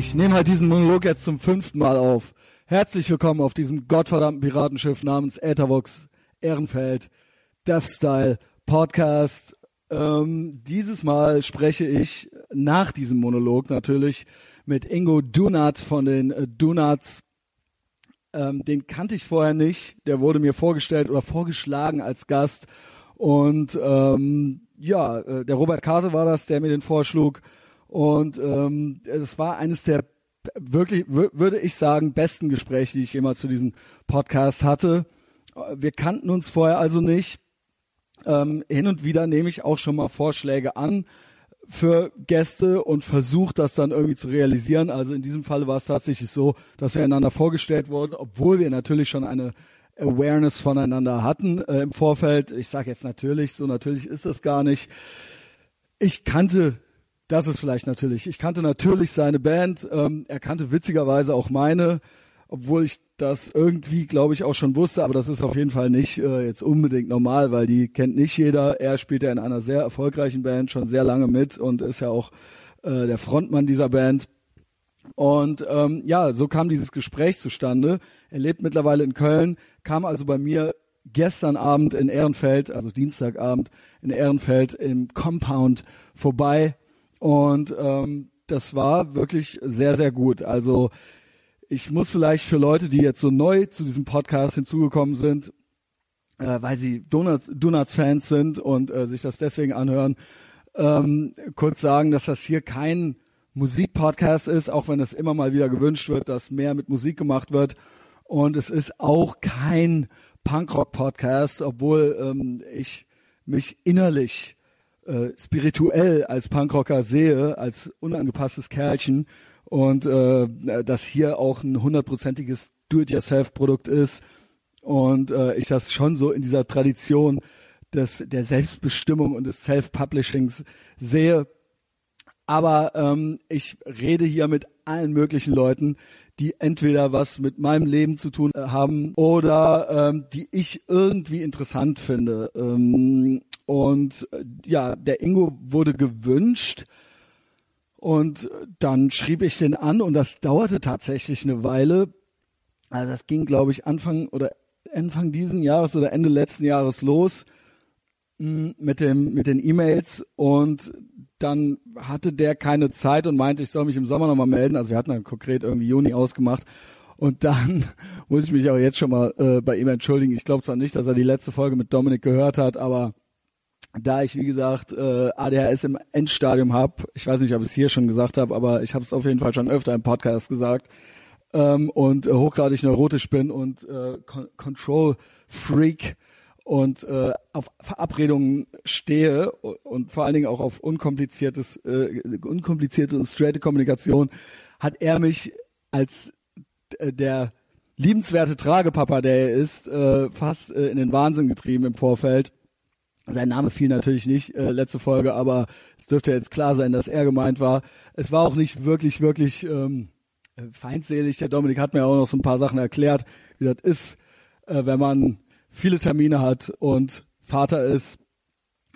Ich nehme halt diesen Monolog jetzt zum fünften Mal auf. Herzlich willkommen auf diesem gottverdammten Piratenschiff namens Äthervox Ehrenfeld Deathstyle Podcast. Ähm, dieses Mal spreche ich nach diesem Monolog natürlich mit Ingo Dunat von den äh, Dunats. Ähm, den kannte ich vorher nicht. Der wurde mir vorgestellt oder vorgeschlagen als Gast. Und ähm, ja, äh, der Robert Kase war das, der mir den vorschlug. Und ähm, es war eines der wirklich, würde ich sagen, besten Gespräche, die ich jemals zu diesem Podcast hatte. Wir kannten uns vorher also nicht. Ähm, hin und wieder nehme ich auch schon mal Vorschläge an für Gäste und versuche das dann irgendwie zu realisieren. Also in diesem Fall war es tatsächlich so, dass wir einander vorgestellt wurden, obwohl wir natürlich schon eine Awareness voneinander hatten äh, im Vorfeld. Ich sage jetzt natürlich, so natürlich ist das gar nicht. Ich kannte das ist vielleicht natürlich. Ich kannte natürlich seine Band. Ähm, er kannte witzigerweise auch meine, obwohl ich das irgendwie, glaube ich, auch schon wusste. Aber das ist auf jeden Fall nicht äh, jetzt unbedingt normal, weil die kennt nicht jeder. Er spielt ja in einer sehr erfolgreichen Band schon sehr lange mit und ist ja auch äh, der Frontmann dieser Band. Und ähm, ja, so kam dieses Gespräch zustande. Er lebt mittlerweile in Köln, kam also bei mir gestern Abend in Ehrenfeld, also Dienstagabend in Ehrenfeld im Compound vorbei und ähm, das war wirklich sehr, sehr gut. Also ich muss vielleicht für Leute, die jetzt so neu zu diesem Podcast hinzugekommen sind, äh, weil sie Donuts, Donuts-Fans sind und äh, sich das deswegen anhören, ähm, kurz sagen, dass das hier kein Musikpodcast ist, auch wenn es immer mal wieder gewünscht wird, dass mehr mit Musik gemacht wird. Und es ist auch kein Punkrock-Podcast, obwohl ähm, ich mich innerlich äh, spirituell als Punkrocker sehe, als unangepasstes Kerlchen und äh, das hier auch ein hundertprozentiges Do-it-yourself-Produkt ist und äh, ich das schon so in dieser Tradition des der Selbstbestimmung und des Self-Publishings sehe. Aber ähm, ich rede hier mit allen möglichen Leuten, die entweder was mit meinem Leben zu tun haben oder ähm, die ich irgendwie interessant finde. Ähm, und äh, ja, der Ingo wurde gewünscht. Und dann schrieb ich den an und das dauerte tatsächlich eine Weile. Also das ging, glaube ich, Anfang oder Anfang diesen Jahres oder Ende letzten Jahres los mm, mit dem mit den E-Mails und dann hatte der keine Zeit und meinte, ich soll mich im Sommer nochmal melden. Also wir hatten dann konkret irgendwie Juni ausgemacht. Und dann muss ich mich auch jetzt schon mal äh, bei ihm entschuldigen. Ich glaube zwar nicht, dass er die letzte Folge mit Dominik gehört hat, aber da ich, wie gesagt, äh, ADHS im Endstadium habe, ich weiß nicht, ob ich es hier schon gesagt habe, aber ich habe es auf jeden Fall schon öfter im Podcast gesagt, ähm, und äh, hochgradig neurotisch bin und äh, Con Control Freak und äh, auf Verabredungen stehe und vor allen Dingen auch auf unkompliziertes, äh, unkomplizierte und straighte Kommunikation, hat er mich als äh, der liebenswerte Tragepapa, der er ist, äh, fast äh, in den Wahnsinn getrieben im Vorfeld sein Name fiel natürlich nicht äh, letzte Folge, aber es dürfte jetzt klar sein, dass er gemeint war. Es war auch nicht wirklich, wirklich ähm, feindselig. Der Dominik hat mir auch noch so ein paar Sachen erklärt, wie das ist, äh, wenn man viele Termine hat und Vater ist.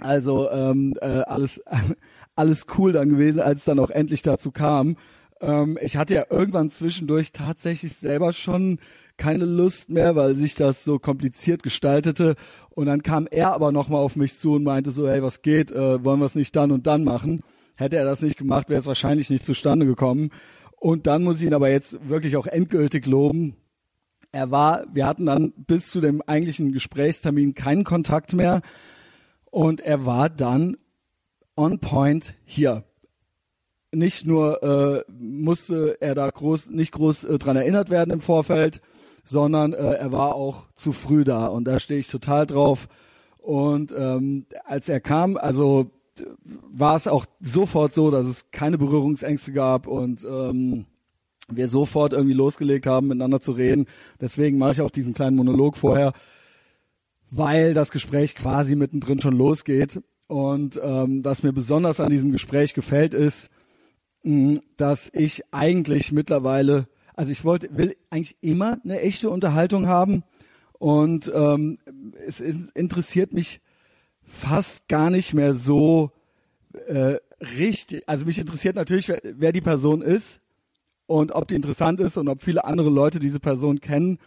Also ähm, äh, alles, alles cool dann gewesen, als es dann auch endlich dazu kam. Ähm, ich hatte ja irgendwann zwischendurch tatsächlich selber schon keine Lust mehr, weil sich das so kompliziert gestaltete. Und dann kam er aber nochmal auf mich zu und meinte so, hey, was geht, äh, wollen wir es nicht dann und dann machen? Hätte er das nicht gemacht, wäre es wahrscheinlich nicht zustande gekommen. Und dann muss ich ihn aber jetzt wirklich auch endgültig loben. Er war, wir hatten dann bis zu dem eigentlichen Gesprächstermin keinen Kontakt mehr. Und er war dann on point hier. Nicht nur äh, musste er da groß, nicht groß äh, dran erinnert werden im Vorfeld, sondern äh, er war auch zu früh da und da stehe ich total drauf. Und ähm, als er kam, also war es auch sofort so, dass es keine Berührungsängste gab und ähm, wir sofort irgendwie losgelegt haben, miteinander zu reden. Deswegen mache ich auch diesen kleinen Monolog vorher, weil das Gespräch quasi mittendrin schon losgeht. Und ähm, was mir besonders an diesem Gespräch gefällt, ist, dass ich eigentlich mittlerweile also ich wollte, will eigentlich immer eine echte Unterhaltung haben und ähm, es interessiert mich fast gar nicht mehr so äh, richtig. Also mich interessiert natürlich, wer, wer die Person ist und ob die interessant ist und ob viele andere Leute diese Person kennen.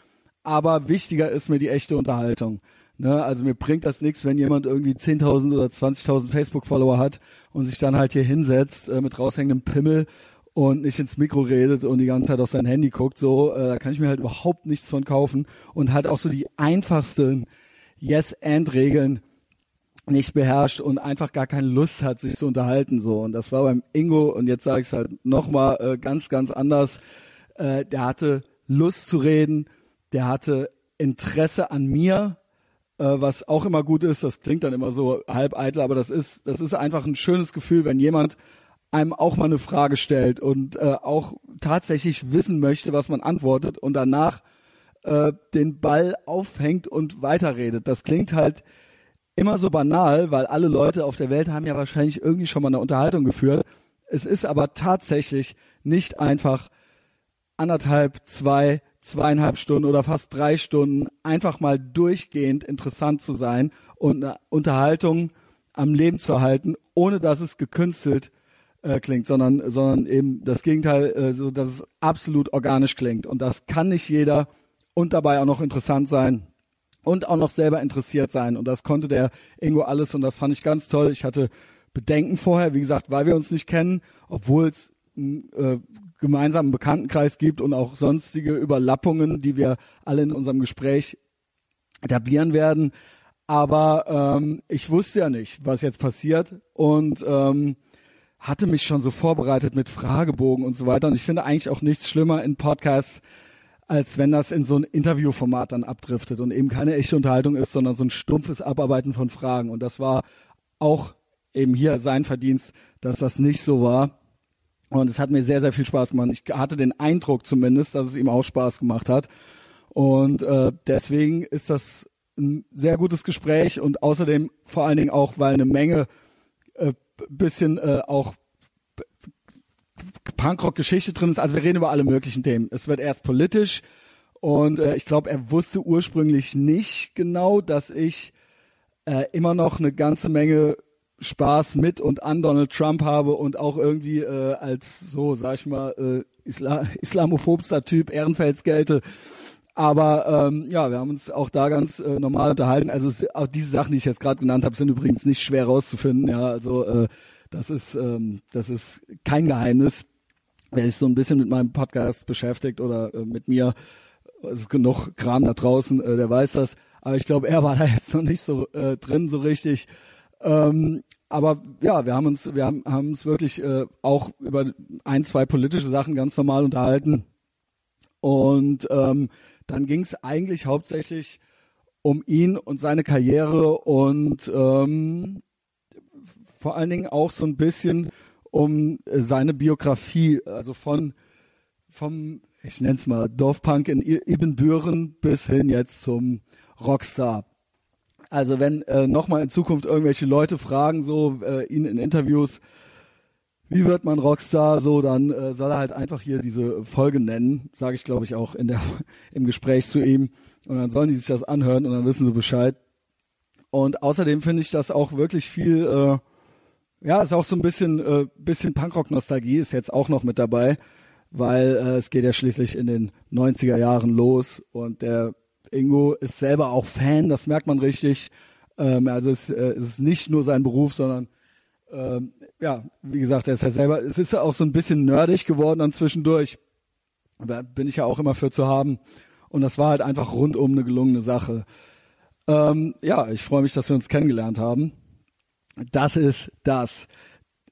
Aber wichtiger ist mir die echte Unterhaltung. Ne, also mir bringt das nichts, wenn jemand irgendwie 10.000 oder 20.000 Facebook-Follower hat und sich dann halt hier hinsetzt äh, mit raushängendem Pimmel und nicht ins Mikro redet und die ganze Zeit auf sein Handy guckt. So, äh, da kann ich mir halt überhaupt nichts von kaufen und halt auch so die einfachsten Yes-and-Regeln nicht beherrscht und einfach gar keine Lust hat, sich zu unterhalten. So und das war beim Ingo und jetzt sage ich es halt nochmal äh, ganz, ganz anders. Äh, der hatte Lust zu reden, der hatte Interesse an mir, äh, was auch immer gut ist. Das klingt dann immer so halb eitel, aber das ist, das ist einfach ein schönes Gefühl, wenn jemand einem auch mal eine Frage stellt und äh, auch tatsächlich wissen möchte, was man antwortet und danach äh, den Ball aufhängt und weiterredet. Das klingt halt immer so banal, weil alle Leute auf der Welt haben ja wahrscheinlich irgendwie schon mal eine Unterhaltung geführt. Es ist aber tatsächlich nicht einfach anderthalb, zwei, zweieinhalb Stunden oder fast drei Stunden einfach mal durchgehend interessant zu sein und eine Unterhaltung am Leben zu halten, ohne dass es gekünstelt äh, klingt, sondern, sondern eben das Gegenteil, äh, so dass es absolut organisch klingt. Und das kann nicht jeder und dabei auch noch interessant sein und auch noch selber interessiert sein. Und das konnte der Ingo alles und das fand ich ganz toll. Ich hatte Bedenken vorher, wie gesagt, weil wir uns nicht kennen, obwohl es einen äh, gemeinsamen Bekanntenkreis gibt und auch sonstige Überlappungen, die wir alle in unserem Gespräch etablieren werden. Aber ähm, ich wusste ja nicht, was jetzt passiert und ähm, hatte mich schon so vorbereitet mit Fragebogen und so weiter. Und ich finde eigentlich auch nichts schlimmer in Podcasts, als wenn das in so ein Interviewformat dann abdriftet und eben keine echte Unterhaltung ist, sondern so ein stumpfes Abarbeiten von Fragen. Und das war auch eben hier sein Verdienst, dass das nicht so war. Und es hat mir sehr, sehr viel Spaß gemacht. Ich hatte den Eindruck zumindest, dass es ihm auch Spaß gemacht hat. Und äh, deswegen ist das ein sehr gutes Gespräch und außerdem vor allen Dingen auch, weil eine Menge äh, bisschen äh, auch Punkrock-Geschichte drin ist. Also wir reden über alle möglichen Themen. Es wird erst politisch und äh, ich glaube, er wusste ursprünglich nicht genau, dass ich äh, immer noch eine ganze Menge Spaß mit und an Donald Trump habe und auch irgendwie äh, als so, sag ich mal, äh, Isla islamophobster Typ Ehrenfels gelte. Aber ähm, ja, wir haben uns auch da ganz äh, normal unterhalten. Also es, auch diese Sachen, die ich jetzt gerade genannt habe, sind übrigens nicht schwer rauszufinden. Ja, also äh, das ist ähm, das ist kein Geheimnis. Wer sich so ein bisschen mit meinem Podcast beschäftigt oder äh, mit mir, es ist genug Kram da draußen, äh, der weiß das. Aber ich glaube, er war da jetzt noch nicht so äh, drin so richtig. Ähm, aber ja, wir haben uns, wir haben, haben uns wirklich äh, auch über ein, zwei politische Sachen ganz normal unterhalten. Und ähm, dann ging es eigentlich hauptsächlich um ihn und seine Karriere und ähm, vor allen Dingen auch so ein bisschen um seine Biografie, also von vom, ich nenne es mal, Dorfpunk in Ibbenbüren bis hin jetzt zum Rockstar. Also wenn äh, nochmal in Zukunft irgendwelche Leute fragen, so äh, ihn in Interviews, wie wird man Rockstar, so dann äh, soll er halt einfach hier diese Folge nennen, sage ich glaube ich auch in der im Gespräch zu ihm und dann sollen die sich das anhören und dann wissen sie Bescheid. Und außerdem finde ich das auch wirklich viel, äh, ja, ist auch so ein bisschen äh, bisschen Punkrock-Nostalgie ist jetzt auch noch mit dabei, weil äh, es geht ja schließlich in den 90er Jahren los und der Ingo ist selber auch Fan, das merkt man richtig. Ähm, also es, äh, es ist nicht nur sein Beruf, sondern ähm, ja, wie gesagt, er ist ja selber, es ist ja auch so ein bisschen nerdig geworden dann zwischendurch. Da bin ich ja auch immer für zu haben. Und das war halt einfach rundum eine gelungene Sache. Ähm, ja, ich freue mich, dass wir uns kennengelernt haben. Das ist das.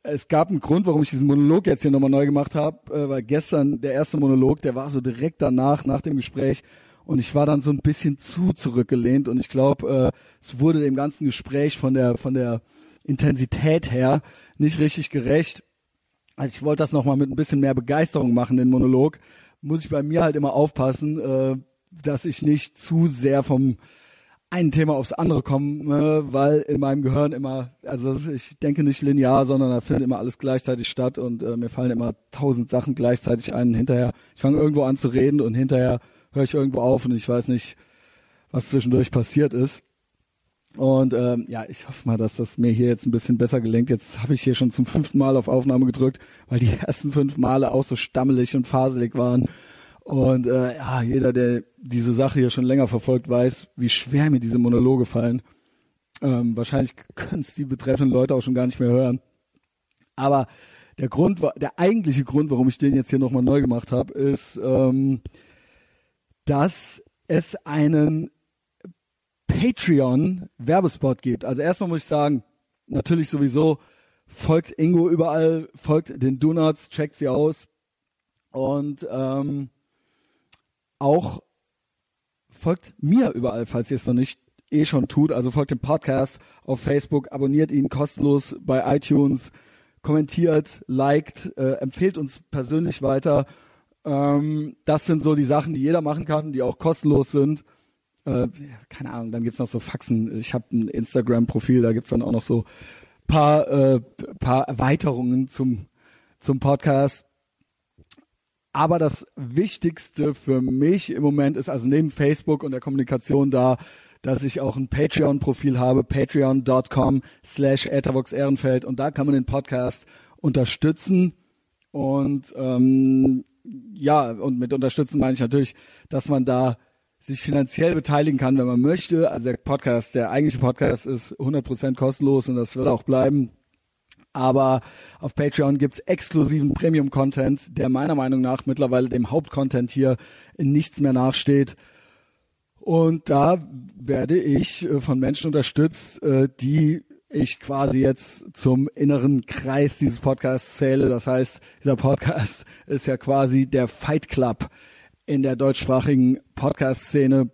Es gab einen Grund, warum ich diesen Monolog jetzt hier nochmal neu gemacht habe, äh, weil gestern der erste Monolog, der war so direkt danach, nach dem Gespräch, und ich war dann so ein bisschen zu zurückgelehnt und ich glaube, äh, es wurde dem ganzen Gespräch von der von der Intensität her nicht richtig gerecht. Also ich wollte das nochmal mit ein bisschen mehr Begeisterung machen, den Monolog. Muss ich bei mir halt immer aufpassen, äh, dass ich nicht zu sehr vom einen Thema aufs andere komme, weil in meinem Gehirn immer, also ich denke nicht linear, sondern da findet immer alles gleichzeitig statt und äh, mir fallen immer tausend Sachen gleichzeitig ein. Hinterher, ich fange irgendwo an zu reden und hinterher höre ich irgendwo auf und ich weiß nicht, was zwischendurch passiert ist. Und ähm, ja, ich hoffe mal, dass das mir hier jetzt ein bisschen besser gelingt. Jetzt habe ich hier schon zum fünften Mal auf Aufnahme gedrückt, weil die ersten fünf Male auch so stammelig und faselig waren. Und äh, ja, jeder, der diese Sache hier schon länger verfolgt, weiß, wie schwer mir diese Monologe fallen. Ähm, wahrscheinlich können es die betreffenden Leute auch schon gar nicht mehr hören. Aber der Grund, der eigentliche Grund, warum ich den jetzt hier nochmal neu gemacht habe, ist, ähm, dass es einen Patreon-Werbespot gibt. Also erstmal muss ich sagen, natürlich sowieso folgt Ingo überall, folgt den Donuts, checkt sie aus und ähm, auch folgt mir überall, falls ihr es noch nicht eh schon tut. Also folgt dem Podcast auf Facebook, abonniert ihn kostenlos bei iTunes, kommentiert, liked, äh, empfehlt uns persönlich weiter. Ähm, das sind so die Sachen, die jeder machen kann, die auch kostenlos sind. Äh, keine Ahnung, dann gibt's noch so Faxen. Ich habe ein Instagram-Profil, da gibt's dann auch noch so paar, äh, paar Erweiterungen zum, zum Podcast. Aber das Wichtigste für mich im Moment ist also neben Facebook und der Kommunikation da, dass ich auch ein Patreon-Profil habe, patreon.com slash Ehrenfeld und da kann man den Podcast unterstützen und ähm, ja, und mit unterstützen meine ich natürlich, dass man da sich finanziell beteiligen kann, wenn man möchte. Also der Podcast, der eigentliche Podcast ist 100% kostenlos und das wird auch bleiben. Aber auf Patreon gibt's exklusiven Premium-Content, der meiner Meinung nach mittlerweile dem Hauptcontent hier in nichts mehr nachsteht. Und da werde ich äh, von Menschen unterstützt, äh, die ich quasi jetzt zum inneren Kreis dieses Podcasts zähle. Das heißt, dieser Podcast ist ja quasi der Fight Club in der deutschsprachigen Podcast-Szene.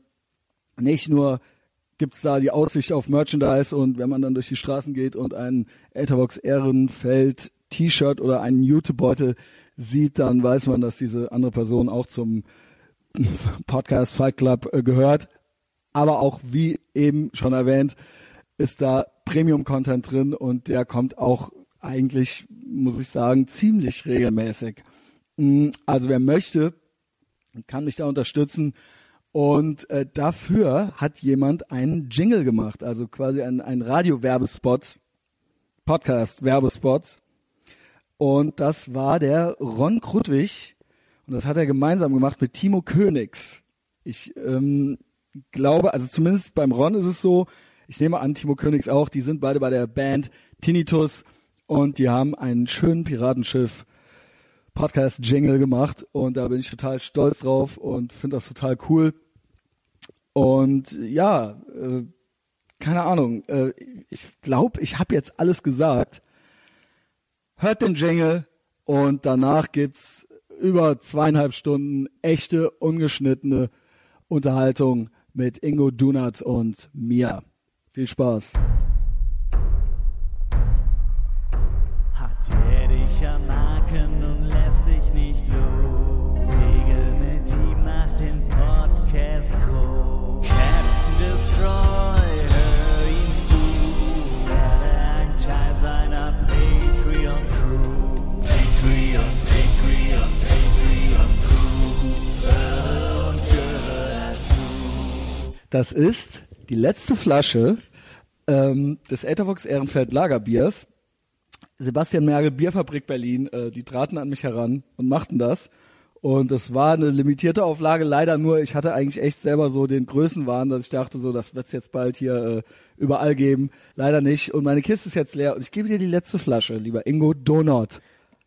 Nicht nur gibt's da die Aussicht auf Merchandise und wenn man dann durch die Straßen geht und ein Etherbox Ehrenfeld T-Shirt oder einen Jutebeutel sieht, dann weiß man, dass diese andere Person auch zum Podcast Fight Club äh, gehört. Aber auch, wie eben schon erwähnt, ist da Premium-Content drin und der kommt auch eigentlich, muss ich sagen, ziemlich regelmäßig. Mm, also wer möchte, kann mich da unterstützen. Und äh, dafür hat jemand einen Jingle gemacht, also quasi ein, ein Radio-Werbespot, Podcast-Werbespot. Und das war der Ron Krutwig. Und das hat er gemeinsam gemacht mit Timo Königs. Ich ähm, glaube, also zumindest beim Ron ist es so, ich nehme an, Timo Königs auch, die sind beide bei der Band Tinnitus und die haben einen schönen Piratenschiff Podcast-Jingle gemacht und da bin ich total stolz drauf und finde das total cool. Und ja, äh, keine Ahnung, äh, ich glaube, ich habe jetzt alles gesagt. Hört den Jingle und danach gibt's über zweieinhalb Stunden echte, ungeschnittene Unterhaltung mit Ingo Dunat und mir. Viel Spaß. Hat Das ist die letzte Flasche ähm, des Ethervox Ehrenfeld Lagerbiers. Sebastian Merkel, Bierfabrik Berlin, äh, die traten an mich heran und machten das. Und es war eine limitierte Auflage, leider nur, ich hatte eigentlich echt selber so den Größenwahn, dass ich dachte so, das wird's jetzt bald hier äh, überall geben. Leider nicht. Und meine Kiste ist jetzt leer und ich gebe dir die letzte Flasche, lieber Ingo Donut.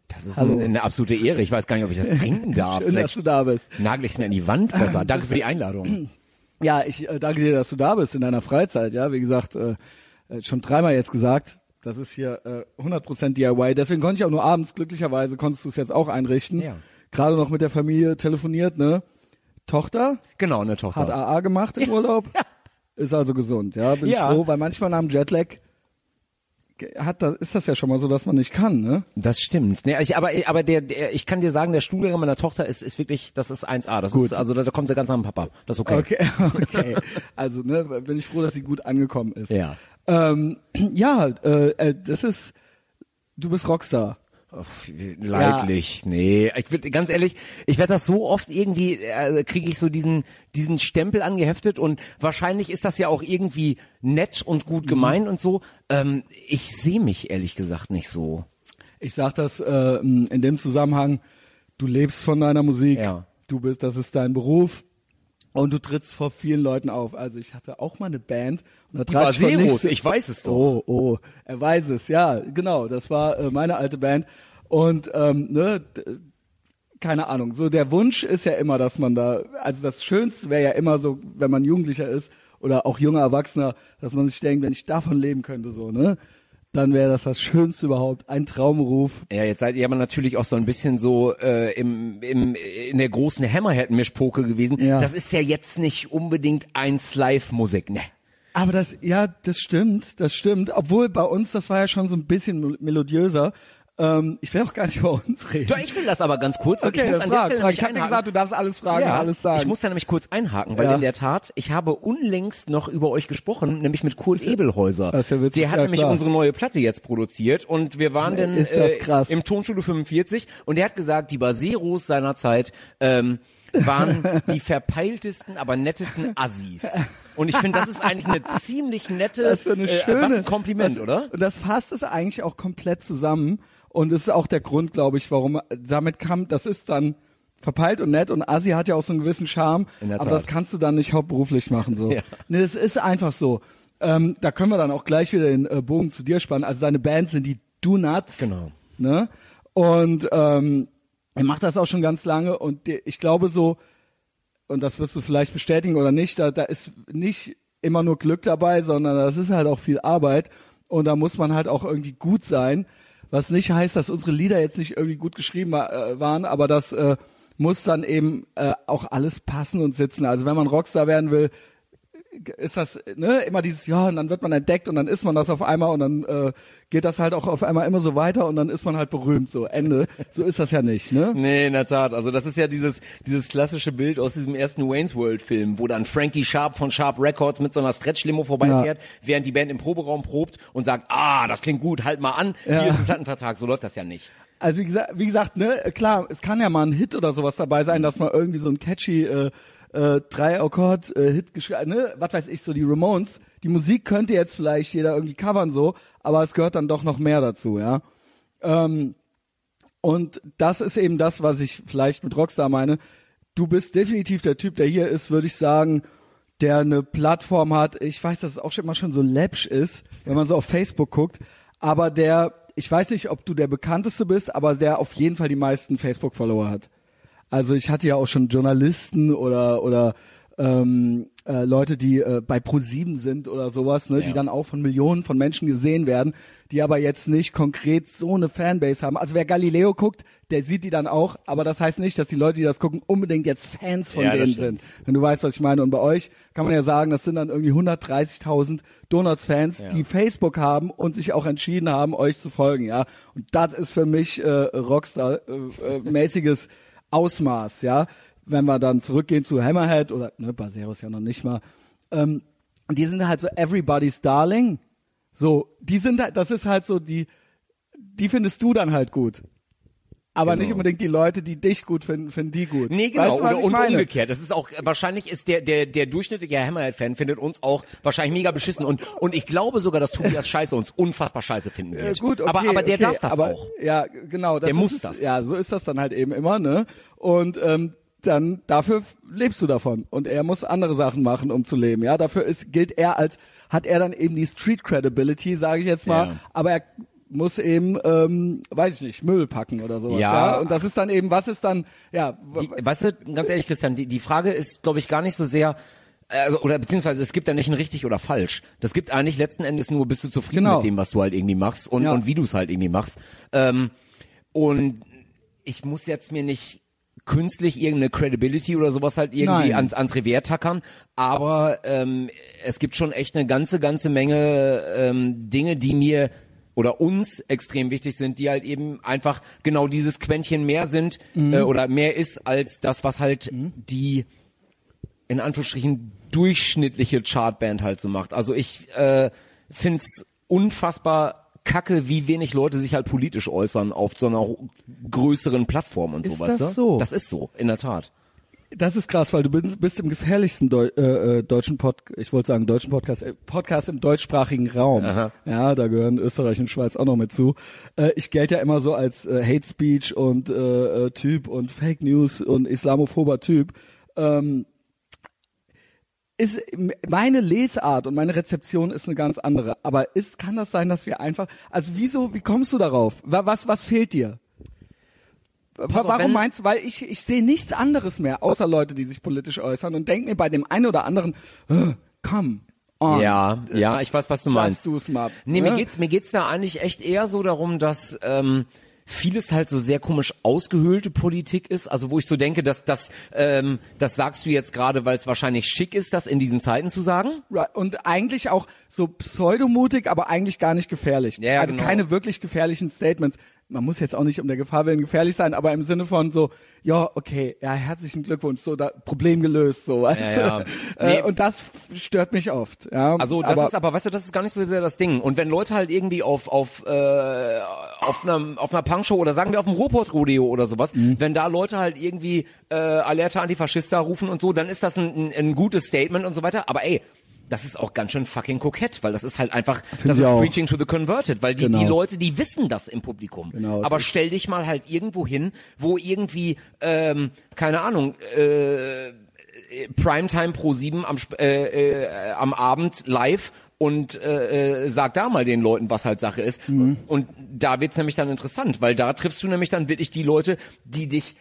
Das ist ein, eine absolute Ehre. Ich weiß gar nicht, ob ich das trinken darf. Schön, dass Vielleicht du da bist. nagel ich es mir in die Wand besser. Danke für die Einladung. Ja, ich äh, danke dir, dass du da bist in deiner Freizeit. Ja, wie gesagt, äh, äh, schon dreimal jetzt gesagt, das ist hier äh, 100% DIY. Deswegen konnte ich auch nur abends, glücklicherweise konntest du es jetzt auch einrichten. Ja. Gerade noch mit der Familie telefoniert, ne? Tochter Genau, eine hat Tochter. AA gemacht im Urlaub, ist also gesund. Ja, bin Ja. ich froh, weil manchmal nach dem Jetlag hat das, ist das ja schon mal so, dass man nicht kann, ne? Das stimmt. Nee, ich, aber aber der, der, ich kann dir sagen, der Stuhlgang meiner Tochter ist, ist wirklich, das ist 1A. Das Gut. ist, also da, da kommt sie ganz nach dem Papa. Das ist okay. Okay, okay. Also, ne, bin ich froh, dass sie gut angekommen ist. Ja. Ähm, ja, äh, äh, das ist, du bist Rockstar. Leidlich, nee. Ich will, ganz ehrlich, ich werde das so oft irgendwie, äh, kriege ich so diesen, diesen Stempel angeheftet und wahrscheinlich ist das ja auch irgendwie nett und gut gemeint und so. Ähm, ich sehe mich ehrlich gesagt nicht so. Ich sag das äh, in dem Zusammenhang, du lebst von deiner Musik, Ja. du bist, das ist dein Beruf und du trittst vor vielen Leuten auf. Also ich hatte auch mal eine Band und da vor Baseros, nicht- ich weiß es doch. Oh, oh, er weiß es, ja, genau. Das war äh, meine alte Band und ähm, ne, keine Ahnung. So der Wunsch ist ja immer, dass man da, also das Schönste wäre ja immer so, wenn man Jugendlicher ist oder auch junger Erwachsener, dass man sich denkt, wenn ich davon leben könnte, so ne, dann wäre das das Schönste überhaupt, ein Traumruf. Ja, jetzt seid ihr aber natürlich auch so ein bisschen so äh, im, im, in der großen Hammerhead-Mischpoke gewesen. Ja. Das ist ja jetzt nicht unbedingt eins Live-Musik, ne? Aber das, ja, das stimmt, das stimmt. Obwohl bei uns, das war ja schon so ein bisschen mel- melodiöser. Ähm, ich will auch gar nicht über uns reden. Ja, ich will das aber ganz kurz. okay, ich muss an der frag, Stelle frag. nämlich Ich habe dir gesagt, du darfst alles fragen, ja, alles sagen. Ich muss da nämlich kurz einhaken, weil Ja. in der Tat, ich habe unlängst noch über euch gesprochen, nämlich mit Kurt Ebelhäuser. Das ist ja witzig, Der hat ja, nämlich klar. unsere neue Platte jetzt produziert und wir waren dann äh, im Tonstudio 45 und der hat gesagt, die Baseros seiner Zeit ähm, waren die verpeiltesten, aber nettesten Assis. Und ich finde, das ist eigentlich eine ziemlich nette, das eine äh, schöne, was ein Kompliment, das, oder? Und das fasst es eigentlich auch komplett zusammen. Und das ist auch der Grund, glaube ich, warum damit kam, das ist dann verpeilt und nett und Asi hat ja auch so einen gewissen Charme, aber Tat. das kannst du dann nicht hauptberuflich machen so. Ja. Nee, das ist einfach so. Ähm, da können wir dann auch gleich wieder den äh, Bogen zu dir spannen. Also seine Band sind die Do Nuts. Genau. Ne? Und ähm, er macht das auch schon ganz lange und die, ich glaube so, und das wirst du vielleicht bestätigen oder nicht, da, da ist nicht immer nur Glück dabei, sondern das ist halt auch viel Arbeit und da muss man halt auch irgendwie gut sein, was nicht heißt, dass unsere Lieder jetzt nicht irgendwie gut geschrieben äh, waren, aber das äh, muss dann eben äh, auch alles passen und sitzen. Also wenn man Rockstar werden will, ist das ne immer dieses ja und dann wird man entdeckt und dann ist man das auf einmal und dann äh, geht das halt auch auf einmal immer so weiter und dann ist man halt berühmt so Ende so ist das ja nicht ne Nee, in der Tat. Also das ist ja dieses, dieses klassische Bild aus diesem ersten Wayne's World Film, wo dann Frankie Sharp von Sharp Records mit so einer Stretch-Limo vorbeifährt, während die Band im Proberaum probt und sagt, ah, das klingt gut, halt mal an, Ja. hier ist ein Plattenvertrag. So läuft das ja nicht. also wie gesagt wie gesagt ne klar es kann ja mal ein Hit oder sowas dabei sein dass mal irgendwie so ein catchy äh, äh, drei Akkord äh, Hit geschrieben ne was weiß ich so die Ramones die Musik könnte jetzt vielleicht jeder irgendwie covern so aber es gehört dann doch noch mehr dazu ja ähm, Und das ist eben das, was ich vielleicht mit Rockstar meine. Du bist definitiv der Typ, der hier ist, würde ich sagen, der eine Plattform hat. Ich weiß, dass es auch schon immer schon so läppsch ist, wenn man so auf Facebook guckt, aber der, ich weiß nicht, ob du der bekannteste bist, aber der auf jeden Fall die meisten Facebook-Follower hat. Also ich hatte ja auch schon Journalisten oder oder ähm, äh, Leute, die äh, bei Pro7 sind oder sowas, ne, die Ja. dann auch von Millionen von Menschen gesehen werden, die aber jetzt nicht konkret so eine Fanbase haben. Also wer Galileo guckt, der sieht die dann auch, aber das heißt nicht, dass die Leute, die das gucken, unbedingt jetzt Fans von Ja, denen sind. Wenn du weißt, was ich meine. Und bei euch kann man ja sagen, das sind dann irgendwie 130.000 Donuts-Fans, Ja. die Facebook haben und sich auch entschieden haben, euch zu folgen, ja. Und das ist für mich äh, Rockstar-mäßiges Ausmaß, ja. Wenn wir dann zurückgehen zu Hammerhead oder, ne, Baseros ja noch nicht mal, ähm, die sind halt so everybody's darling. So, die sind halt, das ist halt so die, die findest du dann halt gut. Aber Genau. nicht unbedingt die Leute, die dich gut finden, finden die gut. Nee, genau. Weißt du, oder, und meine? umgekehrt. Das ist auch, wahrscheinlich ist der, der, der durchschnittliche Hammerhead-Fan findet uns auch wahrscheinlich mega beschissen. Und, und ich glaube sogar, dass Tobias Scheiße uns unfassbar scheiße finden Äh, wird. gut, okay, aber, aber der okay, darf das aber, auch. Ja, genau. Der muss das. Ja, so ist das dann halt eben immer, ne? Und ähm, dann dafür lebst du davon und er muss andere Sachen machen, um zu leben. Ja, dafür ist gilt er als hat er dann eben die Street Credibility, sage ich jetzt mal. Ja. Aber er muss eben, ähm, weiß ich nicht, Müll packen oder sowas. Ja. Ja. Und das ist dann eben, was ist dann, ja, Die, weißt du, ganz ehrlich, Christian, die, die Frage ist, glaube ich, gar nicht so sehr, also, oder beziehungsweise es gibt ja nicht ein richtig oder falsch. Das gibt eigentlich letzten Endes nur, bist du zufrieden Genau. mit dem, was du halt irgendwie machst und, Ja. und wie du es halt irgendwie machst. Ähm, und ich muss jetzt mir nicht künstlich irgendeine Credibility oder sowas halt irgendwie Nein. ans, ans Revier tackern, aber ähm, es gibt schon echt eine ganze, ganze Menge ähm, Dinge, die mir oder uns extrem wichtig sind, die halt eben einfach genau dieses Quäntchen mehr sind Mhm. äh, oder mehr ist als das, was halt die in Anführungsstrichen durchschnittliche Chartband halt so macht. Also ich äh, find's unfassbar kacke, wie wenig Leute sich halt politisch äußern auf so einer größeren Plattform und Ist sowas. das so? Das ist so, in der Tat. Das ist krass, weil du bist, bist im gefährlichsten Deu äh, äh, deutschen Pod ich wollte sagen deutschen Podcast, äh, Podcast im deutschsprachigen Raum. Aha. Ja, da gehören Österreich und Schweiz auch noch mit zu. Äh, ich gelte ja immer so als äh, Hate Speech und äh, äh, Typ und Fake News und islamophober Typ. Ähm, ist meine Lesart und meine Rezeption ist eine ganz andere. Aber ist kann das sein, dass wir einfach also wieso wie kommst du darauf? Wa- Was was fehlt dir? Pass auf, Warum wenn- meinst du? Weil ich, ich sehe nichts anderes mehr, außer Leute, die sich politisch äußern und denke mir bei dem einen oder anderen, äh, come on. Ja, ja, ich weiß, was du meinst. du's mal. Nee, mir ne? geht's, mir geht's da eigentlich echt eher so darum, dass ähm, vieles halt so sehr komisch ausgehöhlte Politik ist. Also wo ich so denke, dass das, ähm, das sagst du jetzt gerade, weil es wahrscheinlich schick ist, das in diesen Zeiten zu sagen. Right. Und eigentlich auch so pseudomutig, aber eigentlich gar nicht gefährlich. Ja, also genau. keine wirklich gefährlichen Statements. Man muss jetzt auch nicht um der Gefahr willen gefährlich sein, aber im Sinne von so, ja, okay, ja, herzlichen Glückwunsch, so da, Problem gelöst, so. Weißt Ja, ja. Äh, Nee. und das stört mich oft. Ja. Also das aber, ist aber, weißt du, das ist gar nicht so sehr das Ding. Und wenn Leute halt irgendwie auf auf äh, auf einer auf einer Punkshow oder sagen wir auf dem Ruhrpott-Rodeo oder sowas, Mhm. wenn da Leute halt irgendwie äh, Alerta Antifaschista rufen und so, dann ist das ein, ein, ein gutes Statement und so weiter. Aber ey, das ist auch ganz schön fucking kokett, weil das ist halt einfach, das ich ist auch. Preaching to the Converted, weil die, die Genau. Leute, die wissen das im Publikum. Genau, Aber ist- stell dich mal halt irgendwo hin, wo irgendwie, ähm, keine Ahnung, äh, Primetime Pro 7 am, äh, äh, am Abend live und äh, äh, sag da mal den Leuten, was halt Sache ist. Mhm. Und da wird's nämlich dann interessant, weil da triffst du nämlich dann wirklich die Leute, die dich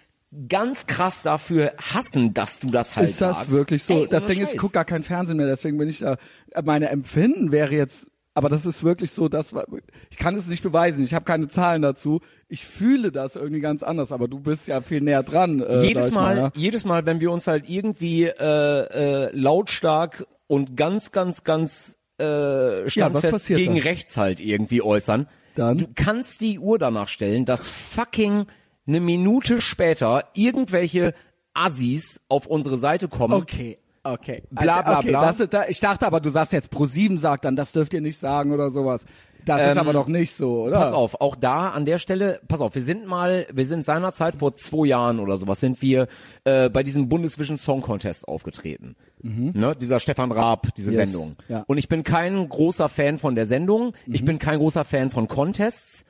ganz krass dafür hassen, dass du das halt ist das sagst. wirklich so? Ey, das Ding ist, ich gucke gar kein Fernsehen mehr, deswegen bin ich da. Meine Empfinden wäre jetzt, aber das ist wirklich so, das war, ich kann es nicht beweisen, ich habe keine Zahlen dazu. Ich fühle das irgendwie ganz anders, aber du bist ja viel näher dran. Äh, jedes ich Mal, ja. jedes Mal, wenn wir uns halt irgendwie äh, äh, lautstark und ganz, ganz, ganz äh, standfest passiert gegen da? rechts halt irgendwie äußern, Dann? du kannst die Uhr danach stellen, dass fucking eine Minute später irgendwelche Assis auf unsere Seite kommen. Okay. Okay. Bla, bla, okay, bla. Das ist, da, ich dachte aber, du sagst jetzt Pro 7 sagt dann, das dürft ihr nicht sagen oder sowas. Das ist Ähm, aber doch nicht so, oder? Pass auf, auch da an der Stelle, pass auf, wir sind mal, wir sind seinerzeit vor zwei Jahren oder sowas, sind wir äh, bei diesem Bundesvision Song Contest aufgetreten. Ne, dieser Stefan Raab, diese Mhm. Yes, Sendung. ja. Und ich bin kein großer Fan von der Sendung, Mhm. ich bin kein großer Fan von Contests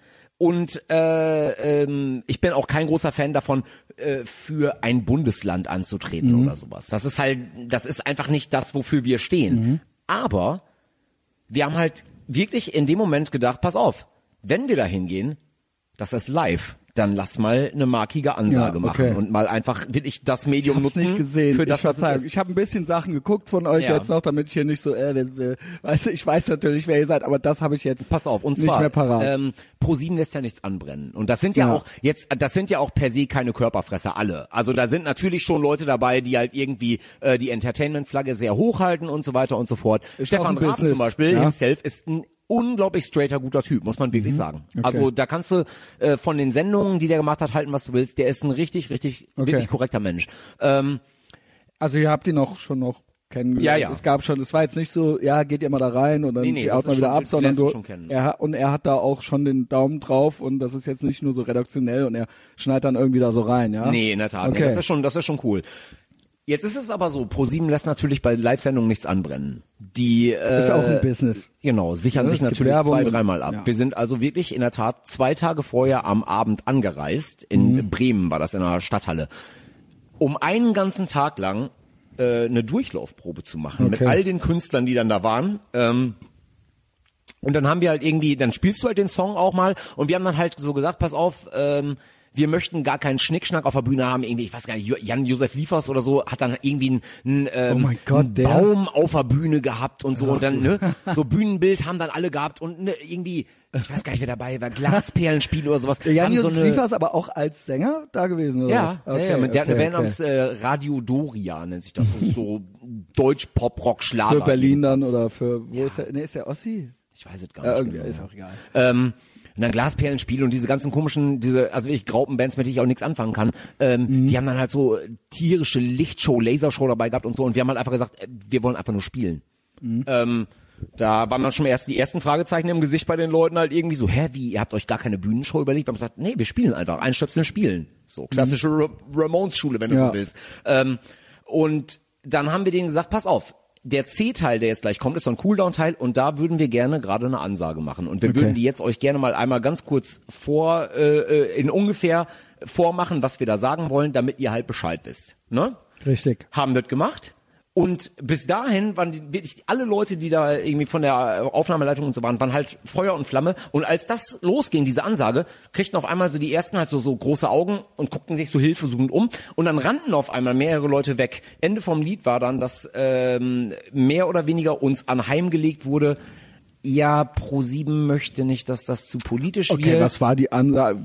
und äh, ähm, ich bin auch kein großer Fan davon, äh, für ein Bundesland anzutreten Mhm. oder sowas. Das ist halt, das ist einfach nicht das, wofür wir stehen. Mhm. Aber wir haben halt wirklich in dem Moment gedacht, pass auf, wenn wir da hingehen, das ist live, dann lass mal eine markige Ansage Ja, okay. machen und mal einfach wirklich das Medium Ich hab's nutzen nicht gesehen. für das, ich was es ist. ich habe ein bisschen Sachen geguckt von euch Ja. jetzt noch, damit ich hier nicht so, äh, weißt du, ich weiß natürlich, wer ihr seid, aber das habe ich jetzt Pass auf, und nicht zwar mehr parat. ähm, Pro7 lässt ja nichts anbrennen. Und das sind ja, Ja. auch jetzt, das sind ja auch per se keine Körperfresser alle. Also da sind natürlich schon Leute dabei, die halt irgendwie äh, die Entertainment-Flagge sehr hochhalten und so weiter und so fort. Ist Stefan Raab Business, zum Beispiel ja. himself ist ein unglaublich straighter guter Typ, muss man wirklich sagen. Mhm. Okay. Also da kannst du äh, von den Sendungen, die der gemacht hat, halten, was du willst. Der ist ein richtig, richtig, Okay. wirklich korrekter Mensch. Ähm, Also ihr habt ihn auch schon noch kennengelernt. Ja, ja. Es gab schon, es war jetzt nicht so, ja, geht ihr mal da rein und dann Nee, nee, haut ist wieder ab, sondern du, er und er hat da auch schon den Daumen drauf und das ist jetzt nicht nur so redaktionell und er schneidet dann irgendwie da so rein, ja? Nee, in der Tat. Okay. Nee, das ist schon, das ist schon cool. Jetzt ist es aber so, ProSieben lässt natürlich bei Live-Sendungen nichts anbrennen. Die äh, Ist auch ein Business. Genau, sichern Ja, sich natürlich zwei, dreimal ab. ja. Wir sind also wirklich in der Tat zwei Tage vorher am Abend angereist. In Mhm. Bremen war das in einer Stadthalle. Um einen ganzen Tag lang äh, eine Durchlaufprobe zu machen mit Okay. all den Künstlern, die dann da waren. Ähm, und dann haben wir halt irgendwie, dann spielst du halt den Song auch mal und wir haben dann halt so gesagt, pass auf, ähm, wir möchten gar keinen Schnickschnack auf der Bühne haben, irgendwie, ich weiß gar nicht, Jan-Josef Liefers oder so, hat dann irgendwie einen, ähm, Oh Gott, einen? Baum auf der Bühne gehabt und so und dann, ne, so Bühnenbild haben dann alle gehabt und ne, irgendwie, ich weiß gar nicht, wer dabei war, Glasperlenspiel oder sowas. Der Jan haben so Josef eine, Liefers aber auch als Sänger da gewesen, oder ja, was? ja, ja, mit der hat eine okay, Band namens okay. äh, Radio Doria, nennt sich das. So Deutsch-Pop-Rock-Schlager. Für Berlin dann oder für, wo ist der, nee, ist der Ossi? Ich weiß es gar Ja, nicht irgendwie, genau. ist auch egal. Ähm, dann Glasperlenspiel und diese ganzen komischen, diese, also wirklich Graupenbands, mit denen ich auch nichts anfangen kann, ähm, Mhm. die haben dann halt so tierische Lichtshow, Lasershow dabei gehabt und so und wir haben halt einfach gesagt, äh, wir wollen einfach nur spielen. Mhm. Ähm, Da waren dann schon erst die ersten Fragezeichen im Gesicht bei den Leuten halt irgendwie so, hä, wie, ihr habt euch gar keine Bühnenshow überlegt? Wir haben gesagt, nee, wir spielen einfach, einstöpseln spielen. So, klassische Ra Ramones-Schule, wenn du Ja. so willst. Ähm, und dann haben wir denen gesagt, pass auf, der C-Teil, der jetzt gleich kommt, ist so ein Cooldown-Teil und da würden wir gerne gerade eine Ansage machen. Und wir Okay. würden die jetzt euch gerne mal einmal ganz kurz vor, äh, äh, in ungefähr vormachen, was wir da sagen wollen, damit ihr halt Bescheid wisst. Ne? Richtig. haben das gemacht. Und bis dahin waren die, wirklich alle Leute, die da irgendwie von der Aufnahmeleitung und so waren, waren halt Feuer und Flamme. Und als das losging, diese Ansage, kriegten auf einmal so die ersten halt so, so große Augen und guckten sich so hilfesuchend um. Und dann rannten auf einmal mehrere Leute weg. Ende vom Lied war dann, dass ähm, mehr oder weniger uns anheimgelegt wurde, ja, Pro7 möchte nicht, dass das zu politisch Okay, wird. was war die Ansage?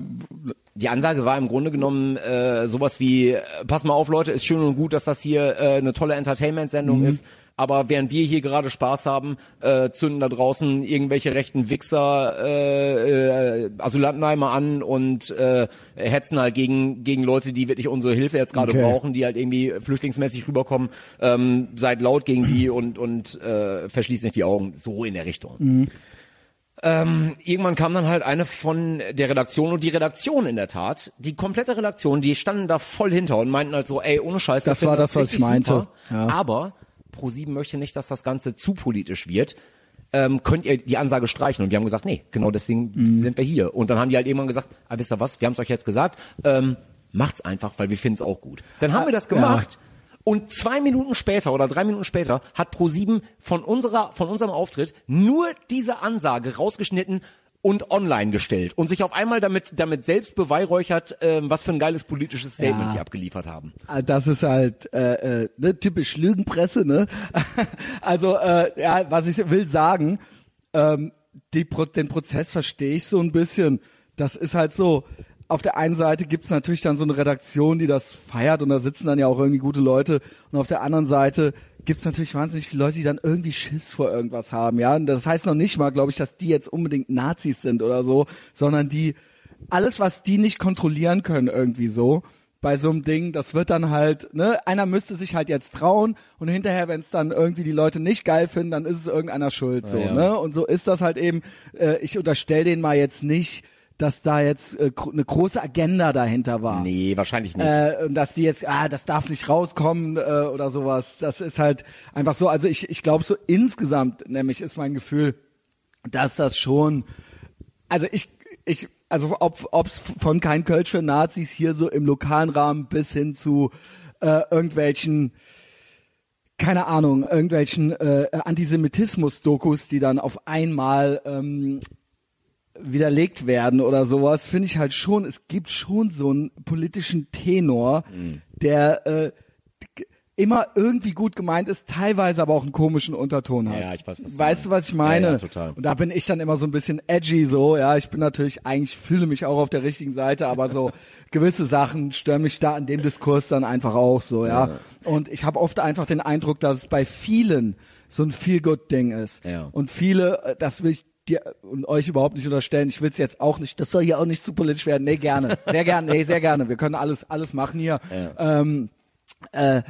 Die Ansage war im Grunde genommen äh, sowas wie, äh, pass mal auf Leute, ist schön und gut, dass das hier äh, eine tolle Entertainment-Sendung ist, aber während wir hier gerade Spaß haben, äh, zünden da draußen irgendwelche rechten Wichser äh, äh, Asylantenheime an und äh, hetzen halt gegen, gegen Leute, die wirklich unsere Hilfe jetzt gerade Okay. brauchen, die halt irgendwie flüchtlingsmäßig rüberkommen, ähm, seid laut gegen die und, und äh, verschließt nicht die Augen, so in der Richtung irgendwann kam dann halt eine von der Redaktion und die Redaktion in der Tat, die komplette Redaktion, die standen da voll hinter und meinten halt so, ey, ohne Scheiß, Das war das, was ich meinte. Super, Ja. Aber Pro7 möchte nicht, dass das Ganze zu politisch wird. Ähm, könnt ihr die Ansage streichen? Und wir haben gesagt, nee, genau deswegen Mhm. sind wir hier. Und dann haben die halt irgendwann gesagt, ah, wisst ihr was, wir haben es euch jetzt gesagt, ähm, macht's einfach, weil wir finden es auch gut. Dann haben wir das Ja. gemacht. Und zwei Minuten später oder drei Minuten später hat Pro7 von unserer, von unserem Auftritt nur diese Ansage rausgeschnitten und online gestellt und sich auf einmal damit, damit selbst beweihräuchert, ähm, was für ein geiles politisches Statement Ja. die abgeliefert haben. Ah, Das ist halt äh, äh, ne, typisch Lügenpresse, ne? Also äh, ja, was ich will sagen, ähm, die Pro den Prozess verstehe ich so ein bisschen. Das ist halt so. Auf der einen Seite gibt's natürlich dann so eine Redaktion, die das feiert und da sitzen dann ja auch irgendwie gute Leute. Und auf der anderen Seite gibt's natürlich wahnsinnig viele Leute, die dann irgendwie Schiss vor irgendwas haben, ja. Und das heißt noch nicht mal, glaube ich, dass die jetzt unbedingt Nazis sind oder so, sondern die alles, was die nicht kontrollieren können, irgendwie so bei so einem Ding, das wird dann halt, ne, einer müsste sich halt jetzt trauen und hinterher, wenn es dann irgendwie die Leute nicht geil finden, dann ist es irgendeiner schuld, so, Ja, ja. ne? Und so ist das halt eben, äh, ich unterstelle denen mal jetzt nicht, dass da jetzt äh, eine große Agenda dahinter war. Nee, wahrscheinlich nicht. Äh, und dass die jetzt, ah, das darf nicht rauskommen äh, oder sowas. Das ist halt einfach so. Also ich, ich glaube so insgesamt, nämlich ist mein Gefühl, dass das schon, also ich, ich, also ob ob's von kein Kölsch für Nazis hier so im lokalen Rahmen bis hin zu äh, irgendwelchen keine Ahnung, irgendwelchen äh, Antisemitismus-Dokus, die dann auf einmal ähm, widerlegt werden oder sowas, finde ich halt schon, es gibt schon so einen politischen Tenor, Mhm. der äh, immer irgendwie gut gemeint ist, teilweise aber auch einen komischen Unterton hat. Ja, ich weiß, was du weißt du, was ich meine? Ja, ja, total. Und da bin ich dann immer so ein bisschen edgy so, ja, ich bin natürlich, eigentlich fühle mich auch auf der richtigen Seite, aber so gewisse Sachen stören mich da in dem Diskurs dann einfach auch so, ja. Und ich habe oft einfach den Eindruck, dass es bei vielen so ein Feel-Good-Ding ist. Ja. Und viele, äh, das will ich dir und euch überhaupt nicht unterstellen. Ich will es jetzt auch nicht, das soll hier auch nicht zu politisch werden. Nee, gerne. Sehr gerne, nee, sehr gerne. Wir können alles, alles machen hier. Ähm, äh,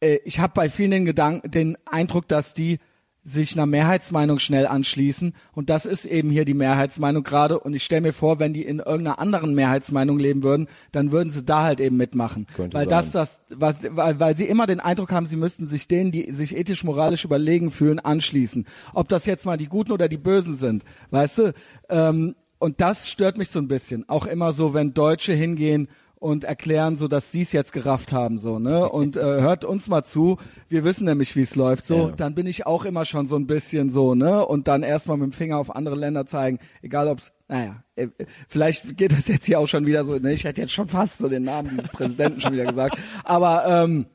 äh, ich habe bei vielen den Gedanken, den Eindruck, dass die sich einer Mehrheitsmeinung schnell anschließen und das ist eben hier die Mehrheitsmeinung gerade und ich stelle mir vor, wenn die in irgendeiner anderen Mehrheitsmeinung leben würden, dann würden sie da halt eben mitmachen, Könnte weil sein. das das was weil, weil sie immer den Eindruck haben, sie müssten sich denen, die sich ethisch moralisch überlegen fühlen, anschließen. Ob das jetzt mal die Guten oder die Bösen sind, weißt du? Ähm, und das stört mich so ein bisschen. Auch immer so, wenn Deutsche hingehen und erklären, so dass sie es jetzt gerafft haben, so ne und äh, hört uns mal zu. Wir wissen nämlich, wie es läuft. So, Ja. dann bin ich auch immer schon so ein bisschen so ne und dann erstmal mit dem Finger auf andere Länder zeigen, egal ob's naja, äh, vielleicht geht das jetzt hier auch schon wieder so. Ne, ich hätte jetzt schon fast so den Namen dieses Präsidenten schon wieder gesagt, aber ähm,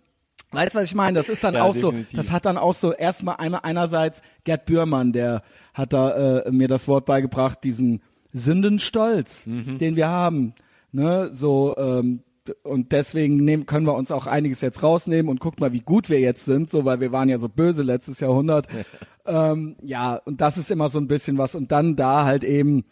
Weißt du, was ich meine? Das ist dann Ja, auch so, definitiv. das hat dann auch so erstmal einmal einerseits Gerd Bührmann, der hat da äh, mir das Wort beigebracht, diesen Sündenstolz, Mhm. den wir haben, ne, so ähm, und deswegen nehmen, können wir uns auch einiges jetzt rausnehmen und guckt mal, wie gut wir jetzt sind, so weil wir waren ja so böse letztes Jahrhundert. ähm, ja, und das ist immer so ein bisschen was und dann da halt eben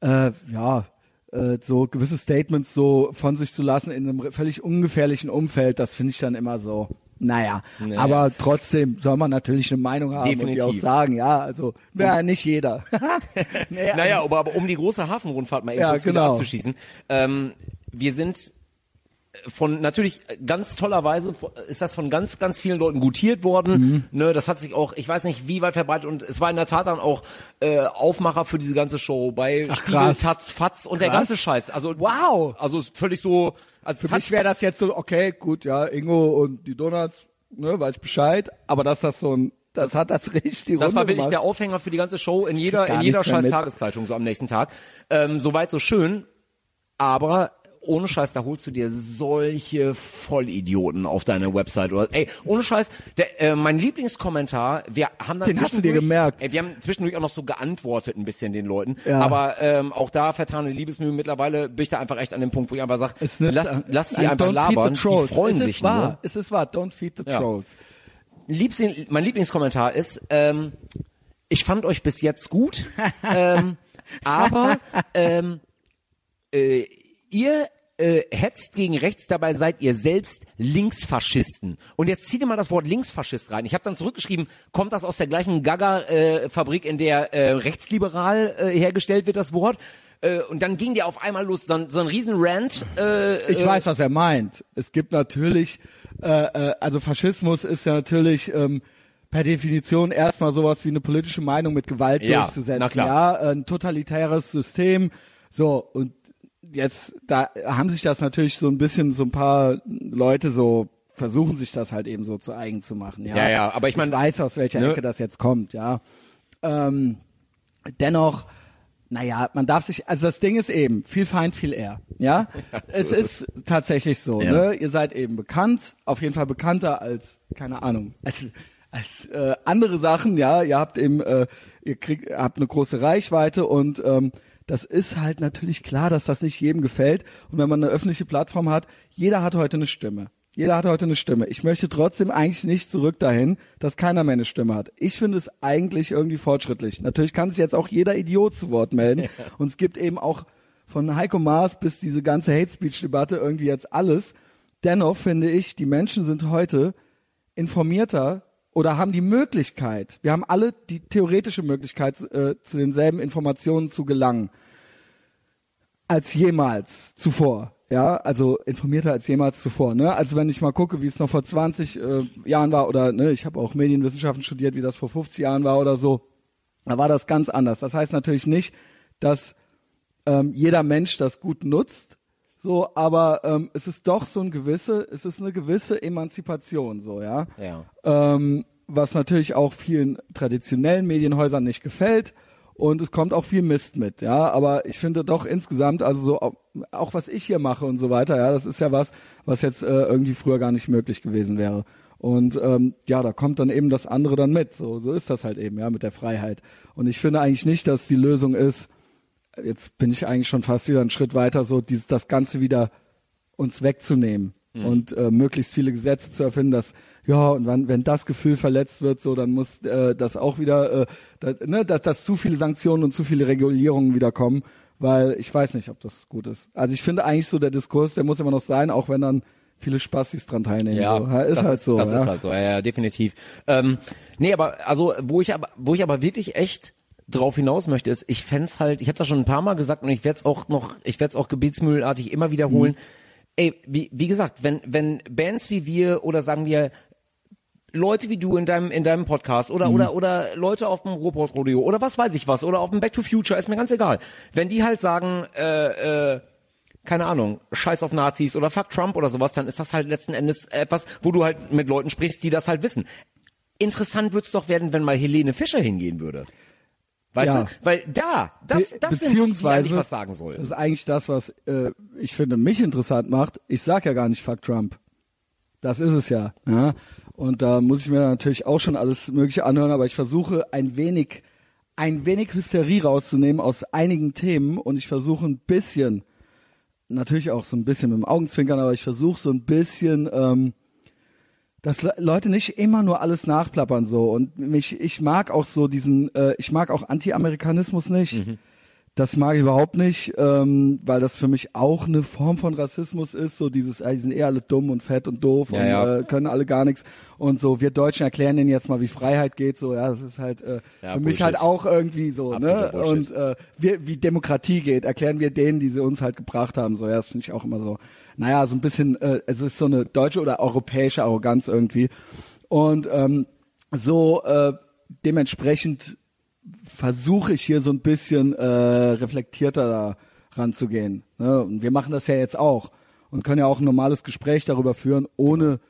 äh, ja äh, so gewisse Statements so von sich zu lassen in einem völlig ungefährlichen Umfeld, das finde ich dann immer so. Naja, Naja. aber trotzdem soll man natürlich eine Meinung haben und die auch Definitiv. sagen, ja, also, ja, nicht jeder. nee, Naja, aber, aber um die große Hafenrundfahrt mal eben Ja, kurz genau. abzuschießen. Ähm, wir sind von natürlich ganz tollerweise ist das von ganz ganz vielen Leuten gutiert worden. Mhm. Ne, das hat sich auch, ich weiß nicht, wie weit verbreitet und es war in der Tat dann auch äh, Aufmacher für diese ganze Show bei Ach, Spiegel, krass. Taz, Fatz und der Krass. ganze Scheiß. Also Wow. also ist völlig so. Also Für mich wäre das jetzt so, okay, gut, ja, Ingo und die Donuts, ne, weiß Bescheid, aber dass das so ein, das hat das richtig die Das Runde war wirklich gemacht. der Aufhänger für die ganze Show in jeder, in jeder scheiß mit. Tageszeitung so am nächsten Tag. Ähm, Soweit so schön, aber ohne Scheiß, da holst du dir solche Vollidioten auf deine Website oder ey, ohne Scheiß, der, äh, mein Lieblingskommentar, wir haben dann Den hast du dir gemerkt. Ey, wir haben zwischendurch auch noch so geantwortet ein bisschen den Leuten, Ja. aber ähm, auch da vertane Liebesmühe, mittlerweile bin ich da einfach echt an dem Punkt, wo ich einfach sage, Es nützt- lass, lass sie einfach don't feed labern, the trolls. die freuen es sich ist wahr. nur. Es ist wahr, don't feed the Ja. trolls. Liebs mein Lieblingskommentar ist, ähm, ich fand euch bis jetzt gut, ähm, aber ähm, äh, ihr äh, hetzt gegen rechts, dabei seid ihr selbst Linksfaschisten. Und jetzt zieh dir mal das Wort Linksfaschist rein. Ich habe dann zurückgeschrieben, kommt das aus der gleichen Gaga-Fabrik, in der äh, rechtsliberal äh, hergestellt wird, das Wort? Äh, und dann ging der auf einmal los, so ein, so ein riesen Rant. Äh, Ich weiß, was er meint. Es gibt natürlich, äh, äh, also Faschismus ist ja natürlich ähm, per Definition erstmal sowas wie eine politische Meinung mit Gewalt Ja, durchzusetzen. Ja, ein totalitäres System. So, und jetzt, da haben sich das natürlich so ein bisschen, so ein paar Leute so versuchen sich das halt eben so zu eigen zu machen. Ja, Ja, ja, aber ich mein, ich weiß, aus welcher ne? Ecke das jetzt kommt, ja. Ähm, dennoch, naja, man darf sich, also das Ding ist eben, viel Feind, viel eher. Ja, es ist tatsächlich so. Ja. Ne? Ihr seid eben bekannt, auf jeden Fall bekannter als, keine Ahnung, als, als äh, andere Sachen. Ja, ihr habt eben, äh, ihr kriegt, habt eine große Reichweite und ähm, das ist halt natürlich klar, dass das nicht jedem gefällt. Und wenn man eine öffentliche Plattform hat, jeder hat heute eine Stimme. Jeder hat heute eine Stimme. Ich möchte trotzdem eigentlich nicht zurück dahin, dass keiner mehr eine Stimme hat. Ich finde es eigentlich irgendwie fortschrittlich. Natürlich kann sich jetzt auch jeder Idiot zu Wort melden. Und es gibt eben auch von Heiko Maas bis diese ganze Hate Speech Debatte irgendwie jetzt alles. Dennoch finde ich, die Menschen sind heute informierter oder haben die Möglichkeit, wir haben alle die theoretische Möglichkeit, äh, zu denselben Informationen zu gelangen, als jemals zuvor. Ja, also informierter als jemals zuvor. Ne? Also wenn ich mal gucke, wie es noch vor 20 äh, Jahren war oder ne, ich habe auch Medienwissenschaften studiert, wie das vor 50 Jahren war oder so, da war das ganz anders. Das heißt natürlich nicht, dass ähm, jeder Mensch das gut nutzt, so, aber ähm, es ist doch so ein gewisse, es ist eine gewisse Emanzipation, so, ja. Ja. Ähm, was natürlich auch vielen traditionellen Medienhäusern nicht gefällt. Und es kommt auch viel Mist mit, ja. Aber ich finde doch insgesamt, also so auch, auch was ich hier mache und so weiter, ja, das ist ja was, was jetzt äh, irgendwie früher gar nicht möglich gewesen wäre. Und ähm, ja, da kommt dann eben das andere dann mit. So, so ist das halt eben, ja, mit der Freiheit. Und ich finde eigentlich nicht, dass die Lösung ist, jetzt bin ich eigentlich schon fast wieder einen Schritt weiter, so dieses das Ganze wieder uns wegzunehmen und äh, möglichst viele Gesetze zu erfinden, dass ja und wenn, wenn das Gefühl verletzt wird, so dann muss äh, das auch wieder, äh, da, ne, dass, dass zu viele Sanktionen und zu viele Regulierungen wieder kommen, weil ich weiß nicht, ob das gut ist. Also ich finde eigentlich so der Diskurs, der muss immer noch sein, auch wenn dann viele Spastis dran teilnehmen. Ja, so. ist das halt ist, so. Das ja. ist halt so, ja, ja definitiv. Ähm, nee, aber also wo ich aber wo ich aber wirklich echt drauf hinaus möchte, ist, ich fänd's halt, ich habe das schon ein paar Mal gesagt und ich werde es auch noch, ich werde es auch gebetsmühlenartig immer wiederholen. Mhm. Ey, wie, wie gesagt, wenn wenn Bands wie wir oder sagen wir Leute wie du in deinem in deinem Podcast oder Mhm. oder oder Leute auf dem Ruhrpott Rodeo oder was weiß ich was oder auf dem Back to Future ist mir ganz egal. Wenn die halt sagen, äh, äh, keine Ahnung, Scheiß auf Nazis oder Fuck Trump oder sowas, dann ist das halt letzten Endes etwas, wo du halt mit Leuten sprichst, die das halt wissen. Interessant wird's doch werden, wenn mal Helene Fischer hingehen würde. Weißt Ja. du? Weil da, das, das sind die, die beziehungsweise was sagen sollen. Das ist eigentlich das, was äh, ich finde mich interessant macht. Ich sag ja gar nicht fuck Trump. Das ist es ja. ja. Und da muss ich mir natürlich auch schon alles Mögliche anhören, aber ich versuche ein wenig, ein wenig Hysterie rauszunehmen aus einigen Themen und ich versuche ein bisschen, natürlich auch so ein bisschen mit dem Augenzwinkern, aber ich versuche so ein bisschen, ähm, dass Le Leute nicht immer nur alles nachplappern so und mich ich mag auch so diesen äh, ich mag auch Anti-Amerikanismus nicht. Das mag ich überhaupt nicht, ähm, weil das für mich auch eine Form von Rassismus ist. So dieses, äh, die sind eh alle dumm und fett und doof Ja, und ja. Äh, können alle gar nichts. Und so, wir Deutschen erklären denen jetzt mal, wie Freiheit geht. So, ja, das ist halt äh, Ja, für mich Bullshit. halt auch irgendwie so, ne? Bullshit. Und äh, wir, wie Demokratie geht, erklären wir denen, die sie uns halt gebracht haben. So, ja, das finde ich auch immer so. Naja, so ein bisschen, äh, es ist so eine deutsche oder europäische Arroganz irgendwie. Und ähm, so äh, dementsprechend versuche ich hier so ein bisschen äh, reflektierter da ranzugehen. Ne? Und wir machen das ja jetzt auch und können ja auch ein normales Gespräch darüber führen, ohne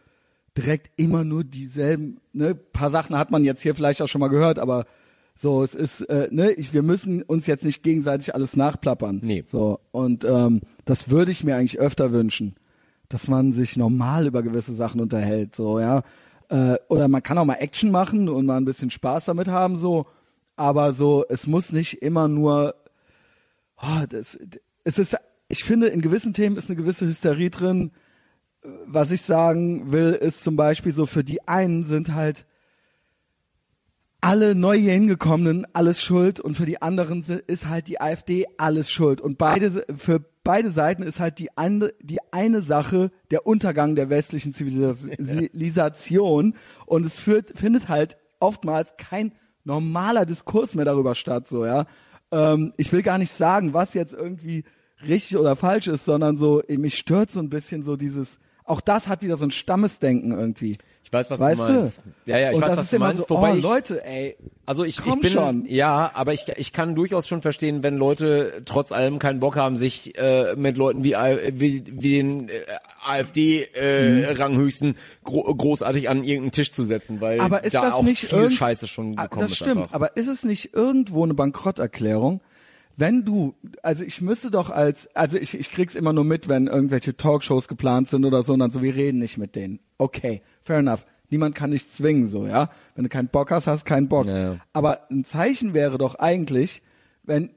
direkt immer nur dieselben. Ne? paar Sachen hat man jetzt hier vielleicht auch schon mal gehört, aber so es ist, äh, ne, ich, wir müssen uns jetzt nicht gegenseitig alles nachplappern. Nee. So und ähm, das würde ich mir eigentlich öfter wünschen, dass man sich normal über gewisse Sachen unterhält. So ja. Äh, oder man kann auch mal Action machen und mal ein bisschen Spaß damit haben, so. Aber so, es muss nicht immer nur, oh, das, es ist, ich finde, in gewissen Themen ist eine gewisse Hysterie drin. Was ich sagen will, ist zum Beispiel so, für die einen sind halt alle neu hier hingekommenen alles schuld und für die anderen ist halt die AfD alles schuld. Und beide, für beide Seiten ist halt die eine, die eine Sache der Untergang der westlichen Zivilis- Zivilisation und es führt, findet halt oftmals kein normaler Diskurs mehr darüber statt, so, ja. Ähm, ich will gar nicht sagen, was jetzt irgendwie richtig oder falsch ist, sondern so, mich stört so ein bisschen so dieses, auch das hat wieder so ein Stammesdenken irgendwie. Ich weiß, was weißt du meinst. du? Ja, ja, ich und weiß, das was du meinst. so, Wobei oh, ich, Leute, ey. also ich, ich bin, schon. ja, aber ich, ich kann durchaus schon verstehen, wenn Leute trotz allem keinen Bock haben, sich äh, mit Leuten wie, wie, wie den äh, AfD-Ranghöchsten gro großartig an irgendeinen Tisch zu setzen, weil Aber ist da das auch nicht viel Scheiße schon Ah, gekommen Das ist. stimmt, einfach. aber ist es nicht irgendwo eine Bankrotterklärung? Wenn du, also ich müsste doch als, also ich, ich krieg's immer nur mit, wenn irgendwelche Talkshows geplant sind oder so, und dann so, wir reden nicht mit denen. Okay, fair enough. Niemand kann dich zwingen, so, ja. Wenn du keinen Bock hast, hast du keinen Bock. Ja, ja. Aber ein Zeichen wäre doch eigentlich, wenn,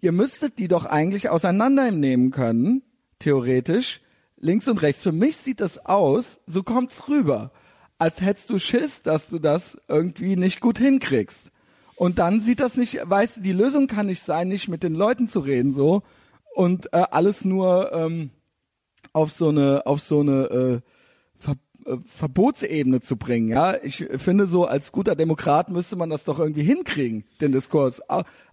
ihr müsstet die doch eigentlich auseinandernehmen können, theoretisch, links und rechts. Für mich sieht das aus, so kommt's rüber, als hättest du Schiss, dass du das irgendwie nicht gut hinkriegst. Und dann sieht das nicht, weißt du, die Lösung kann nicht sein, nicht mit den Leuten zu reden, so, und äh, alles nur ähm, auf so eine, auf so eine äh, Ver äh, Verbotsebene zu bringen, ja. Ich finde so, als guter Demokrat müsste man das doch irgendwie hinkriegen, den Diskurs.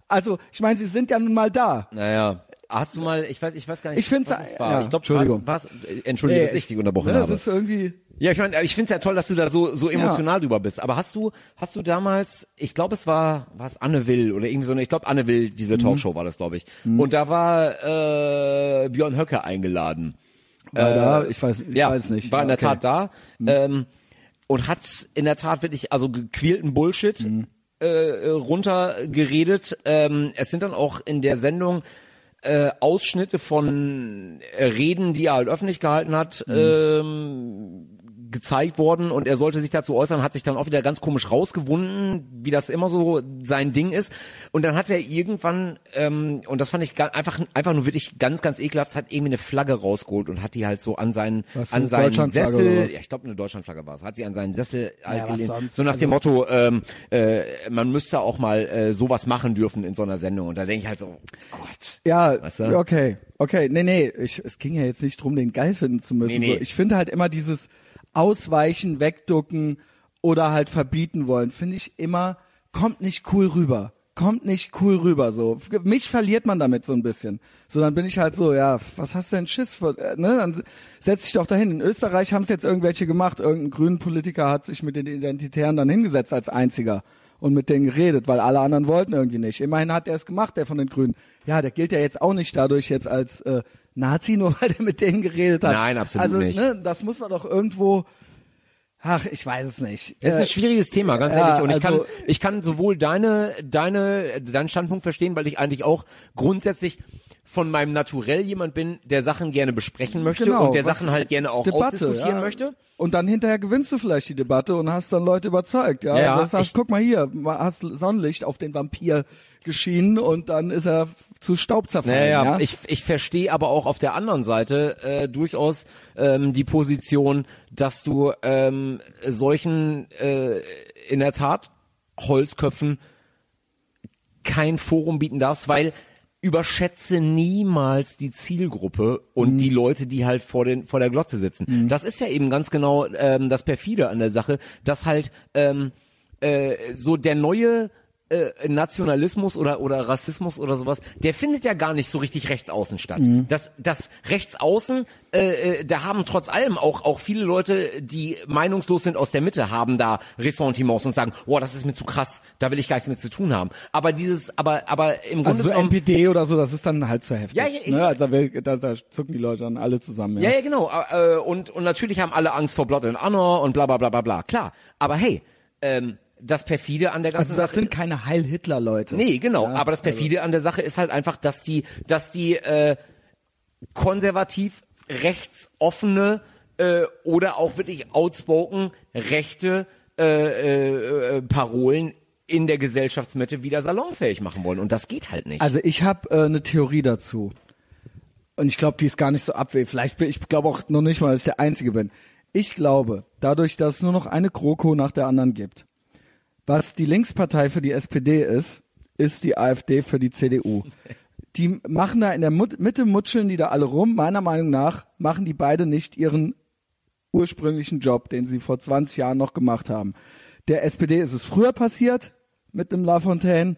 Also, ich meine, sie sind ja nun mal da. Naja, hast du mal, ich weiß, ich weiß gar nicht, Ich find's- was es war. ja, ich glaube, Entschuldigung. was, was, äh, entschuldige, dass ich dich unterbrochen ne, Das habe. ist irgendwie, Ja, ich meine, ich finde es ja toll, dass du da so so emotional drüber bist. Aber hast du hast du damals, ich glaube, es war was Anne Will oder irgendwie so eine, ich glaube Anne Will, Mhm. diese Talkshow war das, glaube ich. Und da war äh, Björn Höcke eingeladen. war Äh, da, ich weiß, ich ja, weiß nicht. war in der Okay. Tat da ähm, und hat in der Tat wirklich also gequälten Bullshit Mhm. äh, runtergeredet. Ähm, es sind dann auch in der Sendung äh, Ausschnitte von Reden, die er halt öffentlich gehalten hat, Mhm. ähm, gezeigt worden und er sollte sich dazu äußern, hat sich dann auch wieder ganz komisch rausgewunden, wie das immer so sein Ding ist. Und dann hat er irgendwann, ähm, und das fand ich einfach, einfach nur wirklich ganz, ganz ekelhaft, hat irgendwie eine Flagge rausgeholt und hat die halt so an seinen, Was, an eine seinen Sessel, ja, ich glaube eine Deutschlandflagge war es, hat sie an seinen Sessel halt was gelehnt. So nach dem Also- Motto, ähm, äh, man müsste auch mal äh, sowas machen dürfen in so einer Sendung. Und da denke ich halt so, Gott. Ja, Weißt du? okay, okay, nee, nee, ich, es ging ja jetzt nicht drum, den geil finden zu müssen. Nee, nee. So, ich finde halt immer dieses Ausweichen, Wegducken oder halt verbieten wollen, finde ich immer, kommt nicht cool rüber. Kommt nicht cool rüber, so. Mich verliert man damit so ein bisschen. So, dann bin ich halt so, ja, was hast du denn Schiss vor, äh, ne? Dann setz dich doch dahin. In Österreich haben es jetzt irgendwelche gemacht. Irgendein grünen Politiker hat sich mit den Identitären dann hingesetzt als einziger und mit denen geredet, weil alle anderen wollten irgendwie nicht. Immerhin hat er es gemacht, der von den Grünen. Ja, der gilt ja jetzt auch nicht dadurch jetzt als äh, Nazi, nur weil der mit denen geredet hat. Nein, absolut also, nicht. Ne, das muss man doch irgendwo. Ach, ich weiß es nicht. Es ist Äh, ein schwieriges Thema, ganz ja, ehrlich. Und ich also- kann, ich kann sowohl deine, deine, deinen Standpunkt verstehen, weil ich eigentlich auch grundsätzlich von meinem Naturell jemand bin, der Sachen gerne besprechen möchte Genau, und der Sachen halt gerne auch Debatte, ausdiskutieren ja. möchte. Und dann hinterher gewinnst du vielleicht die Debatte und hast dann Leute überzeugt. Ja, Ja, das heißt, guck mal hier, hast Sonnenlicht auf den Vampir geschienen und dann ist er zu Staub zerfallen. Naja, ja? ich, ich verstehe aber auch auf der anderen Seite äh, durchaus ähm, die Position, dass du ähm, solchen äh, in der Tat Holzköpfen kein Forum bieten darfst, weil überschätze niemals die Zielgruppe und die Leute, die halt vor den vor der Glotze sitzen. Das ist ja eben ganz genau ähm, das perfide an der Sache, dass halt ähm, äh, so der neue äh, Nationalismus oder oder Rassismus oder sowas, der findet ja gar nicht so richtig rechtsaußen statt. Das das rechtsaußen, äh, äh, da haben trotz allem auch auch viele Leute, die meinungslos sind aus der Mitte, haben da Ressentiments und sagen, boah, das ist mir zu krass, da will ich gar nichts mit zu tun haben. Aber dieses, aber aber im Grunde Also so genommen, NPD oder so, das ist dann halt zu heftig. Ja, ja, ne? ja. Also da, da, da zucken die Leute dann alle zusammen. Ja, Ja, ja, genau. Äh, und, und natürlich haben alle Angst vor Blood and Honor und bla bla bla bla bla. Klar. Aber hey, ähm, das perfide an der ganzen Also das Sache. sind keine Heil-Hitler-Leute. Nee, genau. Ja, also aber das perfide an der Sache ist halt einfach, dass die, dass die äh, konservativ rechtsoffene äh, oder auch wirklich outspoken rechte äh, äh, Parolen in der Gesellschaftsmitte wieder salonfähig machen wollen. Und das geht halt nicht. Also ich habe äh, eine Theorie dazu. Und ich glaube, die ist gar nicht so abwegig. Vielleicht bin ich glaube auch noch nicht mal, dass ich der Einzige bin. Ich glaube, dadurch, dass es nur noch eine GroKo nach der anderen gibt, was die Linkspartei für die SPD ist, ist die AfD für die CDU. Die machen da in der Mitte mutscheln die da alle rum. Meiner Meinung nach machen die beide nicht ihren ursprünglichen Job, den sie vor 20 Jahren noch gemacht haben. Der SPD ist es früher passiert mit dem Lafontaine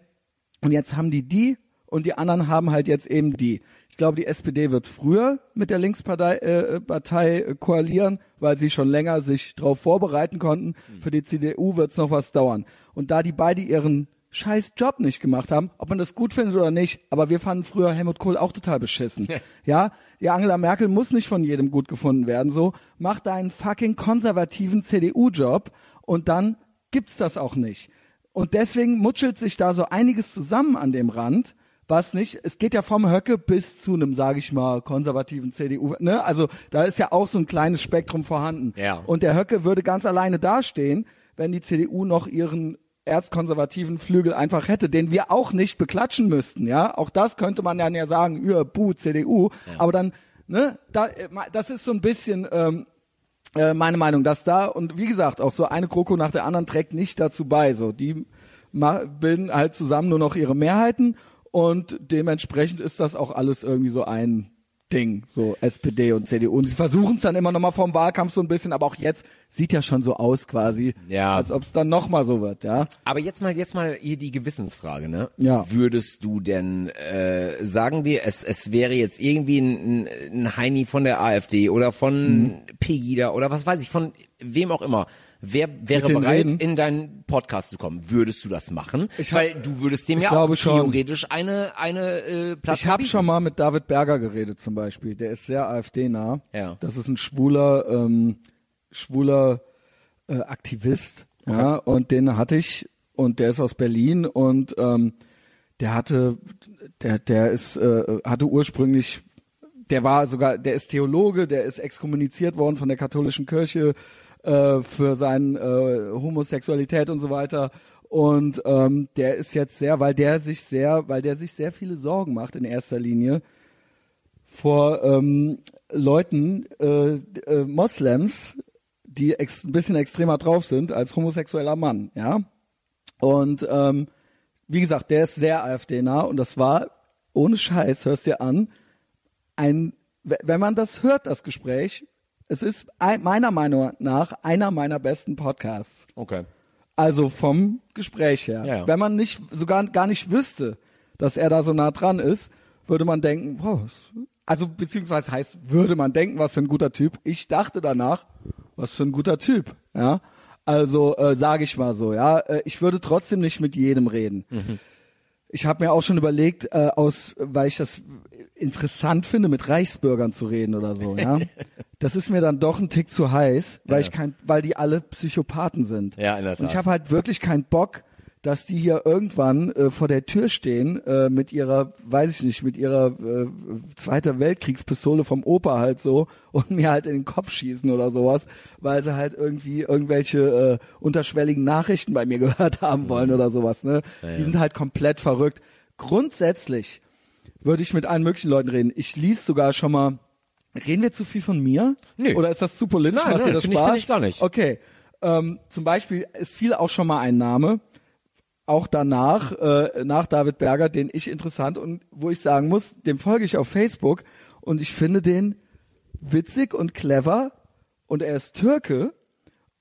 und jetzt haben die die und die anderen haben halt jetzt eben die. Ich glaube, die SPD wird früher mit der Linkspartei äh, Partei, äh, koalieren, weil sie schon länger sich darauf vorbereiten konnten. Für die CDU wird es noch was dauern. Und da die beide ihren scheiß Job nicht gemacht haben, ob man das gut findet oder nicht, aber wir fanden früher Helmut Kohl auch total beschissen. ja, die Angela Merkel muss nicht von jedem gut gefunden werden, so. Mach deinen fucking konservativen CDU-Job und dann gibt's das auch nicht. Und deswegen mutschelt sich da so einiges zusammen an dem Rand, was nicht, es geht ja vom Höcke bis zu einem, sage ich mal, konservativen CDU, ne? Also da ist ja auch so ein kleines Spektrum vorhanden. Ja. Und der Höcke würde ganz alleine dastehen, wenn die CDU noch ihren erzkonservativen Flügel einfach hätte, den wir auch nicht beklatschen müssten, ja? Auch das könnte man dann ja sagen, ja, buh, CDU, aber dann, ne, da, äh, das ist so ein bisschen, ähm, äh, meine Meinung, dass da und wie gesagt auch so eine Kroko nach der anderen trägt nicht dazu bei. So die ma- bilden halt zusammen nur noch ihre Mehrheiten und dementsprechend ist das auch alles irgendwie so ein Ding, so SPD und CDU. Und sie versuchen es dann immer noch mal vom Wahlkampf so ein bisschen, aber auch jetzt sieht ja schon so aus quasi, Ja. als ob es dann noch mal so wird, ja. Aber jetzt mal, jetzt mal hier die Gewissensfrage, ne? Ja. Würdest du denn, äh, sagen wir, es, es wäre jetzt irgendwie ein, ein Heini von der AfD oder von Mhm. Pegida oder was weiß ich, von wem auch immer. Wer wäre bereit, reden? in deinen Podcast zu kommen? Würdest du das machen? Ich hab- Weil du würdest dem ja glaube auch schon. theoretisch eine, eine äh, Plattform Ich habe schon mal mit David Berger geredet zum Beispiel. Der ist sehr AfD-nah. Ja. Das ist ein schwuler, ähm, schwuler äh, Aktivist. Ja, und den hatte ich und der ist aus Berlin und ähm, der hatte, der, der ist, äh, hatte ursprünglich, der war sogar, der ist Theologe, der ist exkommuniziert worden von der katholischen Kirche äh, für seine äh, Homosexualität und so weiter. Und ähm, der ist jetzt sehr, weil der sich sehr, weil der sich sehr viele Sorgen macht in erster Linie vor ähm, Leuten, äh, äh, Moslems, die ex ein bisschen extremer drauf sind als homosexueller Mann, ja. Und ähm, wie gesagt, der ist sehr AfD-nah und das war ohne Scheiß, hörst dir an, ein, wenn man das hört, das Gespräch, es ist ein, meiner Meinung nach einer meiner besten Podcasts. Okay. Also vom Gespräch her. Ja. Wenn man nicht sogar gar nicht wüsste, dass er da so nah dran ist, würde man denken, boah, was- also beziehungsweise heißt, würde man denken, was für ein guter Typ. Ich dachte danach, was für ein guter Typ. Ja, also äh, sage ich mal so. Ja, äh, ich würde trotzdem nicht mit jedem reden. Ich habe mir auch schon überlegt, äh, aus, weil ich das interessant finde, mit Reichsbürgern zu reden oder so. Ja, das ist mir dann doch ein Tick zu heiß, weil ich kein, weil die alle Psychopathen sind. Ja, in der Und ich Tat. habe halt wirklich keinen Bock, dass die hier irgendwann äh, vor der Tür stehen äh, mit ihrer, weiß ich nicht, mit ihrer äh, Zweiter Weltkriegspistole vom Opa halt so und mir halt in den Kopf schießen oder sowas, weil sie halt irgendwie irgendwelche äh, unterschwelligen Nachrichten bei mir gehört haben wollen oder sowas. Ne? Die sind halt komplett verrückt. Grundsätzlich würde ich mit allen möglichen Leuten reden. Ich lies sogar schon mal. Reden wir zu viel von mir? Nö. Oder ist das zu politisch? Nein, Macht nein, dir das finde ich- finde ich gar nicht. Okay. Ähm, zum Beispiel, es fiel auch schon mal ein Name. Auch danach, äh, nach David Berger, den ich interessant und wo ich sagen muss, dem folge ich auf Facebook und ich finde den witzig und clever und er ist Türke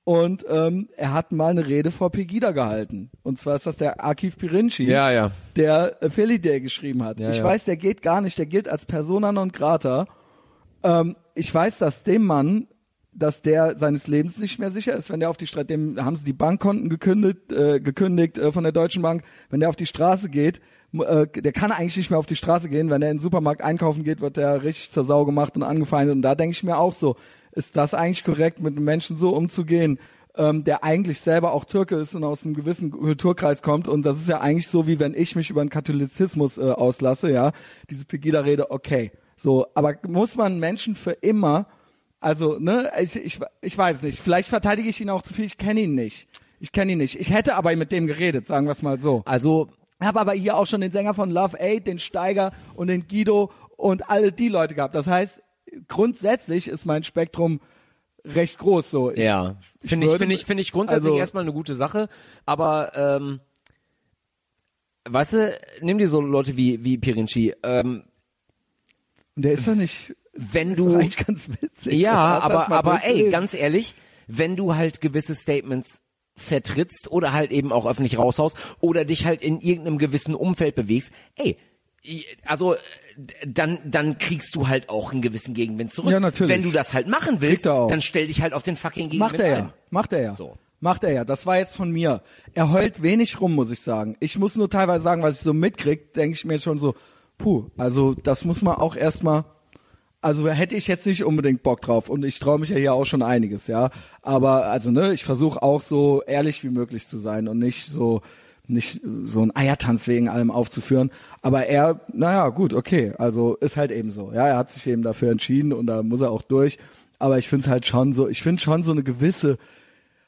und ähm, er hat mal eine Rede vor Pegida gehalten. Und zwar ist das der Akif Pirinci, Ja, ja. der äh, Philly Day geschrieben hat. Ja, ich weiß, der geht gar nicht, der gilt als Persona non grata. Ähm, ich weiß, dass dem Mann, dass der seines Lebens nicht mehr sicher ist, wenn der auf die Straße, dem haben sie die Bankkonten gekündigt, äh, gekündigt äh, von der Deutschen Bank, wenn der auf die Straße geht, äh, der kann eigentlich nicht mehr auf die Straße gehen, wenn er in den Supermarkt einkaufen geht, wird der richtig zur Sau gemacht und angefeindet. Und da denke ich mir auch so, ist das eigentlich korrekt, mit einem Menschen so umzugehen, ähm, der eigentlich selber auch Türke ist und aus einem gewissen Kulturkreis kommt? Und das ist ja eigentlich so, wie wenn ich mich über den Katholizismus äh, auslasse, ja, diese Pegida-Rede, okay, so, aber muss man Menschen für immer also, ne, ich, ich, ich weiß nicht. Vielleicht verteidige ich ihn auch zu viel. Ich kenne ihn nicht. Ich kenne ihn nicht. Ich hätte aber mit dem geredet, sagen wir es mal so. Also Ich habe aber hier auch schon den Sänger von Love Aid, den Steiger und den Guido und alle die Leute gehabt. Das heißt, grundsätzlich ist mein Spektrum recht groß so. Ich, Ja, finde ich, finde ich, finde ich grundsätzlich also- erstmal eine gute Sache, aber ähm, weißt du, nimm dir so Leute wie wie Pirinci, ähm, Der ist doch nicht wenn du witzig. ja, aber aber ey, ganz ehrlich, wenn du halt gewisse Statements vertrittst oder halt eben auch öffentlich raushaust oder dich halt in irgendeinem gewissen Umfeld bewegst, ey, also dann dann kriegst du halt auch einen gewissen Gegenwind zurück. Ja, natürlich. Wenn du das halt machen willst, dann stell dich halt auf den fucking Gegenwind Macht er ja. ein. Macht er ja. So. Macht er ja. Das war jetzt von mir. Er heult wenig rum, muss ich sagen. Ich muss nur teilweise sagen, was ich so mitkrieg, denke ich mir schon so, puh, also das muss man auch erstmal, also hätte ich jetzt nicht unbedingt Bock drauf und ich traue mich ja hier auch schon einiges, ja. Aber also ne, ich versuche auch so ehrlich wie möglich zu sein und nicht so nicht so einen Eiertanz wegen allem aufzuführen. Aber er, naja, gut, okay, also ist halt eben so. Ja, er hat sich eben dafür entschieden und da muss er auch durch. Aber ich finde es halt schon so, ich finde schon so eine gewisse,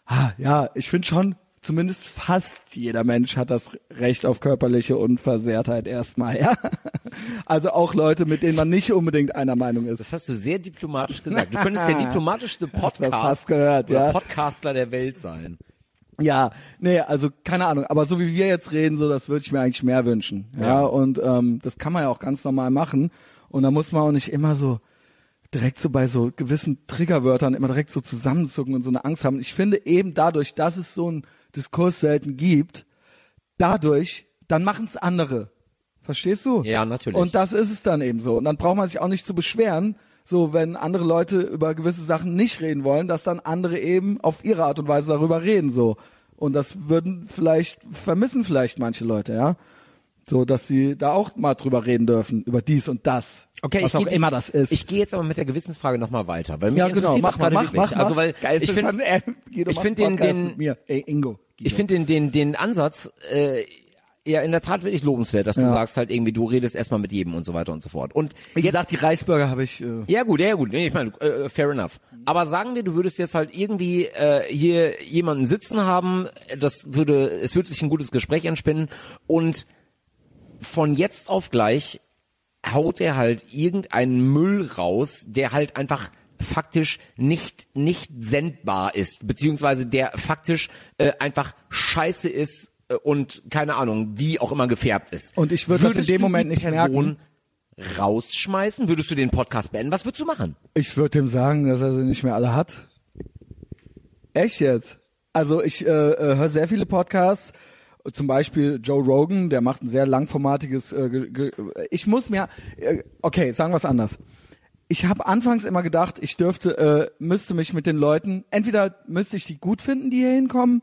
ah, ja, ich finde schon, zumindest fast jeder Mensch hat das Recht auf körperliche Unversehrtheit erstmal, ja. Also auch Leute, mit denen man nicht unbedingt einer Meinung ist. Das hast du sehr diplomatisch gesagt. Du könntest der diplomatischste Podcast gehört, ja. Podcastler der Welt sein. Ja, nee, also keine Ahnung, aber so wie wir jetzt reden, so das würde ich mir eigentlich mehr wünschen. Ja, Ja. und ähm, das kann man ja auch ganz normal machen und da muss man auch nicht immer so direkt so bei so gewissen Triggerwörtern immer direkt so zusammenzucken und so eine Angst haben. Ich finde eben dadurch, dass es so einen Diskurs selten gibt, dadurch, dann machen es andere. Verstehst du? Ja, natürlich. Und das ist es dann eben so. Und dann braucht man sich auch nicht zu beschweren, so wenn andere Leute über gewisse Sachen nicht reden wollen, dass dann andere eben auf ihre Art und Weise darüber reden, so. Und das würden vielleicht, vermissen vielleicht manche Leute, ja. So, dass sie da auch mal drüber reden dürfen, über dies und das. Okay, was ich auch geh- immer das ist. Ich gehe jetzt aber mit der Gewissensfrage nochmal weiter, weil mich ja, genau, mach gerade mach, wirklich. mach, also weil Geil, ich finde äh, ich macht find den- den- mir. Ey, Ingo. ich finde den den den Ansatz äh, ja in der Tat wirklich lobenswert, dass du Ja. sagst halt irgendwie du redest erstmal mit jedem und so weiter und so fort. Und Wie gesagt, die Reisburger habe ich, äh, Ja gut, ja gut, nee, ich meine, äh, fair enough. Aber sagen wir, du würdest jetzt halt irgendwie äh, hier jemanden sitzen haben, das würde, es würde sich ein gutes Gespräch entspinnen und von jetzt auf gleich haut er halt irgendeinen Müll raus, der halt einfach faktisch nicht nicht sendbar ist, beziehungsweise der faktisch äh, einfach scheiße ist äh, und keine Ahnung, wie auch immer gefärbt ist. Und ich würde das in dem Moment nicht Person rausschmeißen? Würdest du den Podcast beenden? Was würdest du machen? Ich würde dem sagen, dass er sie nicht mehr alle hat. Echt jetzt? Also ich äh, äh, höre sehr viele Podcasts, zum Beispiel Joe Rogan, der macht ein sehr langformatiges. Äh, ich muss mir, äh, okay, sagen wir es anders. Ich habe anfangs immer gedacht, ich dürfte, äh, müsste mich mit den Leuten, entweder müsste ich die gut finden, die hier hinkommen,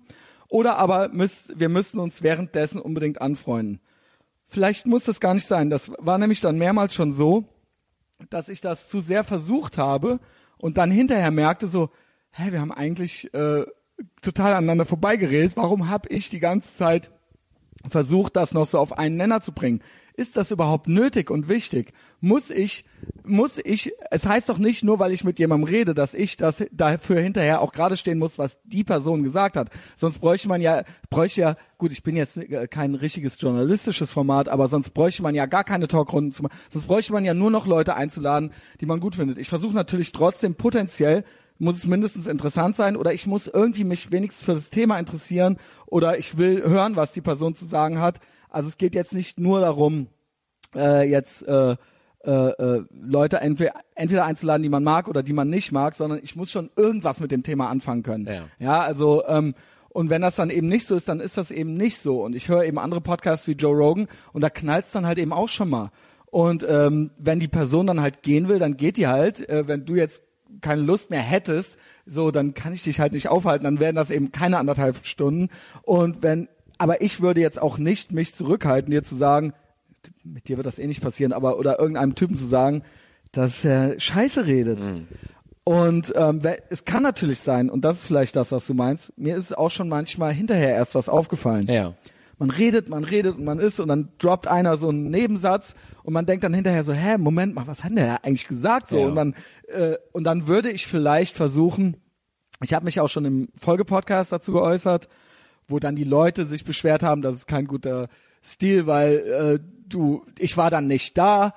oder aber müsst, wir müssten uns währenddessen unbedingt anfreunden. Vielleicht muss das gar nicht sein. Das war nämlich dann mehrmals schon so, dass ich das zu sehr versucht habe und dann hinterher merkte so, hä, wir haben eigentlich äh, total aneinander vorbeigeredet. Warum habe ich die ganze Zeit versucht, das noch so auf einen Nenner zu bringen? Ist das überhaupt nötig und wichtig? Muss ich, muss ich, es heißt doch nicht nur, weil ich mit jemandem rede, dass ich das dafür hinterher auch gerade stehen muss, was die Person gesagt hat. Sonst bräuchte man ja, bräuchte ja, gut, ich bin jetzt äh, kein richtiges journalistisches Format, aber sonst bräuchte man ja gar keine Talkrunden zu machen. Sonst bräuchte man ja nur noch Leute einzuladen, die man gut findet. Ich versuche natürlich trotzdem potenziell muss es mindestens interessant sein oder ich muss irgendwie mich wenigstens für das Thema interessieren oder ich will hören, was die Person zu sagen hat. Also es geht jetzt nicht nur darum, äh, jetzt äh, äh, äh, Leute entweder, entweder einzuladen, die man mag oder die man nicht mag, sondern ich muss schon irgendwas mit dem Thema anfangen können. Ja. ja also ähm, und wenn das dann eben nicht so ist, dann ist das eben nicht so. Und ich höre eben andere Podcasts wie Joe Rogan und da knallt's dann halt eben auch schon mal. Und ähm, wenn die Person dann halt gehen will, dann geht die halt. Äh, wenn du jetzt keine Lust mehr hättest, so, dann kann ich dich halt nicht aufhalten. Dann wären das eben keine anderthalb Stunden. Und wenn, aber ich würde jetzt auch nicht mich zurückhalten, dir zu sagen, mit dir wird das eh nicht passieren, aber oder irgendeinem Typen zu sagen, dass er Scheiße redet. Und ähm, es kann natürlich sein, und das ist vielleicht das, was du meinst, mir ist auch schon manchmal hinterher erst was aufgefallen. Ja. Man redet, man redet und man ist und dann droppt einer so einen Nebensatz und man denkt dann hinterher so, hä, Moment mal, was hat der da eigentlich gesagt? So Ja. und dann äh, und dann würde ich vielleicht versuchen, ich habe mich auch schon im Folgepodcast dazu geäußert, wo dann die Leute sich beschwert haben, das ist kein guter Stil, weil äh, du, ich war dann nicht da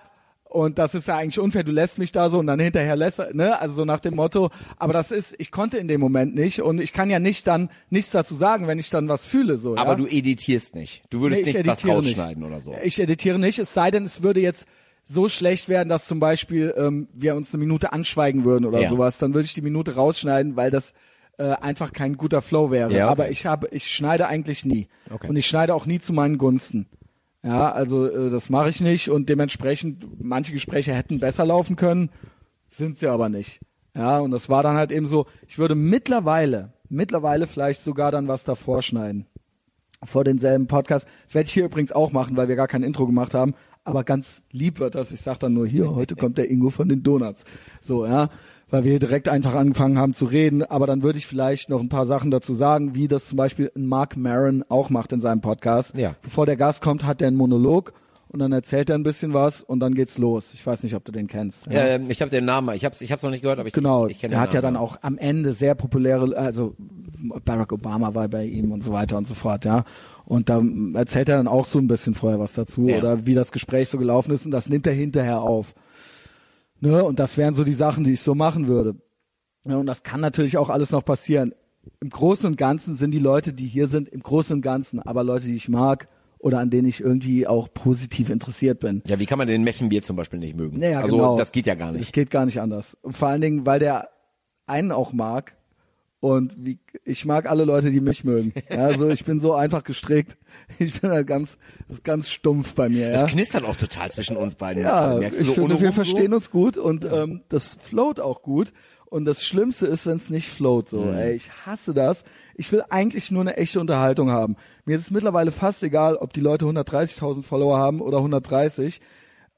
und das ist ja eigentlich unfair, du lässt mich da so und dann hinterher lässt, ne, also so nach dem Motto, aber das ist, ich konnte in dem Moment nicht und ich kann ja nicht dann nichts dazu sagen, wenn ich dann was fühle, so. Aber ja? du editierst nicht. Du würdest Nee, ich nicht was rausschneiden oder so. Ich editiere nicht, es sei denn, es würde jetzt so schlecht werden, dass zum Beispiel ähm, wir uns eine Minute anschweigen würden oder Ja. sowas, dann würde ich die Minute rausschneiden, weil das äh, einfach kein guter Flow wäre. Ja, okay. Aber ich habe, ich schneide eigentlich nie. Okay. Und ich schneide auch nie zu meinen Gunsten. Ja, also äh, das mache ich nicht und dementsprechend manche Gespräche hätten besser laufen können, sind sie aber nicht. Ja, und das war dann halt eben so, ich würde mittlerweile, mittlerweile vielleicht sogar dann was davor schneiden vor denselben Podcast. Das werde ich hier übrigens auch machen, weil wir gar kein Intro gemacht haben. Aber ganz lieb wird das. Ich sage dann nur hier, heute kommt der Ingo von den Donuts. So, ja. Weil wir hier direkt einfach angefangen haben zu reden. Aber dann würde ich vielleicht noch ein paar Sachen dazu sagen, wie das zum Beispiel ein Mark Maron auch macht in seinem Podcast. Ja. Bevor der Gast kommt, hat er einen Monolog und dann erzählt er ein bisschen was und dann geht's los. Ich weiß nicht, ob du den kennst. Ja. Ähm, ich habe den Namen, ich hab's, ich hab's noch nicht gehört, aber ich, Genau, ich, ich kenne er den hat ja Namen. dann auch am Ende sehr populäre, also Barack Obama war bei ihm und so weiter und so fort, ja. Und da erzählt er dann auch so ein bisschen vorher was dazu Ja. oder wie das Gespräch so gelaufen ist und das nimmt er hinterher auf. Ne? Und das wären so die Sachen, die ich so machen würde. Ja, und das kann natürlich auch alles noch passieren. Im Großen und Ganzen sind die Leute, die hier sind, im Großen und Ganzen, aber Leute, die ich mag oder an denen ich irgendwie auch positiv interessiert bin. Ja, wie kann man den Mechenbier zum Beispiel nicht mögen? Naja, also genau. das geht ja gar Das nicht. geht gar nicht anders. Und vor allen Dingen, weil der einen auch mag. Und wie, ich mag alle Leute, die mich mögen. Ja, also ich bin so einfach gestrickt. Ich bin da ganz, das ist ganz stumpf bei mir. Es Ja, knistert auch total zwischen uns beiden. ja ich so finde, wir verstehen uns gut und ähm, das float auch gut. Und das Schlimmste ist, wenn es nicht float. So, Mhm. ey, ich hasse das. Ich will eigentlich nur eine echte Unterhaltung haben. Mir ist es mittlerweile fast egal, ob die Leute 130.000 Follower haben oder 130.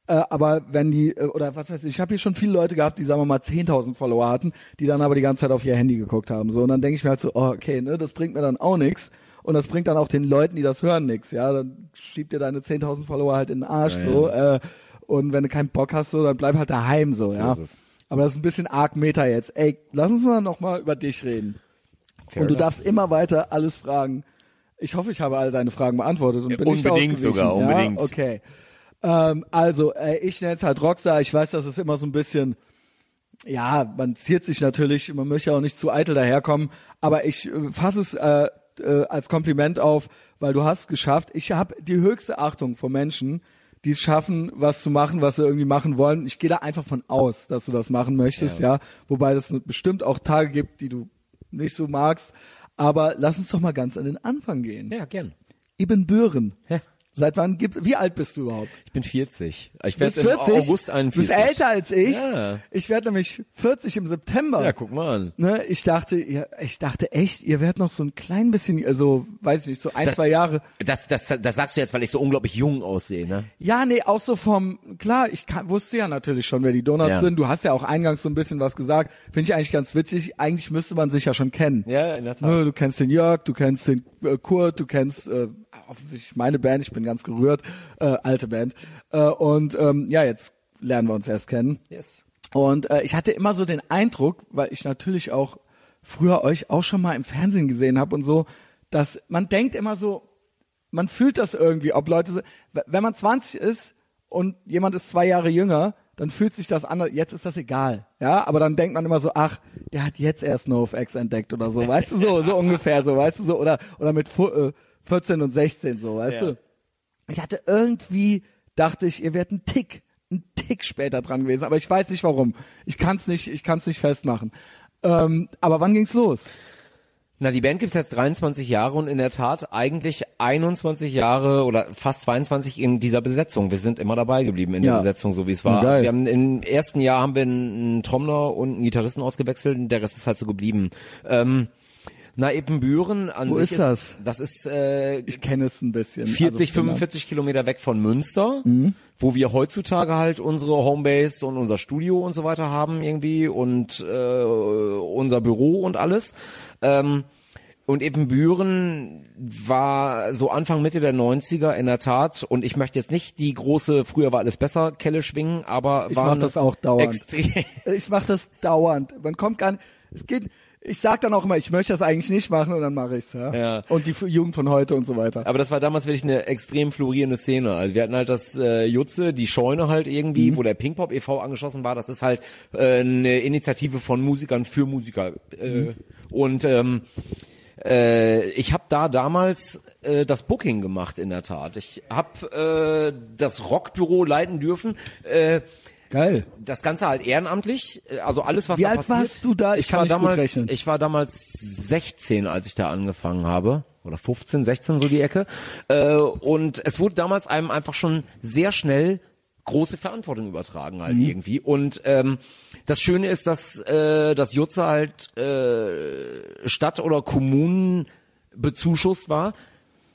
Äh, aber wenn die, äh, oder was weiß ich, ich habe hier schon viele Leute gehabt, die sagen wir mal 10.000 Follower hatten, die dann aber die ganze Zeit auf ihr Handy geguckt haben. So, und dann denke ich mir halt so, oh, okay, ne, das bringt mir dann auch nichts. Und das bringt dann auch den Leuten, die das hören, nichts. Ja, dann schiebt dir deine 10.000 Follower halt in den Arsch Ja, so. Äh, und wenn du keinen Bock hast, so, dann bleib halt daheim so, ja. ist es. Aber das ist ein bisschen arg Meta jetzt. Ey, lass uns mal noch mal über dich reden. Fair und du enough. darfst immer weiter alles fragen. Ich hoffe, ich habe alle deine Fragen beantwortet und Ja, bin nicht unbedingt sogar, unbedingt. Ja? Okay. Ähm, also, äh, ich nenne es halt Rockstar. Ich weiß, das ist immer so ein bisschen, ja, man ziert sich natürlich, man möchte auch nicht zu eitel daherkommen, aber ich äh, fasse es äh, äh, als Kompliment auf, weil du hast es geschafft. Ich habe die höchste Achtung vor Menschen, die es schaffen, was zu machen, was sie irgendwie machen wollen. Ich gehe da einfach von aus, dass du das machen möchtest, ja. Wobei es bestimmt auch Tage gibt, die du nicht so magst. Aber lass uns doch mal ganz an den Anfang gehen. Ja, gern. Ibn Büren. Ja. Seit wann gibt, wie alt bist du überhaupt? Ich bin 40. Ich werde im 40? August 41. Bist älter als ich? Ja. Ich werde nämlich 40 im September. Ja, guck mal an. Ne, ich dachte, ihr, ich dachte echt, ihr werdet noch so ein klein bisschen, also, weiß ich nicht, so ein, Das- zwei Jahre. Das, das, das sagst du jetzt, weil ich so unglaublich jung aussehe, ne? Ja, nee, auch so vom, klar, ich kann, wusste ja natürlich schon, wer die Donuts Ja. sind. Du hast ja auch eingangs so ein bisschen was gesagt. Finde ich eigentlich ganz witzig. Eigentlich müsste man sich ja schon kennen. Ja, in der Tat. Ne, du kennst den Jörg, du kennst den äh, Kurt, du kennst äh, offensichtlich meine Band, ich bin ganz gerührt, äh, alte Band. Äh, und ähm, ja, jetzt lernen wir uns erst kennen. Yes. Und äh, ich hatte immer so den Eindruck, weil ich natürlich auch früher euch auch schon mal im Fernsehen gesehen habe und so, dass man denkt immer so, man fühlt das irgendwie, ob Leute, wenn man 20 ist und jemand ist zwei Jahre jünger, dann fühlt sich das an, jetzt ist das egal. Ja, aber dann denkt man immer so, ach, der hat jetzt erst NoFX entdeckt oder so, weißt du, so, so ungefähr, so, weißt du, so, oder, oder mit äh, 14 und 16, so, weißt Ja. du. Ich hatte irgendwie, dachte ich, ihr werdet ein Tick, ein Tick später dran gewesen, aber ich weiß nicht warum. Ich kann's nicht, ich kann's nicht festmachen. Ähm, aber wann ging's los? Na, die Band gibt's jetzt 23 Jahre und in der Tat eigentlich 21 Jahre oder fast 22 in dieser Besetzung. Wir sind immer dabei geblieben in Ja. der Besetzung, so wie es war. Ja. Also wir haben im ersten Jahr haben wir einen Trommler und einen Gitarristen ausgewechselt und der Rest ist halt so geblieben. Ähm, na, Ebenbüren an Wo sich ist das? Das ist äh, Ich kenne es ein bisschen. 40, also, 45 Kilometer weg von Münster, Mhm. wo wir heutzutage halt unsere Homebase und unser Studio und so weiter haben irgendwie und äh, unser Büro und alles. Ähm, und Ebenbüren war so Anfang Mitte der 90er in der Tat und ich möchte jetzt nicht die große früher war alles besser Kelle schwingen, aber Ich war mach das auch dauernd. extrem Ich mache das dauernd. Man kommt gar nicht. Es geht. Ich sag dann auch immer, ich möchte das eigentlich nicht machen und dann mache ich's. Ja? Ja. Und die Jugend von heute und so weiter. Aber das war damals wirklich eine extrem florierende Szene. Also wir hatten halt das äh, Jutze, die Scheune halt irgendwie, wo der Pinkpop e.V. angeschlossen war. Das ist halt äh, eine Initiative von Musikern für Musiker. Äh, Und ähm, äh, ich habe da damals äh, das Booking gemacht in der Tat. Ich habe äh, das Rockbüro leiten dürfen. Äh, Geil. das Ganze halt ehrenamtlich, äh, also alles was Wie da alt passiert. warst du da? Ich kann war nicht gut damals, rechnen. Ich war damals 16, als ich da angefangen habe oder 15, 16 so die Ecke. Äh, und es wurde damals einem einfach schon sehr schnell große Verantwortung übertragen halt Mhm. irgendwie. Und ähm, das Schöne ist, dass äh, das Jutze halt äh, Stadt oder Kommunen bezuschusst war.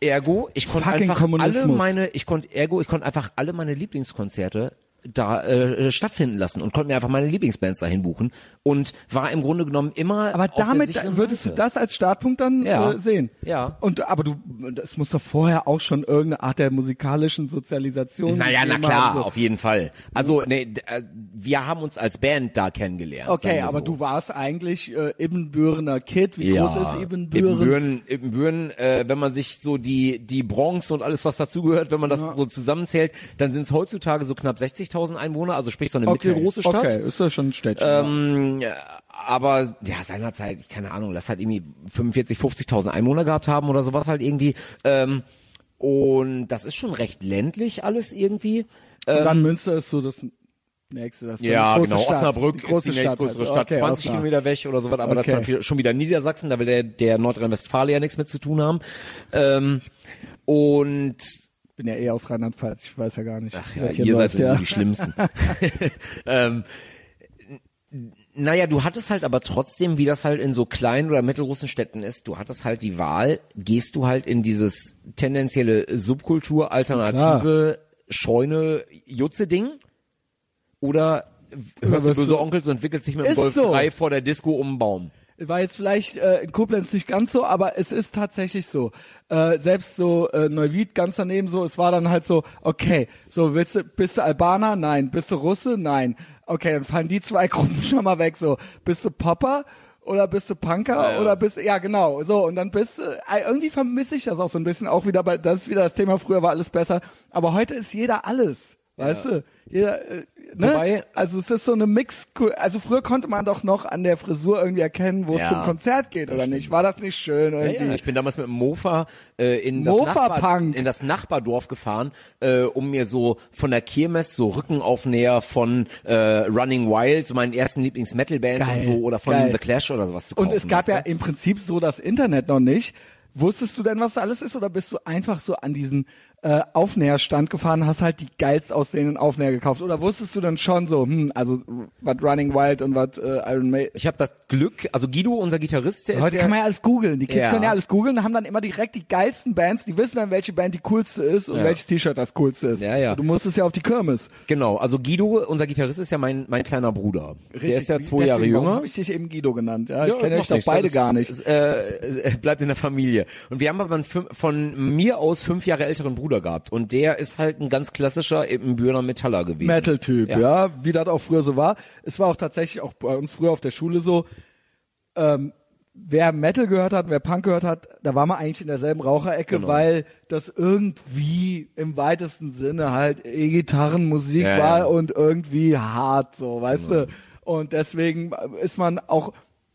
Ergo, ich konnte einfach alle meine, ich konnte ergo, ich konnte einfach alle meine Lieblingskonzerte da äh, stattfinden lassen und konnte mir einfach meine Lieblingsbands dahin buchen und war im Grunde genommen immer Aber damit würdest du das als Startpunkt dann Ja. äh, sehen. Ja. Und aber du, das muss doch vorher auch schon irgendeine Art der musikalischen Sozialisation. Naja, na klar, so. auf jeden Fall. Also, nee, äh, wir haben uns als Band da kennengelernt. Okay, aber so. du warst eigentlich äh, Ibbenbürener Kid. Wie groß ist Ibbenbüren? Ibbenbüren, Ibbenbüren äh, wenn man sich so die die Bronx und alles was dazugehört, wenn man das so zusammenzählt, dann sind es heutzutage so knapp 60.000 Einwohner, also sprich so eine Okay, mittelgroße Stadt. Okay, ist das schon ein Städtchen. Ähm, ja, aber ja, seinerzeit, ich keine Ahnung, lass halt irgendwie 45, 50.000 Einwohner gehabt haben oder sowas halt irgendwie. Ähm, und das ist schon recht ländlich alles irgendwie. Und dann Münster ist so das nächste. Das ist Ja, genau. Stadt. Osnabrück Die ist die nächstgrößere halt. Stadt, Okay, 20 Osnabrück. Kilometer weg oder sowas, aber das ist Okay. dann schon wieder Niedersachsen, da will der, der Nordrhein-Westfalen ja nichts mit zu tun haben. Ähm, und bin ja eh aus Rheinland-Pfalz, ich weiß ja gar nicht. Ach ja, ihr seid sowieso die Schlimmsten. ähm, naja, du hattest halt aber trotzdem, wie das halt in so kleinen oder mittelgroßen Städten ist, du hattest halt die Wahl, gehst du halt in dieses tendenzielle Subkultur, alternative Scheune, Jutze-Ding oder hörst du böse Onkels und wickelst dich mit dem Golf so. 3 vor der Disco um den Baum? War jetzt vielleicht äh, in Koblenz nicht ganz so, aber es ist tatsächlich so. Äh, selbst so äh, Neuwied ganz daneben so, es war dann halt so, okay, so willst du, bist du Albaner? Nein. Bist du Russe? Nein. Okay, dann fallen die zwei Gruppen schon mal weg. So, bist du Popper? Oder bist du Punker? ja. Oder bist ja genau so und dann bist du äh, irgendwie vermisse ich das auch so ein bisschen auch wieder bei das ist wieder das Thema früher war alles besser aber heute ist jeder alles weißt du jeder äh, ne? Wobei- also es ist so eine Mix also früher konnte man doch noch an der Frisur irgendwie erkennen wo es Ja, zum Konzert geht oder nicht war das nicht schön Ja, irgendwie ja, ich bin damals mit dem Mofa äh, in, das Mofa-Punk. Nachbar, in das Nachbardorf gefahren, äh, um mir so von der Kirmes so Rückenaufnäher von äh, Running Wild, so meinen ersten Lieblings-Metal-Bands und so, oder von geil. The Clash oder sowas zu kaufen. Und es gab ja du? im Prinzip so das Internet noch nicht. Wusstest du denn, was da alles ist, oder bist du einfach so an diesen äh, Aufnäherstand gefahren, hast halt die geilst aussehenden Aufnäher gekauft? Oder wusstest du dann schon so, hm, also was Running Wild und was äh, Iron Maiden? Ich habe das Glück, also Guido, unser Gitarrist, der ist Heute kann man ja alles googeln. Die Kids Ja. können ja alles googeln, haben dann immer direkt die geilsten Bands. Die wissen dann, welche Band die coolste ist und Ja. welches T-Shirt das coolste ist. Ja, ja. Du musstest ja auf die Kirmes. genau, also Guido, unser Gitarrist ist ja mein mein kleiner Bruder. der ist ja zwei Deswegen, Jahre warum jünger. Hab ich dich eben Guido genannt. Ja, ich Ja, kenne macht euch doch beide Das gar nicht. ist, Äh, äh, bleibt in der Familie. Und wir haben aber einen von mir aus fünf Jahre älteren Bruder gehabt. Und der ist halt ein ganz klassischer Ibbenbürener Metaller gewesen. Metal-Typ, ja. Ja. wie das auch früher so war. Es war auch tatsächlich auch bei uns früher auf der Schule so, ähm, wer Metal gehört hat, wer Punk gehört hat, da war man eigentlich in derselben Raucherecke, Genau. weil das irgendwie im weitesten Sinne halt E-Gitarrenmusik Ja, war ja. und irgendwie hart, so, weißt du. Und deswegen ist man auch,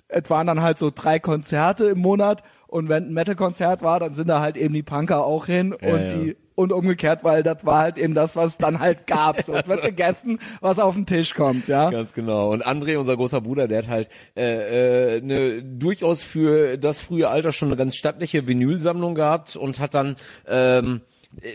es waren dann halt so drei Konzerte im Monat und wenn ein Metal-Konzert war, dann sind da halt eben die Punker auch hin Ja, und die und umgekehrt, weil das war halt eben das, was es dann halt gab. So, es wird gegessen, was auf den Tisch kommt, ja. Ganz genau. Und André, unser großer Bruder, der hat halt äh, äh, eine durchaus für das frühe Alter schon eine ganz stattliche Vinylsammlung gehabt und hat dann ähm,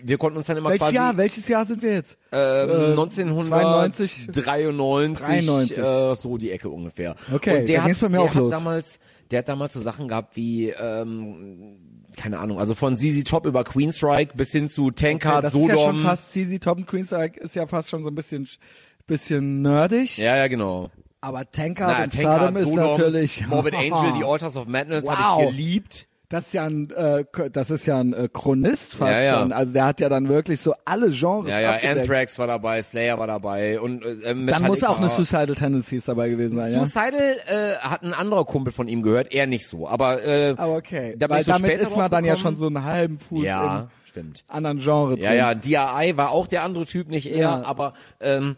wir konnten uns dann immer Welches quasi Jahr? Welches Jahr sind wir jetzt? ähm, 92? 1993 93. Äh, so die Ecke ungefähr. Okay, und der hat, bei mir der auch hat los. damals der hat damals so Sachen gehabt wie ähm, keine Ahnung, also von ZZ Top über Queenstrike bis hin zu Tankard, das ist ja schon Sodom. fast CZ Top und Queensryche ist ja fast schon so ein bisschen bisschen nerdig. ja, ja, genau. Aber Tankard Na, und Tankard, Sodom ist Sodom, natürlich Morbid Angel, die Altars of Madness habe Wow. ich geliebt. Das ist ja ein, äh, das ist ja ein äh, Chronist fast Ja, ja. schon. Also der hat ja dann wirklich so alle Genres Ja, ja, abgedeckt. Anthrax war dabei, Slayer war dabei und äh, Metallica. Dann muss auch eine Suicidal Tendencies dabei gewesen sein, ja? Suicidal äh, hat ein anderer Kumpel von ihm gehört, er nicht so, aber äh, Aber okay, Da weil so damit ist man dann ja schon so einen halben Fuß ja, im stimmt. anderen Genre drin. Ja, ja, DRI war auch der andere Typ, nicht er, Ja. aber ähm,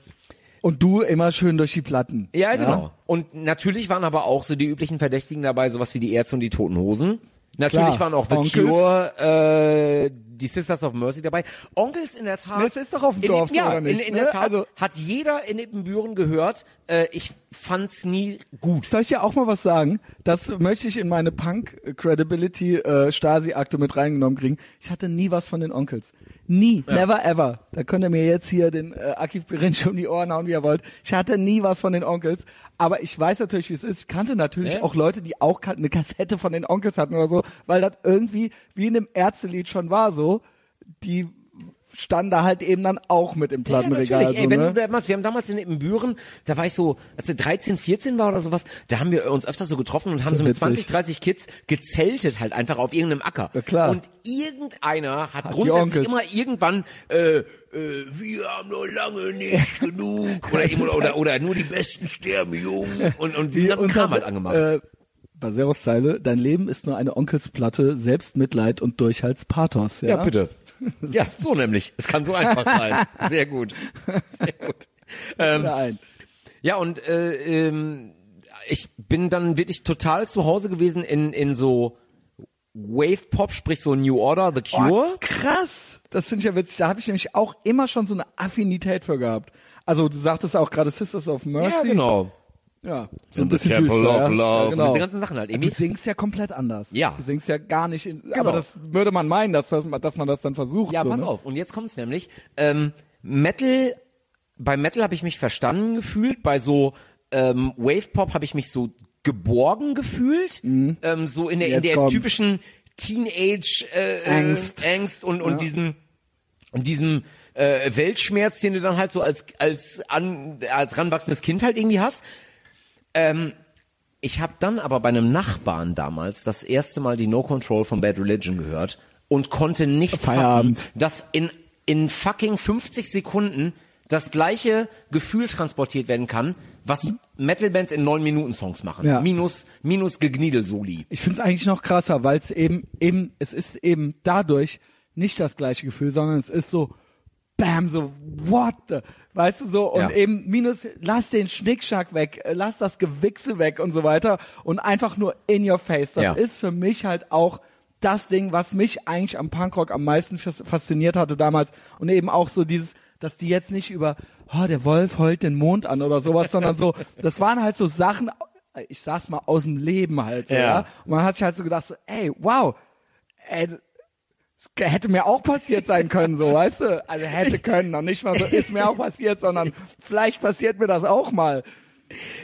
Und du immer schön durch die Platten. ja, genau. Und natürlich waren aber auch so die üblichen Verdächtigen dabei, sowas wie die Ärzte und die Toten Hosen. Natürlich Klar. waren auch The Onkels. Cure, äh, die Sisters of Mercy dabei. Onkels in der Tat. Das ist doch auf dem in, Dorf so, ja, oder nicht, in, in ne? der Tat Also- hat jeder in Ippenbüren gehört. Äh, ich fand's nie gut. Soll ich dir auch mal was sagen? Das möchte ich in meine Punk-Credibility äh, Stasi-Akte mit reingenommen kriegen. Ich hatte nie was von den Onkels. Nie, never ever. Da könnt ihr mir jetzt hier den äh, Akif Birinci um die Ohren hauen, wie ihr wollt. Ich hatte nie was von den Onkels. Aber ich weiß natürlich, wie es ist. Ich kannte natürlich Ja. auch Leute, die auch eine Kassette von den Onkels hatten oder so, weil das irgendwie wie in einem Ärztelied schon war so. Die standen da halt eben dann auch mit im Plattenregal. natürlich. so, Ey, wenn ne? du damals, wir haben damals in Ippenbüren, da war ich so, als ich 13, 14 war oder sowas, da haben wir uns öfter so getroffen und haben so mit witzig. 20, 30 Kids gezeltet halt einfach auf irgendeinem Acker. Ja, klar. Und irgendeiner hat, die grundsätzlich immer irgendwann, äh, äh, wir haben noch lange nicht genug oder, oder, oder, oder nur die Besten sterben jung und, und diesen ganzen Kram halt angemacht. Äh, Baseros Zeile, dein Leben ist nur eine Onkelsplatte, Selbstmitleid und Durchhaltspathos. Ja, ja, bitte. Ja, so nämlich. Es kann so einfach sein. Sehr gut. Sehr gut. Ähm. Ja, und äh, ähm, ich bin dann wirklich total zu Hause gewesen in, in so Wave Pop, sprich so New Order, The Cure. Oh, krass. Das finde ich ja witzig. Da habe ich nämlich auch immer schon so eine Affinität für gehabt. Also du sagtest auch gerade Sisters of Mercy. ja, genau. Ja, so In ein bisschen Temple düster, of ja. Love. Ja, Und genau. diese ganzen Sachen halt Du irgendwie. singst ja komplett anders. Ja. Du singst ja gar nicht, in, Genau. aber das würde man meinen, dass, das, dass man das dann versucht. Ja, so, pass ne? auf. Und jetzt kommt's nämlich. Ähm, Metal, bei Metal habe ich mich verstanden gefühlt, bei so ähm, Wave Pop habe ich mich so geborgen gefühlt, ähm, so in der, in Mhm. Der kommt's. typischen Teenage äh, Angst. Angst und und diesen und diesem äh, Weltschmerz, den du dann halt so als als an als ranwachsendes Kind halt irgendwie hast. Ähm, ich habe dann aber bei einem Nachbarn damals das erste Mal die No Control von Bad Religion gehört und konnte nicht Feierabend. fassen, dass in in fucking 50 Sekunden das gleiche Gefühl transportiert werden kann, was Metal-Bands in 9 Minuten Songs machen. Ja. Minus minus Gegniedel-Soli. Ich finde es eigentlich noch krasser, weil es eben, eben, es ist eben dadurch nicht das gleiche Gefühl, sondern es ist so, bam, so, what the, weißt du so, und Ja. eben minus, lass den Schnickschnack weg, äh, lass das Gewichse weg und so weiter und einfach nur in your face. Das Ja. ist für mich halt auch das Ding, was mich eigentlich am Punkrock am meisten fas- fasziniert hatte damals und eben auch so dieses, dass die jetzt nicht über, oh, der Wolf heult den Mond an oder sowas, sondern so, das waren halt so Sachen, ich sag's mal, aus dem Leben halt, so, Ja. ja. Und man hat sich halt so gedacht, so, ey, wow, ey, hätte mir auch passiert sein können, so, weißt du? Also hätte können, noch nicht mal so, ist mir auch passiert, sondern vielleicht passiert mir das auch mal.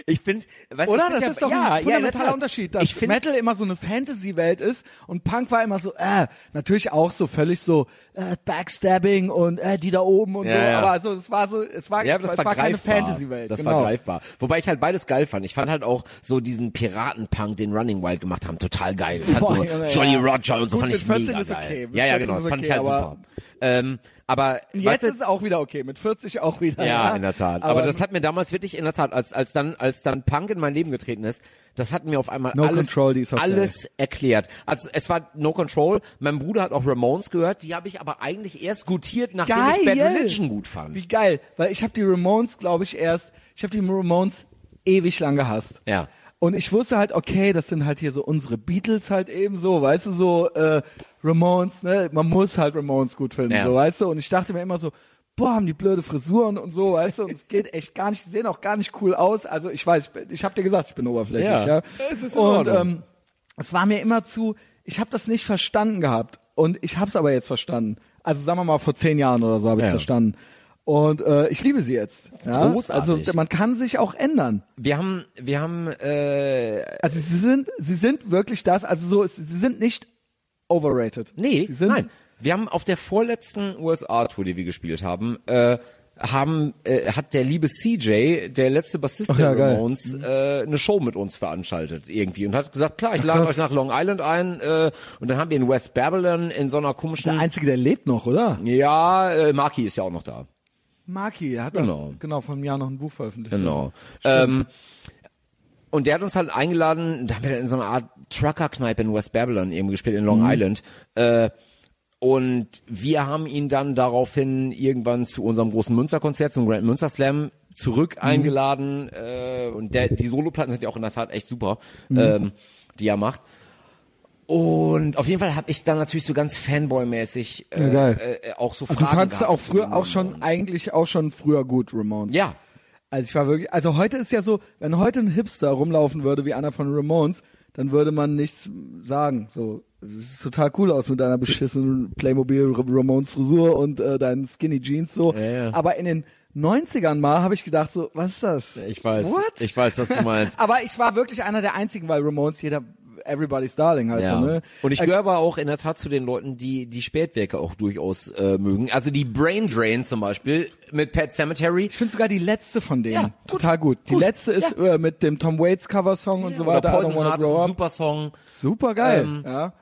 Ich finde, weißt du, Oder? ich find Das ja, ist doch ja, ein ja, fundamentaler total. Unterschied, dass Ich finde Metal immer so eine Fantasy-Welt ist und Punk war immer so, äh, natürlich auch so völlig so äh, Backstabbing und äh, die da oben und Ja, so, ja. aber also es war so, es war, Ja, es, das es war, war keine. Fantasy-Welt. Das genau. war greifbar. Wobei ich halt beides geil fand. Ich fand halt auch so diesen Piratenpunk, den Running Wild gemacht haben, total geil. Ich fand Boah, so Junge, Jolly ja. Roger und so Gut, fand mit ich 14 mega ist geil. okay. Mit Ja, ja, 14 genau. Das fand okay, ich halt aber- super. Ähm, Aber Jetzt ist es auch wieder okay, mit 40 auch wieder. ja, in der Tat. Aber, das hat mir damals wirklich in der Tat, als, als dann, als dann Punk in mein Leben getreten ist, das hat mir auf einmal No alles, Control, alles erklärt. Also es war No Control. Mein Bruder hat auch Ramones gehört. Die habe ich aber eigentlich erst gutiert, nachdem ich Bad Religion gut fand. Wie geil, weil ich habe die Ramones, glaube ich, erst, ich habe die Ramones ewig lang gehasst. Ja. Und ich wusste halt, okay, das sind halt hier so unsere Beatles halt eben so, weißt du, so äh, Ramones, ne? Man muss halt Ramones gut finden, Ja. so, weißt du? Und ich dachte mir immer so, boah, haben die blöde Frisuren und so, weißt du? Und es geht echt gar nicht, sehen auch gar nicht cool aus. Also ich weiß, ich, ich habe dir gesagt, ich bin oberflächlich, Ja. ja. Es ist und ähm, es war mir immer zu, ich habe das nicht verstanden gehabt. Und ich habe es aber jetzt verstanden. Also sagen wir mal vor zehn Jahren oder so habe ich Ja. verstanden. Und äh, ich liebe sie jetzt. Ja? großartig. Also man kann sich auch ändern. Wir haben, wir haben, äh, Also sie sind, sie sind wirklich das, also so, sie sind nicht overrated. nee, sie sind, nein. Wir haben auf der vorletzten USA-Tour, die wir gespielt haben, äh, haben, äh, hat der liebe CJ, der letzte Bassist der ja, geil. Ramones, äh, eine Show mit uns veranstaltet irgendwie und hat gesagt, klar, ich lade euch nach Long Island ein äh, und dann haben wir in West Babylon in so einer komischen, Der Einzige, der lebt noch, oder? ja, äh, Marky ist ja auch noch da. Maki, er hat Genau. genau vor einem Jahr noch ein Buch veröffentlicht. Genau. Ähm, und der hat uns halt eingeladen, da haben wir in so einer Art Trucker-Kneipe in West Babylon eben gespielt, in Long Mhm. Island. Äh, und wir haben ihn dann daraufhin irgendwann zu unserem großen Münsterkonzert, zum Grand Münster Slam, zurück Mhm. eingeladen. Äh, und der, die Soloplatten sind ja auch in der Tat echt super, Mhm. ähm, die er macht. Und auf jeden Fall habe ich dann natürlich so ganz Fanboy-mäßig äh, Ja, äh, auch so Fragen du fandst auch früher auch schon, Ramones. eigentlich auch schon früher gut, Ramones. Ja, Also ich war wirklich, also heute ist ja so, wenn heute ein Hipster rumlaufen würde wie einer von Ramones, dann würde man nichts sagen. So, ist total cool aus mit deiner beschissenen Playmobil Ramones Frisur und äh, deinen Skinny Jeans so. Ja, ja. Aber in den 90ern mal habe ich gedacht so, was ist das? ich weiß. What? Ich weiß, was du meinst. Aber ich war wirklich einer der einzigen, weil Ramones jeder Everybody's Darling halt Ja. so, ne? Und ich Äh, gehöre aber auch in der Tat zu den Leuten, die die Spätwerke auch durchaus äh, mögen. Also die Brain Drain zum Beispiel mit Pet Cemetery. Ich finde sogar die letzte von denen Ja, gut. total gut. Die Gut. letzte ist äh, mit dem Tom Waits Cover-Song und so Oder weiter. Don't Poison Heart ist ein up. super Song. Super geil. Ähm, ja.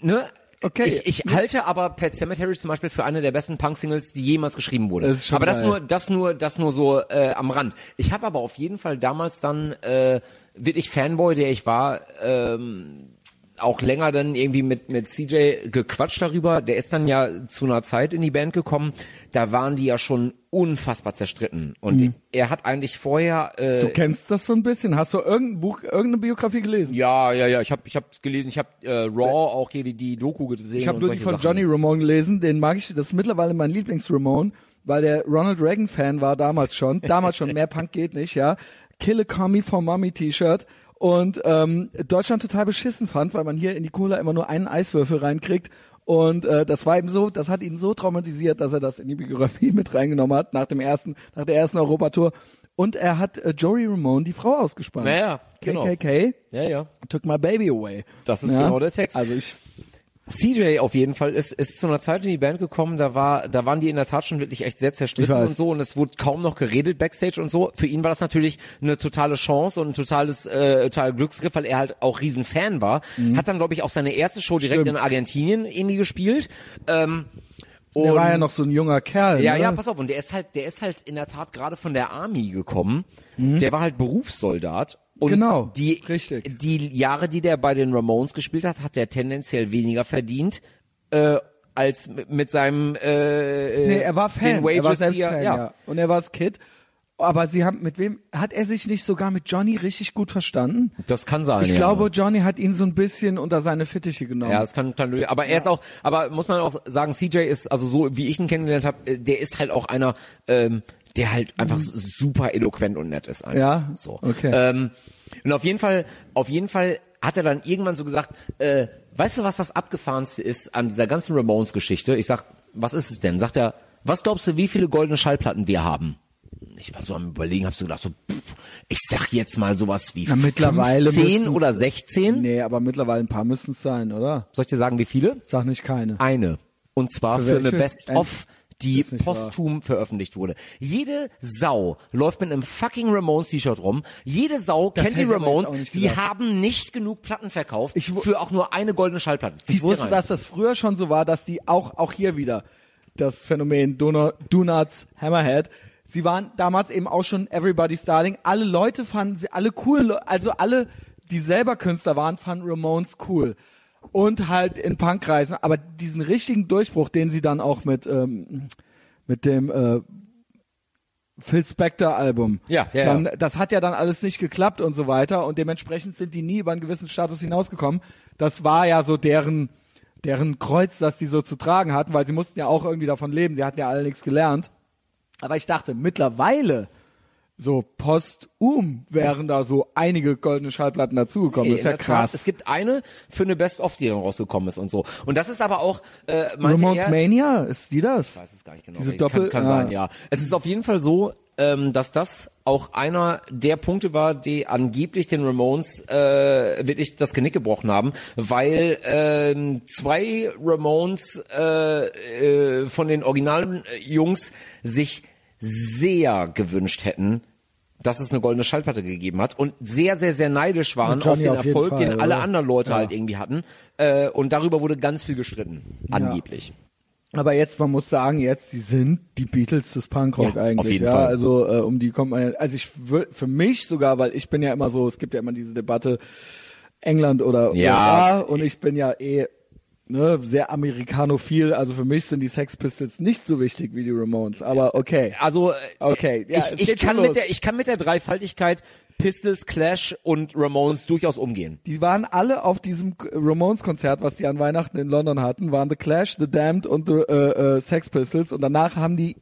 Ne? Okay. Ich, ich halte aber Pet Cemetery zum Beispiel für eine der besten Punk-Singles, die jemals geschrieben wurde. Das ist schon aber das geil. nur, das nur, das nur so äh, am Rand. Ich habe aber auf jeden Fall damals dann äh, wirklich Fanboy, der ich war, ähm, auch länger dann irgendwie mit mit CJ gequatscht darüber. Der ist dann ja zu einer Zeit in die Band gekommen. Da waren die ja schon unfassbar zerstritten. Und er hat eigentlich vorher äh, Mhm. Du kennst das so ein bisschen? Hast du irgendein Buch, irgendeine Biografie gelesen? ja, ja, ja. Ich habe ich hab gelesen. Ich habe äh, Raw auch hier die, die Doku gesehen. Ich habe nur die von Sachen. Johnny Ramone gelesen, den mag ich, das ist mittlerweile mein Lieblings-Ramone, weil der Ronald Reagan-Fan war damals schon, damals schon, mehr Punk geht nicht, ja. Kill a Commie for Mommy T-Shirt und ähm, Deutschland total beschissen fand, weil man hier in die Cola immer nur einen Eiswürfel reinkriegt und äh, das war ihm so, das hat ihn so traumatisiert, dass er das in die Biografie mit reingenommen hat nach dem ersten, nach der ersten Europatour und er hat äh, Joey Ramone die Frau ausgespannt. Naja, genau. KKK Ja, ja. took my baby away. Das ist genau der Text. Also ich CJ auf jeden Fall ist, ist zu einer Zeit in die Band gekommen, da war, da waren die in der Tat schon wirklich echt sehr zerstritten und so und es wurde kaum noch geredet backstage und so. Für ihn war das natürlich eine totale Chance und ein totales, äh, total Glücksgriff, weil er halt auch riesen Fan war. Hat dann, glaube ich, auch seine erste Show direkt Mhm. Stimmt. in Argentinien irgendwie gespielt. Ähm, Der und- war ja noch so ein junger Kerl. Ja, ne? ja, pass auf, und der ist halt, der ist halt in der Tat gerade von der Army gekommen. Der war halt Berufssoldat. Und. Genau, die, richtig. die Jahre, die der bei den Ramones gespielt hat, hat der tendenziell weniger verdient, äh, als mit, seinem, äh, Nee, er war Fan. Wages, er war selbst er- Fan, ja. ja. Und er war das Kid. Aber sie haben, mit wem, hat er sich nicht sogar mit Johnny richtig gut verstanden? Das kann sein, Ich ja. glaube, Johnny hat ihn so ein bisschen unter seine Fittiche genommen. Ja, das kann, kann aber er ist auch, aber muss man auch sagen, CJ ist, also so wie ich ihn kennengelernt habe, der ist halt auch einer, ähm, der halt einfach super eloquent und nett ist. Einfach. Mhm. Ja? so. Okay. Ähm, und auf jeden Fall, auf jeden Fall hat er dann irgendwann so gesagt, äh, weißt du, was das abgefahrenste ist an dieser ganzen Ramones-Geschichte? Ich sag, was ist es denn? Sagt er, was glaubst du, wie viele goldene Schallplatten wir haben? Ich war so am überlegen, hab so gedacht, so, pff, ich sag jetzt mal sowas wie Na, mittlerweile 15 müssen's- oder 16. Nee, aber mittlerweile ein paar müssen es sein, oder? Soll ich dir sagen, wie viele? Sag nicht keine. Eine. Und zwar Für für, eine? Best-of die posthum veröffentlicht wurde. Jede Sau läuft mit einem fucking Ramones T-Shirt rum. Jede Sau Das kennt die Ramones. Die haben nicht genug Platten verkauft Ich für auch nur eine goldene Schallplatte. Zieh's Ich wusste, dass das früher schon so war, dass die auch, auch hier wieder das Phänomen Donuts Hammerhead. Sie waren damals eben auch schon Everybody's Darling. Alle Leute fanden sie, alle cool, also alle, die selber Künstler waren, fanden Ramones cool. Und halt in Punkkreisen. Aber diesen richtigen Durchbruch, den sie dann auch mit, ähm, mit dem, äh, Phil Spector Album. Ja, ja, dann, ja. Das hat ja dann alles nicht geklappt und so weiter und dementsprechend sind die nie über einen gewissen Status hinausgekommen. Das war ja so deren, deren Kreuz, das die so zu tragen hatten, weil sie mussten ja auch irgendwie davon leben. Die hatten ja alle nichts gelernt. Aber ich dachte, mittlerweile, so postum, wären da so einige goldene Schallplatten dazugekommen. das ist ja der Tat, krass. Es gibt eine für eine Best-of, die dann rausgekommen ist und so. Und das ist aber auch, äh, Ramones er, Mania, ist die das? Ich weiß es gar nicht genau. Diese welche. Doppel- kann, kann ah. sein, ja. Es ist auf jeden Fall so, ähm, dass das auch einer der Punkte war, die angeblich den Ramones äh, wirklich das Genick gebrochen haben, weil ähm, zwei Ramones äh, äh, von den originalen Jungs sich sehr gewünscht hätten, dass es eine goldene Schallplatte gegeben hat und sehr, sehr, sehr neidisch waren auf den auf Erfolg, Fall, den alle oder? anderen Leute Ja. halt irgendwie hatten. Äh, und darüber wurde ganz viel gestritten, angeblich. Aber jetzt, man muss sagen, jetzt, die sind die Beatles des Punkrock Ja, eigentlich. auf jeden ja, Fall. also äh, um die kommt man, ja- also ich für mich sogar, weil ich bin ja immer so, es gibt ja immer diese Debatte England oder Ja. USA und ich bin ja eh ne, sehr amerikanophil. Also für mich sind die Sex Pistols nicht so wichtig wie die Ramones. Aber okay, Also äh, Okay, ja, ich, ich kann los. mit der ich kann mit der Dreifaltigkeit Pistols, Clash und Ramones durchaus umgehen. die waren alle auf diesem Ramones-Konzert, was die an Weihnachten in London hatten, waren The Clash, The Damned und The äh, äh, Sex Pistols und danach haben die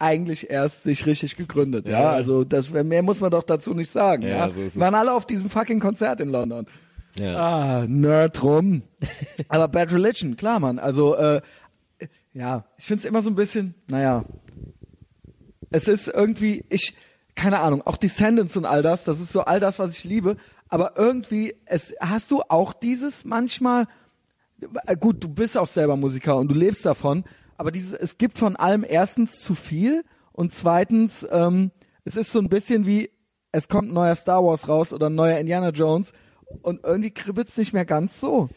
eigentlich erst sich richtig gegründet, ja. Ja. Also das mehr muss man doch dazu nicht sagen, ja. Ja, so waren alle auf diesem fucking Konzert in London. Ja. Ah, Nerd rum. Aber Bad Religion, klar, Mann. Also äh, ja, ich find's immer so ein bisschen, naja, es ist irgendwie, ich, keine Ahnung, auch Descendants und all das, das ist so all das, was ich liebe, aber irgendwie, es, hast du auch dieses manchmal, äh, gut, du bist auch selber Musiker und du lebst davon, aber dieses, es gibt von allem erstens zu viel und zweitens, ähm, es ist so ein bisschen wie, es kommt ein neuer Star Wars raus oder ein neuer Indiana Jones und irgendwie kribbelt's nicht mehr ganz so.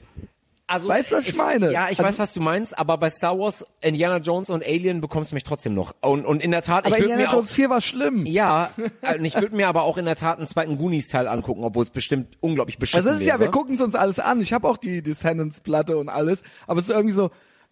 Also, Weißt du, was ich meine? Ja, ich Also- weiß, was du meinst, aber bei Star Wars, Indiana Jones und Alien bekommst du mich trotzdem noch. Und, und in der Tat, Aber ich würde Indiana mir auch, Jones 4 war schlimm. ja, und ich würde mir aber auch in der Tat einen zweiten Goonies-Teil angucken, obwohl es bestimmt unglaublich beschissen Also es ist ja, wäre. wir gucken es uns alles an. Ich habe auch die Descendants-Platte und alles, aber es ist irgendwie so,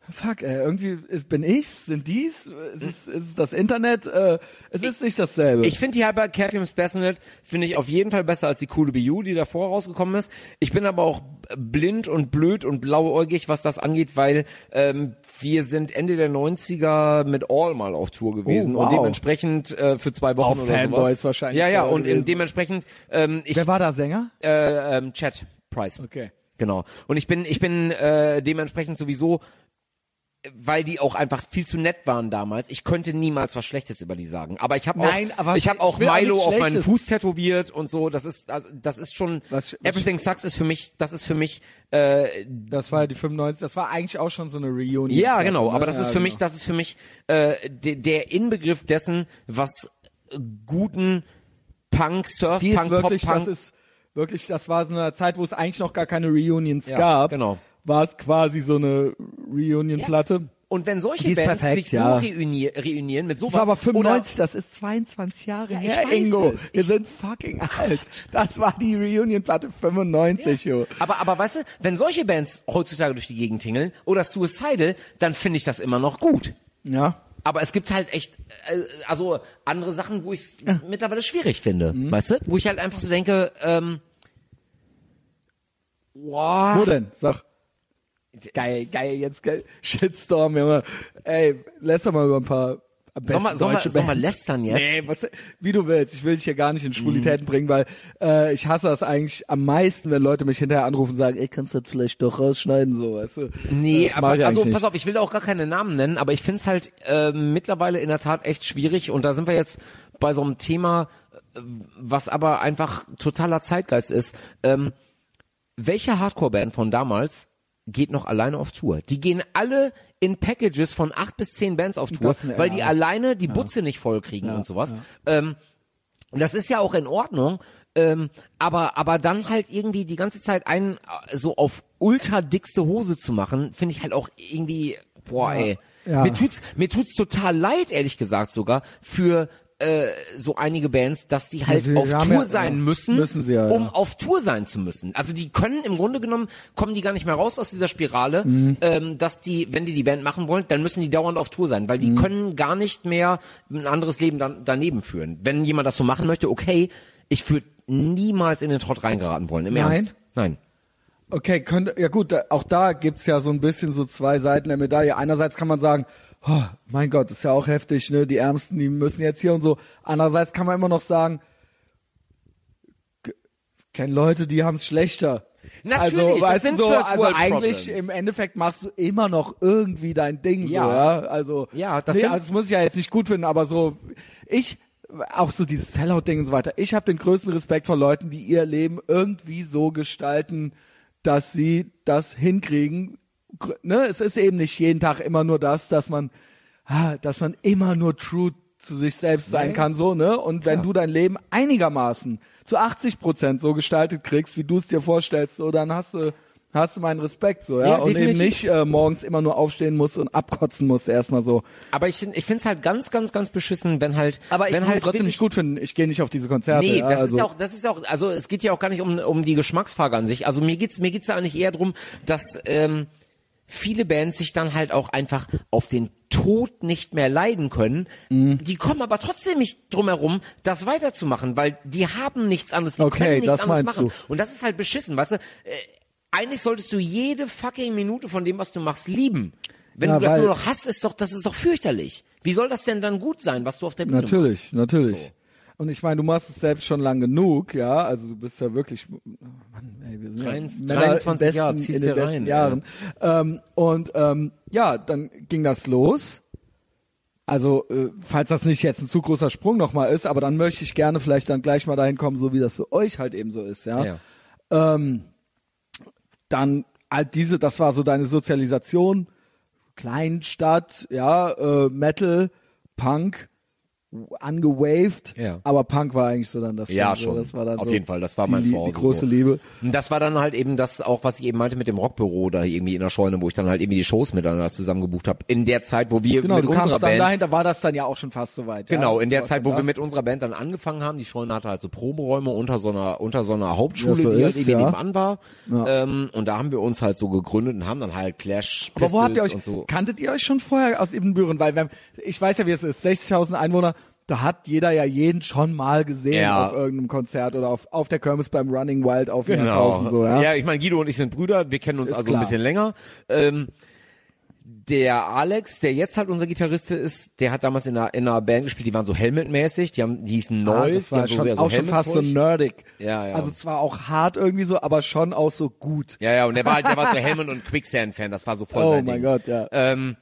fuck, ey, irgendwie ist, bin ich's, sind die's, es ist, ist es das Internet, äh, es ist nicht dasselbe. Ich finde die Hypercapnium Specimen finde ich auf jeden Fall besser als die coole BU, die davor rausgekommen ist. Ich bin aber auch blind und blöd und blauäugig, was das angeht, weil ähm, wir sind Ende der 90er mit All mal auf Tour gewesen Oh, wow. und dementsprechend äh, für zwei Wochen Auch oder Fanboys sowas. wahrscheinlich Ja, ja, und gewesen. dementsprechend ähm, ich Wer war da Sänger? äh, ähm, Chat Price. Okay. Genau. Und ich bin, ich bin äh, dementsprechend sowieso, weil die auch einfach viel zu nett waren damals. Ich könnte niemals was Schlechtes über die sagen. Aber ich habe auch, Nein, ich habe auch ich will auch Milo auf meinen. Fuß tätowiert und so. Das ist, das, das ist schon. Was- was- Everything Sucks ist für mich, das ist für mich. Äh, Das war ja die 95, das war eigentlich auch schon so eine Reunion. ja, genau. ne? Aber das Ja, ist für genau. mich, das ist für mich äh, de, der Inbegriff dessen, was guten Punk, Surf Punk, wirklich, Pop Punk. das ist wirklich, das war so eine Zeit, wo es eigentlich noch gar keine Reunions Ja, gab. genau. War es quasi so eine Reunion-Platte. Und wenn solche Bands perfekt, sich ja. so reuni reunieren mit sowas Das war aber oder 95, das ist 22 Jahre Ja, her, Ingo. es. Wir sind fucking alt. Das war die Reunion-Platte 95, jo. Aber, aber weißt du, wenn solche Bands heutzutage durch die Gegend tingeln oder Suicidal, dann finde ich das immer noch gut. Ja. Aber es gibt halt echt, äh, also andere Sachen, wo ich es mittlerweile schwierig finde, weißt du? Wo ich halt einfach so denke, ähm, wow. Wo denn? Sag. Geil, geil, jetzt geil. Shitstorm, Junge. Ey, lass doch mal über ein paar am Soll besten man, deutsche man Bands. lästern jetzt? Nee, was, wie du willst. Ich will dich hier gar nicht in Schwulitäten bringen, weil äh, ich hasse das eigentlich am meisten, wenn Leute mich hinterher anrufen und sagen, ey, kannst du das vielleicht doch rausschneiden, so, weißt du? Nee, aber also pass auf, ich will da auch gar keine Namen nennen, aber ich find's halt äh, mittlerweile in der Tat echt schwierig und da sind wir jetzt bei so einem Thema, äh, was aber einfach totaler Zeitgeist ist. Ähm, welche Hardcore-Band von damals geht noch alleine auf Tour? Die gehen alle in Packages von acht bis zehn Bands auf Tour, weil die alleine die Butze nicht voll kriegen und sowas. Ähm, und das ist ja auch in Ordnung. Ähm, aber aber dann halt irgendwie die ganze Zeit einen äh, so auf ultra dickste Hose zu machen, finde ich halt auch irgendwie boah ey. Ja. Mir tut's mir tut's total leid ehrlich gesagt sogar für äh, so einige Bands, dass die halt sie auf Tour ja- sein müssen, müssen sie ja, um ja. auf Tour sein zu müssen. Also die können im Grunde genommen kommen die gar nicht mehr raus aus dieser Spirale, Mhm. ähm, dass die, wenn die die Band machen wollen, dann müssen die dauernd auf Tour sein, weil Mhm. die können gar nicht mehr ein anderes Leben dann, daneben führen. Wenn jemand das so machen möchte, okay, ich würde niemals in den Trott reingeraten wollen. Im Nein? Ernst? Nein. Okay, könnte, ja gut, da, auch da gibt's ja so ein bisschen so zwei Seiten der Medaille. Einerseits kann man sagen, oh, mein Gott, ist ja auch heftig, ne? Die Ärmsten, die müssen jetzt hier und so. Andererseits kann man immer noch sagen, g- kenn Leute, die haben's schlechter. Natürlich, also, das weißt sind du so, also eigentlich Problems. im Endeffekt machst du immer noch irgendwie dein Ding, Ja. so, ja. Also, Ja, das nee, also, das muss ich ja jetzt nicht gut finden, aber so, ich, auch so dieses Sellout-Ding und so weiter. Ich habe den größten Respekt vor Leuten, die ihr Leben irgendwie so gestalten, dass sie das hinkriegen. Ne? Es ist eben nicht jeden Tag immer nur das, dass man, ah, dass man immer nur true zu sich selbst sein Nee. kann, so, ne? Und wenn Klar. du dein Leben einigermaßen zu 80 Prozent so gestaltet kriegst, wie du es dir vorstellst, so, dann hast du, hast du meinen Respekt, so, ja? Ja, und eben nicht äh, morgens immer nur aufstehen musst und abkotzen musst erstmal so. Aber ich, ich finde es halt ganz, ganz, ganz beschissen, wenn halt, Aber ich wenn kann halt es trotzdem nicht gut finden. Ich gehe nicht auf diese Konzerte. Nee, ja, das also. ist auch, das ist auch, also es geht ja auch gar nicht um, um die Geschmacksfrage an sich. Also mir geht's, mir geht's da eigentlich eher drum, dass ähm, viele Bands sich dann halt auch einfach auf den Tod nicht mehr leiden können. Mhm. Die kommen aber trotzdem nicht drum herum, das weiterzumachen, weil die haben nichts anderes, die Okay, können nichts das anderes machen. du. Und das ist halt beschissen, weißt du? Äh, eigentlich solltest du jede fucking Minute von dem, was du machst, lieben. Wenn Ja, du das nur noch hast, ist doch, das ist doch fürchterlich. Wie soll das denn dann gut sein, was du auf der Bühne Natürlich, machst? natürlich. So. Und ich meine, du machst es selbst schon lang genug, ja. Also du bist ja wirklich, Mann, ey, wir sind ja 23 Männer im besten, Jahre, ziehst besten rein, Jahren. Ähm, und ähm, ja, dann ging das los. Also, äh, falls das nicht jetzt ein zu großer Sprung nochmal ist, aber dann möchte ich gerne vielleicht dann gleich mal dahin kommen, so wie das für euch halt eben so ist, ja. Ja. Ähm, dann halt diese, das war so deine Sozialisation, Kleinstadt, ja, äh, Metal, Punk, angewaved, Ja. aber Punk war eigentlich so dann das. Ja, dann schon. Das war dann Auf so jeden Fall, das war mein Zuhause die große so. Liebe. Und das war dann halt eben das auch, was ich eben meinte mit dem Rockbüro da irgendwie in der Scheune, wo ich dann halt irgendwie die Shows miteinander zusammen gebucht habe. In der Zeit, wo wir Genau, mit du unserer Band dahin, da war das dann ja auch schon fast soweit. Genau, ja. in der Zeit, wo wir mit unserer Band dann angefangen haben, die Scheune hatte halt so Proberäume unter so einer, unter so einer Hauptschule, Ja, so die halt irgendwie ja. nebenan war. Ähm, und da haben wir uns halt so gegründet und haben dann halt Clash Aber wo habt ihr euch, Pistols so. kanntet ihr euch schon vorher aus Ibbenbüren? Weil wenn, ich weiß ja, wie es ist, 60.000 Einwohner, da hat jeder ja jeden schon mal gesehen Ja. auf irgendeinem Konzert oder auf, auf der Kirmes beim Running Wild auf Genau. so, ja. ja, ich meine, Guido und ich sind Brüder, wir kennen uns Ist also klar. ein bisschen länger. Ähm, der Alex, der jetzt halt unser Gitarrist ist, der hat damals in einer, in einer Band gespielt, die waren so Helmet-mäßig, die haben, die hießen Ah, Noise, das die war schon, so auch schon fast so nerdig. Ja, ja. Also zwar auch hart irgendwie so, aber schon auch so gut. Ja, ja, und der war halt, der war so Helmet und Quicksand-Fan, das war so voll Oh sein mein Ding. Gott, ja. Ähm,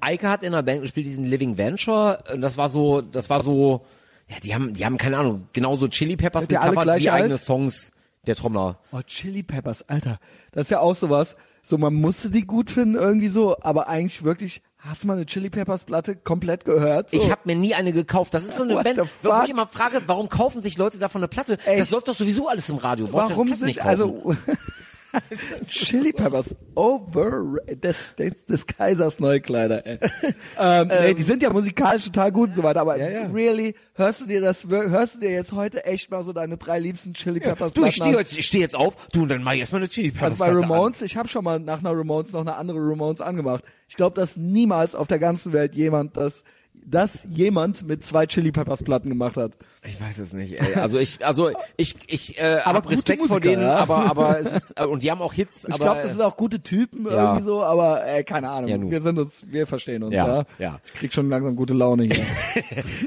Eike hat in einer Band gespielt, diesen Living Venture. Und das war so, das war so, ja, die haben, die haben keine Ahnung, genauso Chili Peppers alle gecovert wie eigene alt? Songs der Trommler. Oh, Chili Peppers, Alter. Das ist ja auch sowas. So, man musste die gut finden irgendwie so, aber eigentlich wirklich, hast du mal eine Chili Peppers Platte komplett gehört? So. Ich habe mir nie eine gekauft. Das ist so eine What Band, wo ich immer frage, warum kaufen sich Leute davon eine Platte? Ey. Das läuft doch sowieso alles im Radio. Warum Platten sind, also, Chili Peppers, over, des, des, des Kaisers Neukleider, ey. ähm, nee, die sind ja musikalisch total gut und so weiter, aber Ja, ja. really, hörst du dir das, hörst du dir jetzt heute echt mal so deine drei liebsten Chili Peppers du, ich stehe an? jetzt, ich steh jetzt auf, du, und dann mach ich erstmal eine Chili Peppers Also bei Ramones, ich habe schon mal nach einer Ramones noch eine andere Ramones angemacht. Ich glaube, dass niemals auf der ganzen Welt jemand das, das jemand mit zwei Chili Peppers Platten gemacht hat. Ich weiß es nicht, ey. Also ich, also ich, ich äh, Aber hab Respekt vor Musiker, denen, ja. aber, aber es ist, äh, und die haben auch Hits, Ich glaube, das sind auch gute Typen Ja. irgendwie so, aber äh, keine Ahnung. Ja, wir sind uns, wir verstehen uns. Ja, Ja, ja. Ich krieg schon langsam gute Laune hier.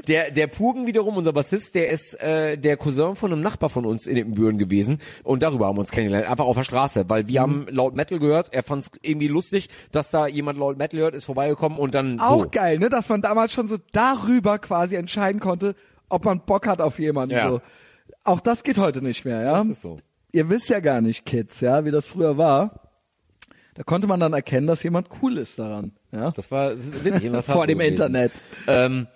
Der, der Pugen wiederum, unser Bassist, der ist äh, der Cousin von einem Nachbar von uns in Ippenbüren gewesen und darüber haben wir uns kennengelernt, einfach auf der Straße, weil Mhm. wir haben laut Metal gehört, er fand es irgendwie lustig, dass da jemand laut Metal hört, ist vorbeigekommen und dann Auch so. geil, ne, dass man damals schon so darüber quasi entscheiden konnte, ob man Bock hat auf jemanden. Ja. So. Auch das geht heute nicht mehr, ja. Das ist so. Ihr wisst ja gar nicht, Kids, ja, wie das früher war. Da konnte man dann erkennen, dass jemand cool ist daran. Ja? Das war das wirklich was Vor dem Internet. Ähm,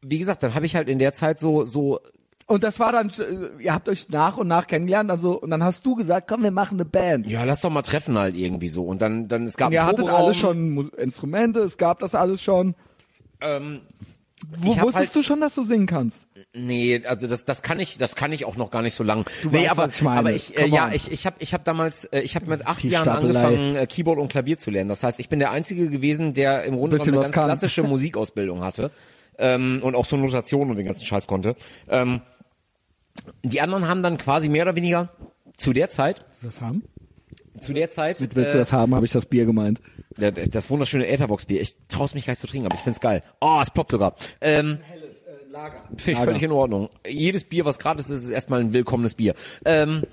wie gesagt, dann habe ich halt in der Zeit so so Und das war dann, ihr habt euch nach und nach kennengelernt, dann so, und dann hast du gesagt, komm, wir machen eine Band. ja, lass doch mal treffen halt irgendwie so und dann dann es gab Ihr einen hattet alles schon Instrumente, es gab das alles schon. Ähm, Wo hab wusstest halt- du schon, dass du singen kannst? Nee, also das das kann ich das kann ich auch noch gar nicht so lang. Du nee, aber aber ich äh, ja, ich ich habe ich habe damals äh, ich habe mit acht Jahren Stapelei. angefangen äh, Keyboard und Klavier zu lernen. Das heißt, ich bin der einzige gewesen, der im Grunde genommen eine ganz kann. klassische Musikausbildung hatte. Ähm, und auch so Notation und den ganzen Scheiß konnte. Ähm, die anderen haben dann quasi mehr oder weniger zu der Zeit, das haben? Zu der Zeit, Willst du äh, das haben, habe ich das Bier gemeint. das wunderschöne Etherbox-Bier. Ich traue mich gar nicht zu trinken, aber ich find's geil. Oh, es ploppt sogar. Ähm, Finde ich völlig in Ordnung. Jedes Bier, was gratis ist, ist erstmal ein willkommenes Bier. Ähm,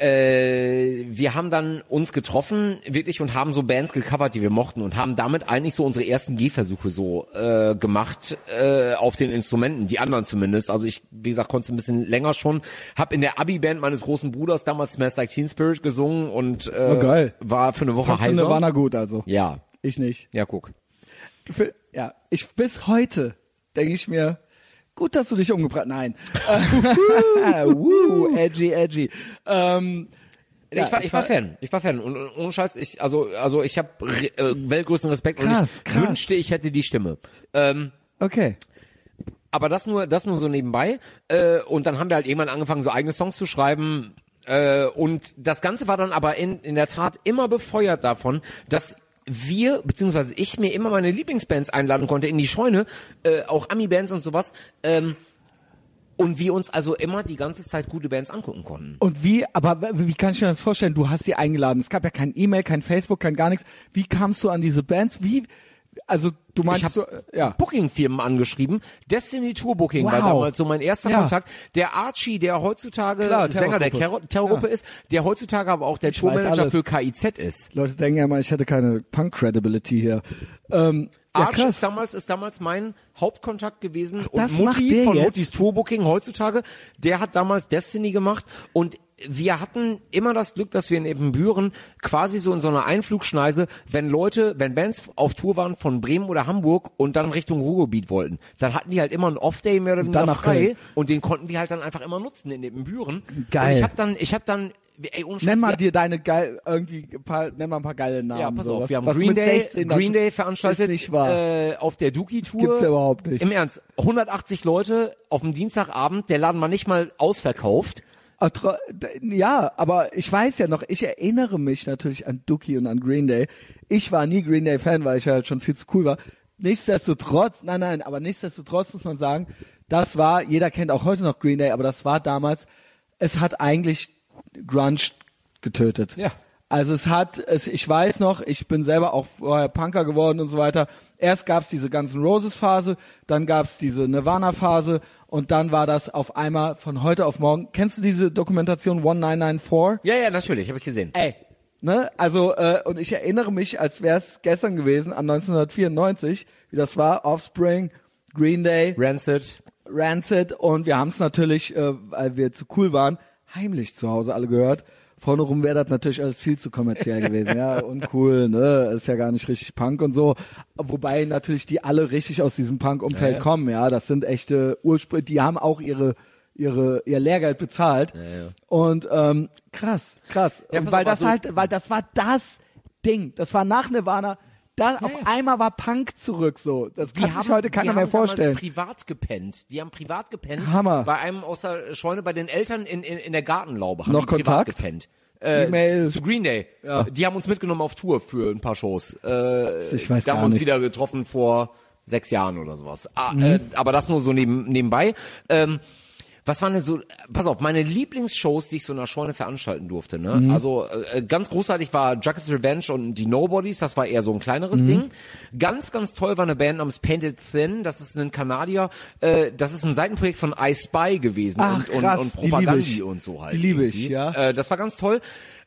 äh, wir haben dann uns getroffen, wirklich, und haben so Bands gecovert, die wir mochten und haben damit eigentlich so unsere ersten Gehversuche so äh, gemacht äh, auf den Instrumenten, die anderen zumindest. Also ich, wie gesagt, konnte ein bisschen länger schon. Hab in der Abi-Band meines großen Bruders damals Smells Like Teen Spirit gesungen und äh, Oh, war für eine Woche Fandst heiser. Nirvana gut, also? Ja, Ich nicht. ja, guck. Für, ja, ich bis heute denke ich mir, gut, dass du dich umgebracht. Nein. Woo, edgy, edgy. Ähm, ja, ich war, ich war Fan. Ich war Fan und und ohne Scheiß, ich also also ich habe äh, weltgrößten Respekt und Krass, ich krass. wünschte, ich hätte die Stimme. Ähm, Okay. aber das nur das nur so nebenbei äh, und dann haben wir halt irgendwann angefangen so eigene Songs zu schreiben äh, und das ganze war dann aber in in der Tat immer befeuert davon, dass wir beziehungsweise ich mir immer meine Lieblingsbands einladen konnte in die Scheune, äh, auch Ami-Bands und sowas. Ähm, und wir uns also immer die ganze Zeit gute Bands angucken konnten. Und wie, aber wie kann ich mir das vorstellen? Du hast sie eingeladen. Es gab ja kein E-Mail, kein Facebook, kein gar nichts. Wie kamst du an diese Bands? Wie, also du meinst, Ich habe äh, ja. Booking-Firmen angeschrieben. Destiny Tour Booking war Wow. damals so mein erster Ja. Kontakt. Der Archie, der heutzutage Klar, Sänger der Terrorgruppe. Terror- Terrorgruppe Ja. ist, der heutzutage aber auch der Tourmanager für KIZ ist. Leute denken ja immer, ich hätte keine Punk-Credibility hier. Ähm, Arch ist damals, ist damals mein Hauptkontakt gewesen das und Mutti von jetzt? Muttis Tourbooking heutzutage, der hat damals Destiny gemacht und wir hatten immer das Glück, dass wir in Ebenbüren quasi so in so einer Einflugschneise, wenn Leute, wenn Bands auf Tour waren von Bremen oder Hamburg und dann Richtung Ruhrgebiet wollten, dann hatten die halt immer einen Off-Day mehr oder weniger frei Köln. und den konnten wir halt dann einfach immer nutzen in Ebenbüren. Geil. Und ich habe dann, ich habe dann, ey, Scheiß, Nenn mal dir deine geil, irgendwie, paar, nenn mal ein paar geile Namen. ja, pass sowas. auf, wir haben Was Green Day, 16 Green Day veranstaltet Ist nicht wahr. Äh, auf der Dookie-Tour. Gibt's ja überhaupt nicht. Im Ernst, 180 Leute auf dem Dienstagabend, der Laden war nicht mal ausverkauft. Ja, aber ich weiß ja noch, ich erinnere mich natürlich an Dookie und an Green Day. Ich war nie Green Day Fan, weil ich halt schon viel zu cool war. Nichtsdestotrotz, nein, nein, aber nichtsdestotrotz muss man sagen, das war, jeder kennt auch heute noch Green Day, aber das war damals, es hat eigentlich Grunge getötet. Ja. Also es hat, es, ich weiß noch, ich bin selber auch vorher Punker geworden und so weiter. Erst gab's diese ganzen Roses Phase, dann gab's diese Nirvana Phase und dann war das auf einmal von heute auf morgen. Kennst du diese Dokumentation 1994? Ja, ja, natürlich, habe ich gesehen. Ey, ne? Also äh, und ich erinnere mich, als wäre es gestern gewesen an 1994, wie das war, Offspring, Green Day, Rancid. Rancid und wir haben es natürlich, äh, weil wir zu cool waren, heimlich zu Hause alle gehört. Vorne rum wäre das natürlich alles viel zu kommerziell gewesen, ja, uncool, ne, ist ja gar nicht richtig Punk und so. Wobei natürlich die alle richtig aus diesem Punk-Umfeld Ja, ja. kommen, ja, das sind echte Ursprünge, die haben auch ihre ihre ihr Lehrgeld bezahlt und ähm, krass, krass, Ja, weil das also- halt, weil das war das Ding, das war nach Nirvana, da auf ja. einmal war Punk zurück, so, das Die kann haben sich heute keiner die mehr haben damals vorstellen. privat gepennt. Die haben privat gepennt. Hammer. Bei einem aus der Scheune, bei den Eltern in, in, in der Gartenlaube haben Noch die Kontakt? gepennt. Äh, E-Mail? zu, zu Green Day. Ja. Die haben uns mitgenommen auf Tour für ein paar Shows. Äh, Ich weiß wir haben gar uns nichts. wieder getroffen vor sechs Jahren oder sowas. Ah, äh, aber das nur so neben, nebenbei. Ähm, was waren denn so, pass auf, meine Lieblingsshows, die ich so in der Scheune veranstalten durfte, ne? Also äh, ganz großartig war Jacket's Revenge und die Nobodies, das war eher so ein kleineres Ding. Ganz, ganz toll war eine Band namens Painted Thin, das ist ein Kanadier, äh, das ist ein Seitenprojekt von I Spy gewesen Ach, und, krass, und, und Propagandi und so halt. Die liebe ich, ja. Äh, das war ganz toll.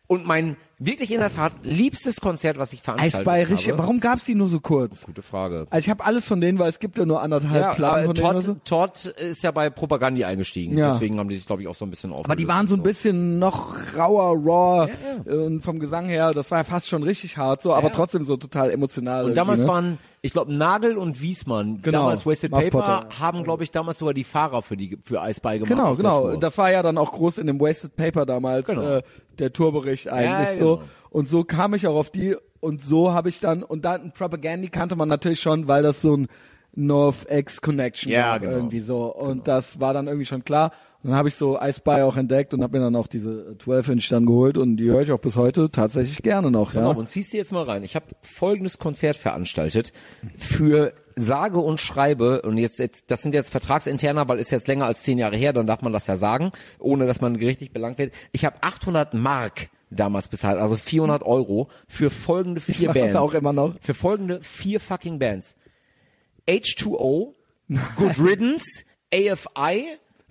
Und mein wirklich in der Tat liebstes Konzert, was ich veranstaltet Eisbei, richtig. habe. Warum gab's die nur so kurz? Gute Frage. Also ich habe alles von denen, weil es gibt ja nur anderthalb Ja, Platten von denen oder so. Todd, Todd ist ja bei Propagandi eingestiegen. Ja. Deswegen haben die sich, glaube ich, auch so ein bisschen aufgelöst. Aber die waren so ein bisschen noch rauer, raw und vom Gesang her, das war ja fast schon richtig hart so, aber Ja. trotzdem so total emotional. Und damals ne? waren, ich glaube, Nagel und Wiesmann, Genau, damals Wasted Muff Paper, Potter. haben, glaube ich, damals sogar die Fahrer für die für Eisbei gemacht. Genau, genau. Das war ja dann auch groß in dem Wasted Paper damals, Genau. äh, der Tourbericht eigentlich Ja, so. genau. Und so kam ich auch auf die und so habe ich dann, und dann Propaganda kannte man natürlich schon, weil das so ein North-X Connection Ja, war genau. irgendwie so. Und das war dann irgendwie schon klar. Und dann habe ich so I Spy auch entdeckt und habe mir dann auch diese 12-Inch dann geholt und die höre ich auch bis heute tatsächlich gerne noch. Pass Ja. auf, und ziehst dir jetzt mal rein. Ich habe folgendes Konzert veranstaltet für sage und schreibe, und jetzt, jetzt, das sind jetzt Vertragsinterner, weil ist jetzt länger als zehn Jahre her, dann darf man das ja sagen, ohne dass man gerichtlich belangt wird. Ich habe 800 Mark damals bezahlt, also 400 Euro für folgende vier mach das Bands. auch immer noch. Für folgende vier fucking Bands. H2O, Good Riddance, AFI,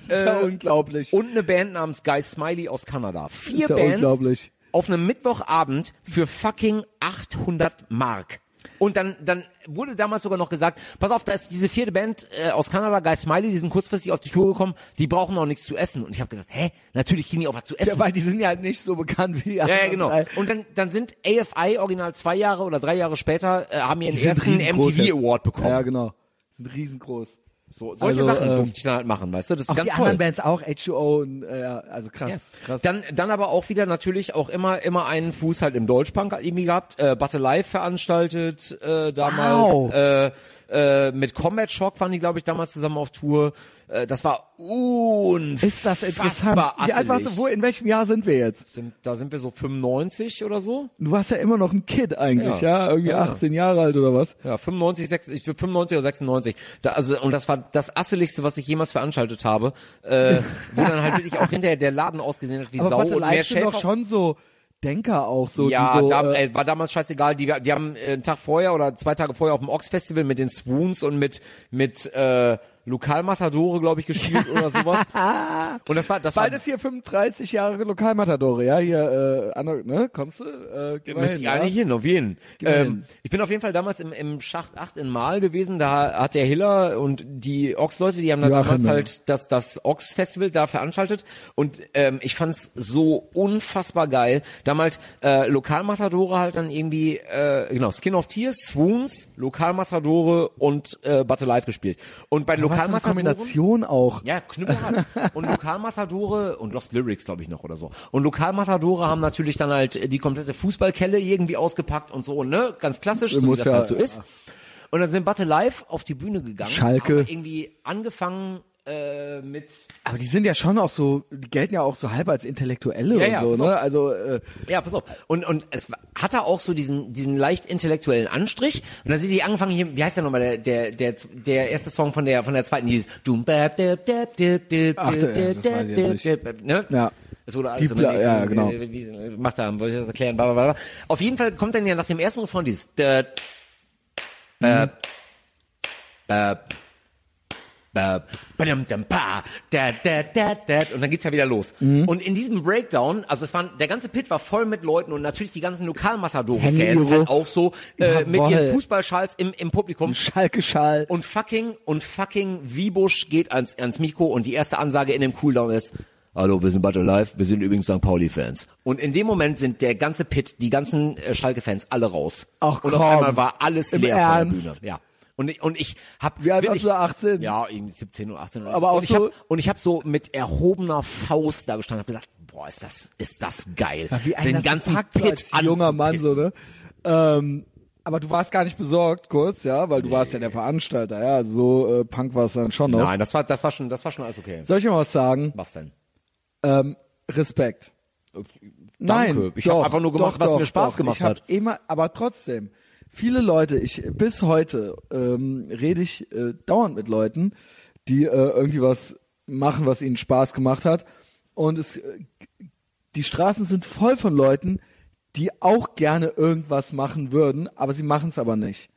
Das ja unglaublich. und eine Band namens Guy Smiley aus Kanada. Vier Bands unglaublich. auf einem Mittwochabend für fucking 800 Mark. Und dann, dann wurde damals sogar noch gesagt, pass auf, da ist diese vierte Band äh, aus Kanada, Guy Smiley, die sind kurzfristig auf die Tour gekommen, die brauchen auch nichts zu essen. Und ich habe gesagt, hä, natürlich kriegen die auch was zu essen. Ja, weil die sind ja halt nicht so bekannt wie die Ja, anderen. ja, genau. drei. Und dann, dann sind AFI original zwei Jahre oder drei Jahre später, äh, haben ihren ersten MTV jetzt. Award bekommen. Ja, genau. Sind riesengroß. So, solche Also, Sachen ähm, durfte ich dann halt machen, weißt du? Das ist Auch ganz die toll. anderen Bands auch, H2O und, äh, also krass, Ja. krass. Dann, dann aber auch wieder natürlich auch immer, immer einen Fuß halt im Deutschpunk irgendwie gehabt, äh, Battle Live veranstaltet, äh, damals, Wow. äh, äh, mit Combat Shock waren die, glaube ich, damals zusammen auf Tour. Äh, das war unfassbar ist das interessant. Wie alt warst du? asselig. Wo, in welchem Jahr sind wir jetzt? Sind, da sind wir so 95 oder so. Du warst ja immer noch ein Kid eigentlich, ja? Ja. Irgendwie Ja. 18 Jahre alt oder was? Ja, 95, 6, ich, 95 oder 96. Da, also, und das war das asseligste, was ich jemals veranstaltet habe. Äh, wo dann halt wirklich auch hinterher der Laden ausgesehen hat wie Aber Sau Battle und mehr sind doch schon so Denker auch so. ja, so, da, äh, äh, war damals scheißegal. Die, die haben äh, einen Tag vorher oder zwei Tage vorher auf dem Ox Festival mit den Swoons und mit mit äh, Lokalmatadore, glaube ich, gespielt oder sowas. Und das war das war Bald ist hier 35 Jahre Lokalmatadore, ja? Hier, äh, Anna, ne? Kommst du? Äh, mal Müsste ich eigentlich hin, auf jeden. mal hin. Ähm, ich bin auf jeden Fall damals im, im Schacht 8 in Mahl gewesen. Da hat der Hiller und die Ox-Leute, die haben da Joachim, damals halt das, das Ox-Festival da veranstaltet. Und ähm, ich fand's so unfassbar geil. Damals äh, Lokalmatadore halt dann irgendwie, äh, genau, Skin of Tears, Swoons, Lokalmatadore und äh, Battle Live gespielt. Und bei Was für eine. Kombination auch. Ja, knüppelhart. und Lokalmatadore und Lost Lyrics, glaube ich, noch oder so. Und Lokalmatadore haben natürlich dann halt die komplette Fußballkelle irgendwie ausgepackt und so, ne? Ganz klassisch, so wie das ja, halt so ist. Und dann sind Battle Live auf die Bühne gegangen. Schalke. Haben irgendwie angefangen äh, mit Aber die sind ja schon auch so, die gelten ja auch so halb als Intellektuelle Ja, und ja, so, ne? Also, äh, Ja, pass auf. Und, und es hatte auch so diesen, diesen leicht intellektuellen Anstrich. Und dann sind die angefangen hier, wie heißt der nochmal, der, der, der, der erste Song von der, von der zweiten, hieß Dum, bap, ne? Ja. Es wurde Die alles so, Bla- ne, ja, genau. Wie, wie, macht er, wollte ich das erklären, bla, bla, bla. Auf jeden Fall kommt dann ja nach dem ersten Refrain dieses, dap, bap, bap, Bap, badum, dum, ba, da, da, da, da, und dann geht's ja wieder los. Mhm. Und in diesem Breakdown, also es waren, der ganze Pit war voll mit Leuten und natürlich die ganzen Lokalmatadore-Fans Hängeiro. halt auch so äh, mit ihren Fußballschals im, im Publikum. Schalke-Schal. Und fucking, und fucking Wiebusch geht ans, ans Mikro und die erste Ansage in dem Cooldown ist, Hallo, wir sind Battle Live, wir sind übrigens St. Pauli-Fans. Und in dem Moment sind der ganze Pit, die ganzen äh, Schalke-Fans alle raus. Ach, und auf einmal war alles Im leer vor Ernst? der Bühne. Ja. Und ich, und ich hab Wie alt warst du, 18? Ja, irgendwie 17 oder 18. Oder Aber auch und ich so- hab, und ich habe so mit erhobener Faust da gestanden und hab gesagt, boah, ist das, ist das geil. Wie ein Den ganzen Pit als junger Mann so, ne? Ähm, aber du warst gar nicht besorgt, kurz, ja, weil du warst ja der Veranstalter, ja, so äh, Punk war es dann schon noch. Nein, das war, das war schon, das war schon alles okay. Soll ich mal was sagen? Was denn? Ähm, Respekt. Nein, Danke. Ich doch, hab einfach nur gemacht, doch, was doch, mir Spaß doch. gemacht ich hab hat. Immer, aber trotzdem, viele Leute, ich bis heute ähm, rede ich äh, dauernd mit Leuten, die äh, irgendwie was machen, was ihnen Spaß gemacht hat, und es, äh, die Straßen sind voll von Leuten, die auch gerne irgendwas machen würden, aber sie machen es aber nicht.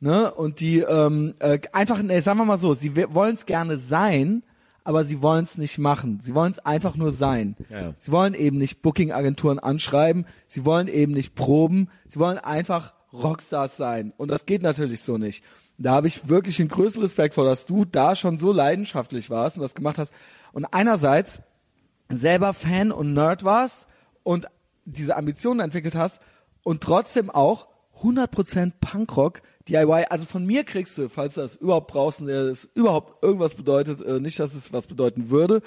Ne? Und die ähm, äh, einfach, ne, sagen wir mal so, sie wollen es gerne sein, aber sie wollen es nicht machen. Sie wollen es einfach nur sein. Ja, ja. Sie wollen eben nicht Booking-Agenturen anschreiben, sie wollen eben nicht proben, sie wollen einfach Rockstars sein. Und das geht natürlich so nicht. Da habe ich wirklich den größten Respekt vor, dass du da schon so leidenschaftlich warst und das gemacht hast. Und einerseits selber Fan und Nerd warst und diese Ambitionen entwickelt hast und trotzdem auch 100% Punkrock DIY. Also von mir kriegst du, falls du das überhaupt brauchst und das überhaupt irgendwas bedeutet, äh, nicht, dass es was bedeuten würde,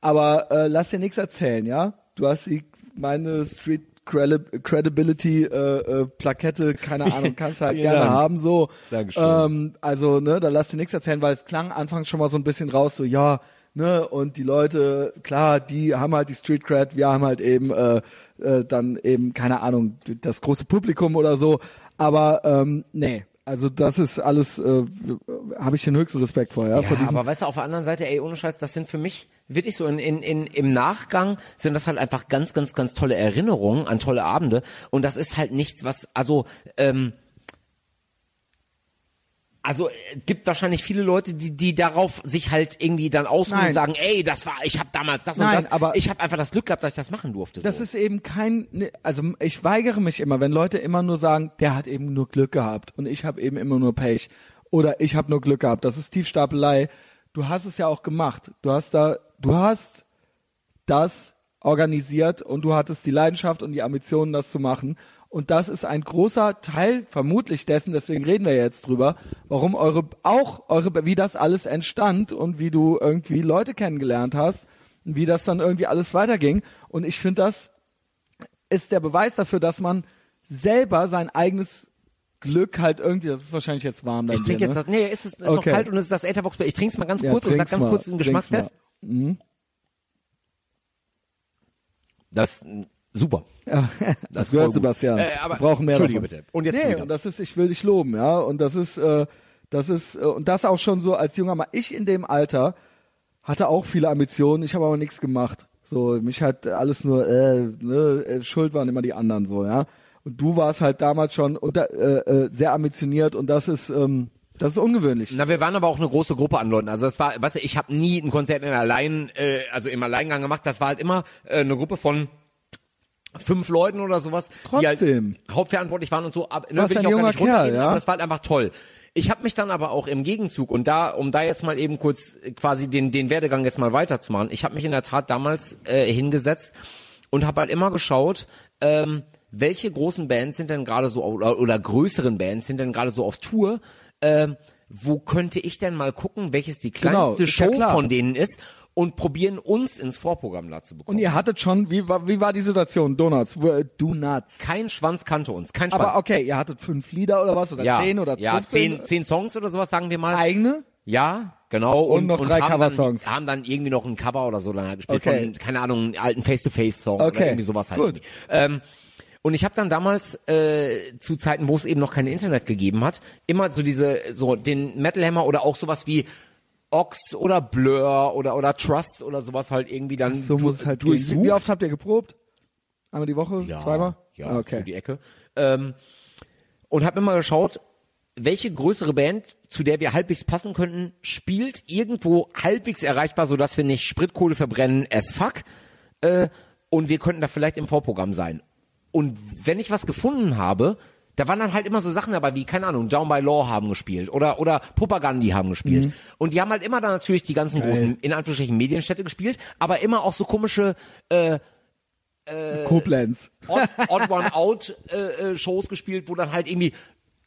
aber äh, lass dir nichts erzählen, ja? Du hast die meine Street Credibility äh, äh, Plakette, keine Ahnung, kannst du halt gerne Dank. haben so. Dankeschön. Ähm, also, ne, da lass dir nichts erzählen, weil es klang anfangs schon mal so ein bisschen raus, so ja, ne, und die Leute, klar, die haben halt die Street Cred, wir haben halt eben äh, äh, dann eben, keine Ahnung, das große Publikum oder so. Aber ähm, nee, also das ist alles, äh, habe ich den höchsten Respekt vor, ja, Ja, vor aber weißt du, auf der anderen Seite, ey, ohne Scheiß, das sind für mich wirklich so in, in, in, im Nachgang sind das halt einfach ganz, ganz, ganz tolle Erinnerungen an tolle Abende. Und das ist halt nichts, was, also, ähm, also es gibt wahrscheinlich viele Leute, die die darauf sich halt irgendwie dann ausruhen Nein. und sagen, ey, das war, ich habe damals das Nein, und das, aber- ich habe einfach das Glück gehabt, dass ich das machen durfte. Das so. ist eben kein, ne, also ich weigere mich immer, wenn Leute immer nur sagen, der hat eben nur Glück gehabt und ich habe eben immer nur Pech oder ich habe nur Glück gehabt. Das ist Tiefstapelei. Du hast es ja auch gemacht. Du hast da, du hast das organisiert und du hattest die Leidenschaft und die Ambitionen, das zu machen. Und das ist ein großer Teil vermutlich dessen, deswegen reden wir jetzt drüber, warum eure, auch eure, wie das alles entstand und wie du irgendwie Leute kennengelernt hast, und wie das dann irgendwie alles weiterging. Und ich finde, das ist der Beweis dafür, dass man selber sein eigenes Glück halt irgendwie, das ist wahrscheinlich jetzt warm. ich trinke jetzt ne? das, nee, ist es ist Okay. noch kalt und es ist das Etherbox. Ich trinke es mal ganz Ja, kurz und sag ganz mal, kurz den Geschmackstest. Das ist super. Ja, das gehört voll gut. Sebastian. Äh, aber- Wir brauchen mehr Entschuldige davon. bitte. Und jetzt nee, und das ist, ich will dich loben, ja. Und das ist, äh, das ist, äh, und das auch schon so als junger Mann. Ich in dem Alter hatte auch viele Ambitionen, ich habe aber nichts gemacht. So, mich hat alles nur, äh, ne, äh, schuld waren immer die anderen so, ja. Und du warst halt damals schon unter, äh, äh, sehr ambitioniert und das ist, ähm, das ist ungewöhnlich. Na, wir waren aber auch eine große Gruppe an Leuten. Also das war, weißt du, ich habe nie ein Konzert in allein, äh, also im Alleingang gemacht. Das war halt immer äh, eine Gruppe von fünf Leuten oder sowas, Trotzdem. die halt hauptverantwortlich waren und so. Aber, ne, will ich auch gar nicht runterreden, Kerl, ja? aber das war halt einfach toll. Ich habe mich dann aber auch im Gegenzug und da, um da jetzt mal eben kurz äh, quasi den den Werdegang jetzt mal weiterzumachen. Ich habe mich in der Tat damals äh, hingesetzt und habe halt immer geschaut. Ähm, welche großen Bands sind denn gerade so oder, oder größeren Bands sind denn gerade so auf Tour? Ähm, wo könnte ich denn mal gucken, welches die Genau, kleinste ja Show klar. von denen ist und probieren uns ins Vorprogramm da zu bekommen. Und ihr hattet schon, wie war, wie war die Situation? Donuts, äh, Donuts. kein Schwanz kannte uns, kein Schwanz. Aber okay, ihr hattet fünf Lieder oder was? Oder ja, zehn oder ja, fünfzehn? zehn, zehn Songs oder sowas, sagen wir mal. eigene? Ja, genau. Und noch drei haben Coversongs. Haben dann irgendwie noch ein Cover oder so dann halt gespielt Okay. von, keine Ahnung, einen alten Face-to-Face-Song oder Okay, irgendwie sowas halt. gut. Ähm, und ich habe dann damals äh, zu Zeiten, wo es eben noch kein Internet gegeben hat, immer so diese, so den Metal Hammer oder auch sowas wie Ox oder Blur oder oder Trust oder sowas halt irgendwie dann So muss es halt durchsucht. Wie oft habt ihr geprobt? Einmal die Woche? Ja, Zweimal? Ja, Ah, okay. für die Ecke. Ähm, und habe immer geschaut, welche größere Band, zu der wir halbwegs passen könnten, spielt irgendwo halbwegs erreichbar, sodass wir nicht Spritkohle verbrennen as fuck. Äh, und wir könnten da vielleicht im Vorprogramm sein. Und wenn ich was gefunden habe, da waren dann halt immer so Sachen dabei wie, keine Ahnung, Down by Law haben gespielt oder, oder Propagandi haben gespielt. Und die haben halt immer dann natürlich die ganzen großen, in Anführungsstrichen, Medienstädte gespielt, aber immer auch so komische, äh, Koblenz. Odd, Odd One Out äh, äh, Shows gespielt, wo dann halt irgendwie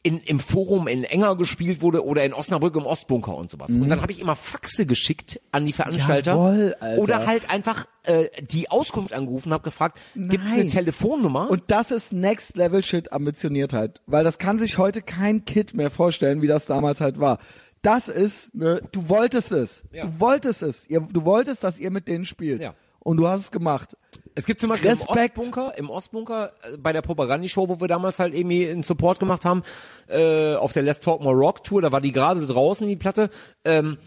in, im Forum in Enger gespielt wurde oder in Osnabrück im Ostbunker und sowas. Und dann habe ich immer Faxe geschickt an die Veranstalter Mhm. Jawohl, Alter. oder halt einfach äh, die Auskunft angerufen, habe gefragt, gibt es eine. Telefonnummer? Und das ist Next Level Shit Ambitioniertheit. Weil das kann sich heute kein Kid mehr vorstellen, wie das damals halt war. Das ist, ne, du wolltest es. Ja. Du wolltest es. Ihr, du wolltest, dass ihr mit denen spielt. Ja. Und du hast es gemacht. Es gibt zum Beispiel Respekt. im Ostbunker, im Ostbunker äh, bei der Propagandishow, wo wir damals halt irgendwie einen Support gemacht haben, äh, auf der Let's Talk More Rock Tour, da war die gerade draußen die Platte. Ähm,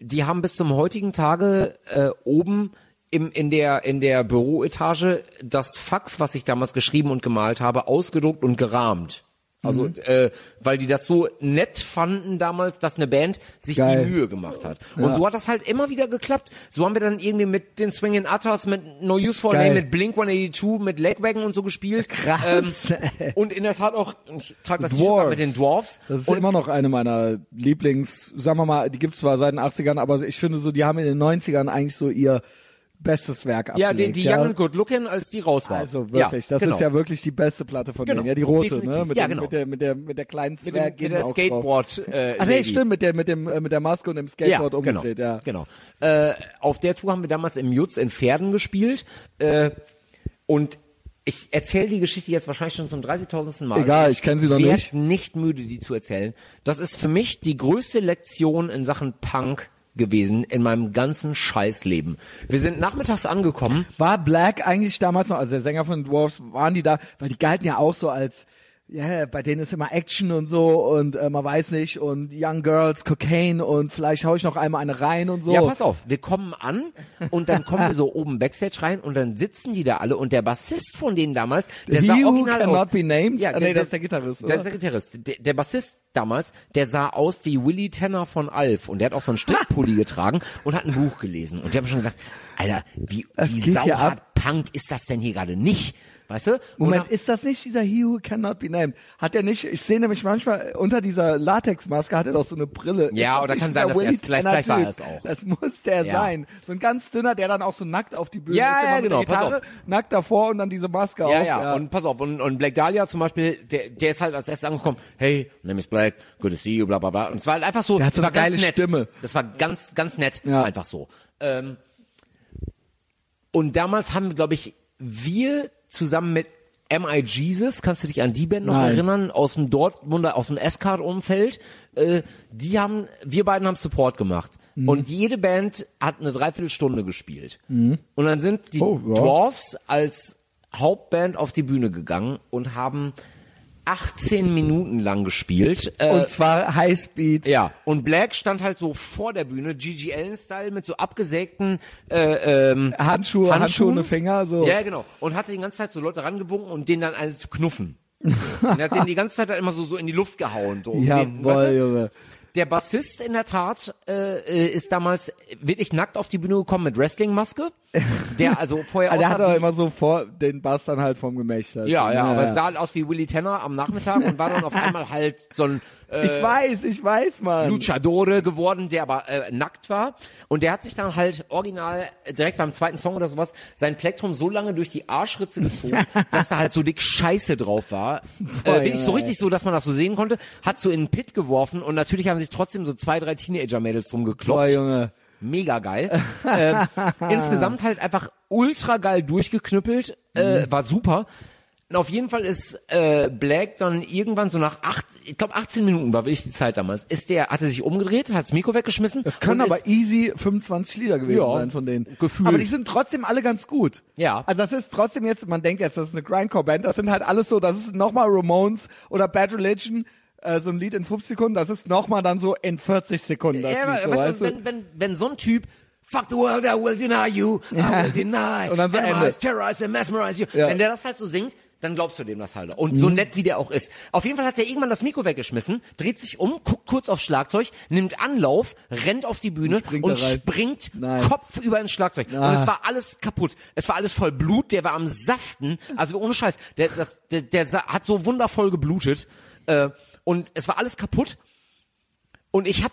die haben bis zum heutigen Tage äh, oben im, in der in der Büroetage das Fax, was ich damals geschrieben und gemalt habe, ausgedruckt und gerahmt. Also, Mhm. äh, weil die das so nett fanden damals, dass eine Band sich Geil. die Mühe gemacht hat. Und so hat das halt immer wieder geklappt. So haben wir dann irgendwie mit den Swingin' Utters, mit No Use for. Name, mit Blink 182, mit Legwagon und so gespielt. Krass, ey. und in der Tat auch, ich trage das ab mit den Dwarfs. Das ist und immer noch eine meiner Lieblings, sagen wir mal, die gibt's zwar seit den 80ern, aber ich finde so, die haben in den 90ern eigentlich so ihr bestes Werk ja, abgelegt. die, die Young and Good Looking, als die raus war. Also wirklich, das genau. ist ja wirklich die beste Platte von Genau, denen. Ja, die rote, definitiv. ne? Mit, Ja, dem, genau. mit, der, mit, der, mit der kleinen mit, dem, Zwerg mit der Skateboard äh, Ach nee, Lady. stimmt, mit der, mit dem, äh, mit der Maske und dem Skateboard umgedreht, ja. Genau. Äh, auf der Tour haben wir damals im Jutz in Pferden gespielt. Äh, und ich erzähle die Geschichte jetzt wahrscheinlich schon zum 30.000. Mal. Egal, ich kenn sie noch nicht. nicht müde, die zu erzählen. Das ist für mich die größte Lektion in Sachen Punk gewesen in meinem ganzen Scheißleben. Wir sind nachmittags angekommen. War Black eigentlich damals noch, also der Sänger von Dwarfs, waren die da, weil die galten ja auch so als, ja, bei denen ist immer Action und so und äh, man weiß nicht und Young Girls, Cocaine und vielleicht hau ich noch einmal eine rein und so. Ja, pass auf, wir kommen an und dann kommen wir so oben Backstage rein und dann sitzen die da alle und der Bassist von denen damals, der He sah original cannot aus. be named? Ja, Ah, nee, das ist der Gitarrist, Der oder? ist der Gitarrist. Der, der Bassist damals, der sah aus wie Willy Tanner von Alf und der hat auch so einen Strickpulli getragen und hat ein Buch gelesen und ich habe schon gedacht, Alter, wie, wie sauhart Punk ist das denn hier gerade nicht? Weißt du? Moment, dann- ist das nicht dieser He Who Cannot Be Named? Hat er nicht, ich sehe nämlich manchmal unter dieser Latexmaske hat er doch so eine Brille. Ja, oder kann sein, dass er vielleicht- vielleicht war er es auch. Das muss der Ja. sein. So ein ganz dünner, der dann auch so nackt auf die Bühne Ja, ist. ja, genau, Der pass Gitarre, nackt davor und dann diese Maske Ja, auf. ja, und pass auf, und, und Black Dahlia zum Beispiel, der, der ist halt als erstes angekommen, hey, name is Black, good to see you, bla bla bla. Und es war halt einfach so, Der hat so eine geile nett. Stimme. Das war ganz, ganz nett, Ja. einfach so. Ähm, und damals haben, glaube ich, wir zusammen mit M.I. Jesus, kannst du dich an die Band noch Nein. erinnern, aus dem Dortmunder, aus dem S-Card-Umfeld, äh, die haben, wir beiden haben Support gemacht. Mhm. Und jede Band hat eine Dreiviertelstunde gespielt. Und dann sind die Oh, ja. Dwarfs als Hauptband auf die Bühne gegangen und haben 18 Minuten lang gespielt. Äh, Und zwar Highspeed. ja, und Black stand halt so vor der Bühne, Gigi Allen-Style, mit so abgesägten äh, ähm, Handschuhe, Handschuhen. Handschuhe, Finger, so. Ja, genau. Und hatte die ganze Zeit so Leute rangewunken und denen dann eine zu knuffen. und er hat denen die ganze Zeit dann immer so, so in die Luft gehauen. So, um den, Jawohl, weißt du? Der Bassist in der Tat äh, äh, ist damals wirklich nackt auf die Bühne gekommen mit Wrestling-Maske. Der also vorher Ah, der hat wie- immer so vor den Bass dann halt vom Gemächt. Halt. ja, ja, aber es sah halt aus wie Willy Tanner am Nachmittag und war dann auf einmal halt so ein äh, Ich weiß, ich weiß, Mann. Luchadore geworden, der aber äh, nackt war. Und der hat sich dann halt original direkt beim zweiten Song oder sowas sein Plektrum so lange durch die Arschritze gezogen, dass da halt so dick Scheiße drauf war. Äh, wirklich so richtig so, dass man das so sehen konnte. Hat so in den Pit geworfen und natürlich haben sich trotzdem so zwei, drei Teenager-Mädels drum Boah, gekloppt. Junge. Mega geil. ähm, insgesamt halt einfach ultra geil durchgeknüppelt. Äh, Mhm. war super. Und auf jeden Fall ist äh, Black dann irgendwann so nach acht, ich glaube 18 Minuten war wirklich die Zeit damals, ist der, hat er sich umgedreht, hat das Mikro weggeschmissen. Das können aber ist, easy 25 Lieder gewesen Ja, sein von denen. gefühlt. Aber die sind trotzdem alle ganz gut. Ja. Also das ist trotzdem jetzt, man denkt jetzt, das ist eine Grindcore-Band, das sind halt alles so, das ist nochmal Ramones oder Bad Religion, äh, so ein Lied in 50 Sekunden, das ist nochmal dann so in 40 Sekunden. Das ja, Lied, so, weißt weißt du, wenn, wenn, wenn so ein Typ Fuck the world, I will deny you, I will deny, Und dann so analyze, Ende. terrorize and mesmerize you. Ja. Mhm. Wenn der das halt so singt, dann glaubst du dem das halt. Und so nett wie der auch ist. Auf jeden Fall hat er irgendwann das Mikro weggeschmissen, dreht sich um, guckt kurz aufs Schlagzeug, nimmt Anlauf, rennt auf die Bühne springt und da rein. springt. Kopf über ins Schlagzeug. Und Ah. es war alles kaputt. Es war alles voll Blut, der war am Saften. Also ohne Scheiß. Der, das, der, der hat so wundervoll geblutet. Äh, und es war alles kaputt. Und ich hab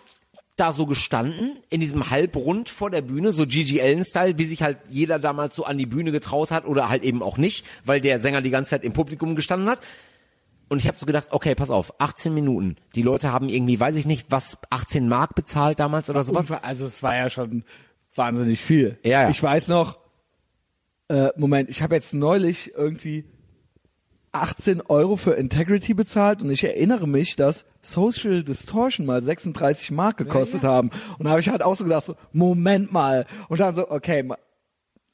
da so gestanden, in diesem Halbrund vor der Bühne, so Gigi Allen-Style, wie sich halt jeder damals so an die Bühne getraut hat oder halt eben auch nicht, weil der Sänger die ganze Zeit im Publikum gestanden hat. Und ich habe so gedacht, okay, pass auf, 18 Minuten. Die Leute haben irgendwie, weiß ich nicht, was 18 Mark bezahlt damals oder sowas. Also es war ja schon wahnsinnig viel. Ja, ja. Ich weiß noch, äh, Moment, ich habe jetzt neulich irgendwie 18 Euro für Integrity bezahlt und ich erinnere mich, dass Social Distortion mal 36 Mark gekostet haben. Und da habe ich halt auch so gedacht, so, Moment mal. Und dann so, okay,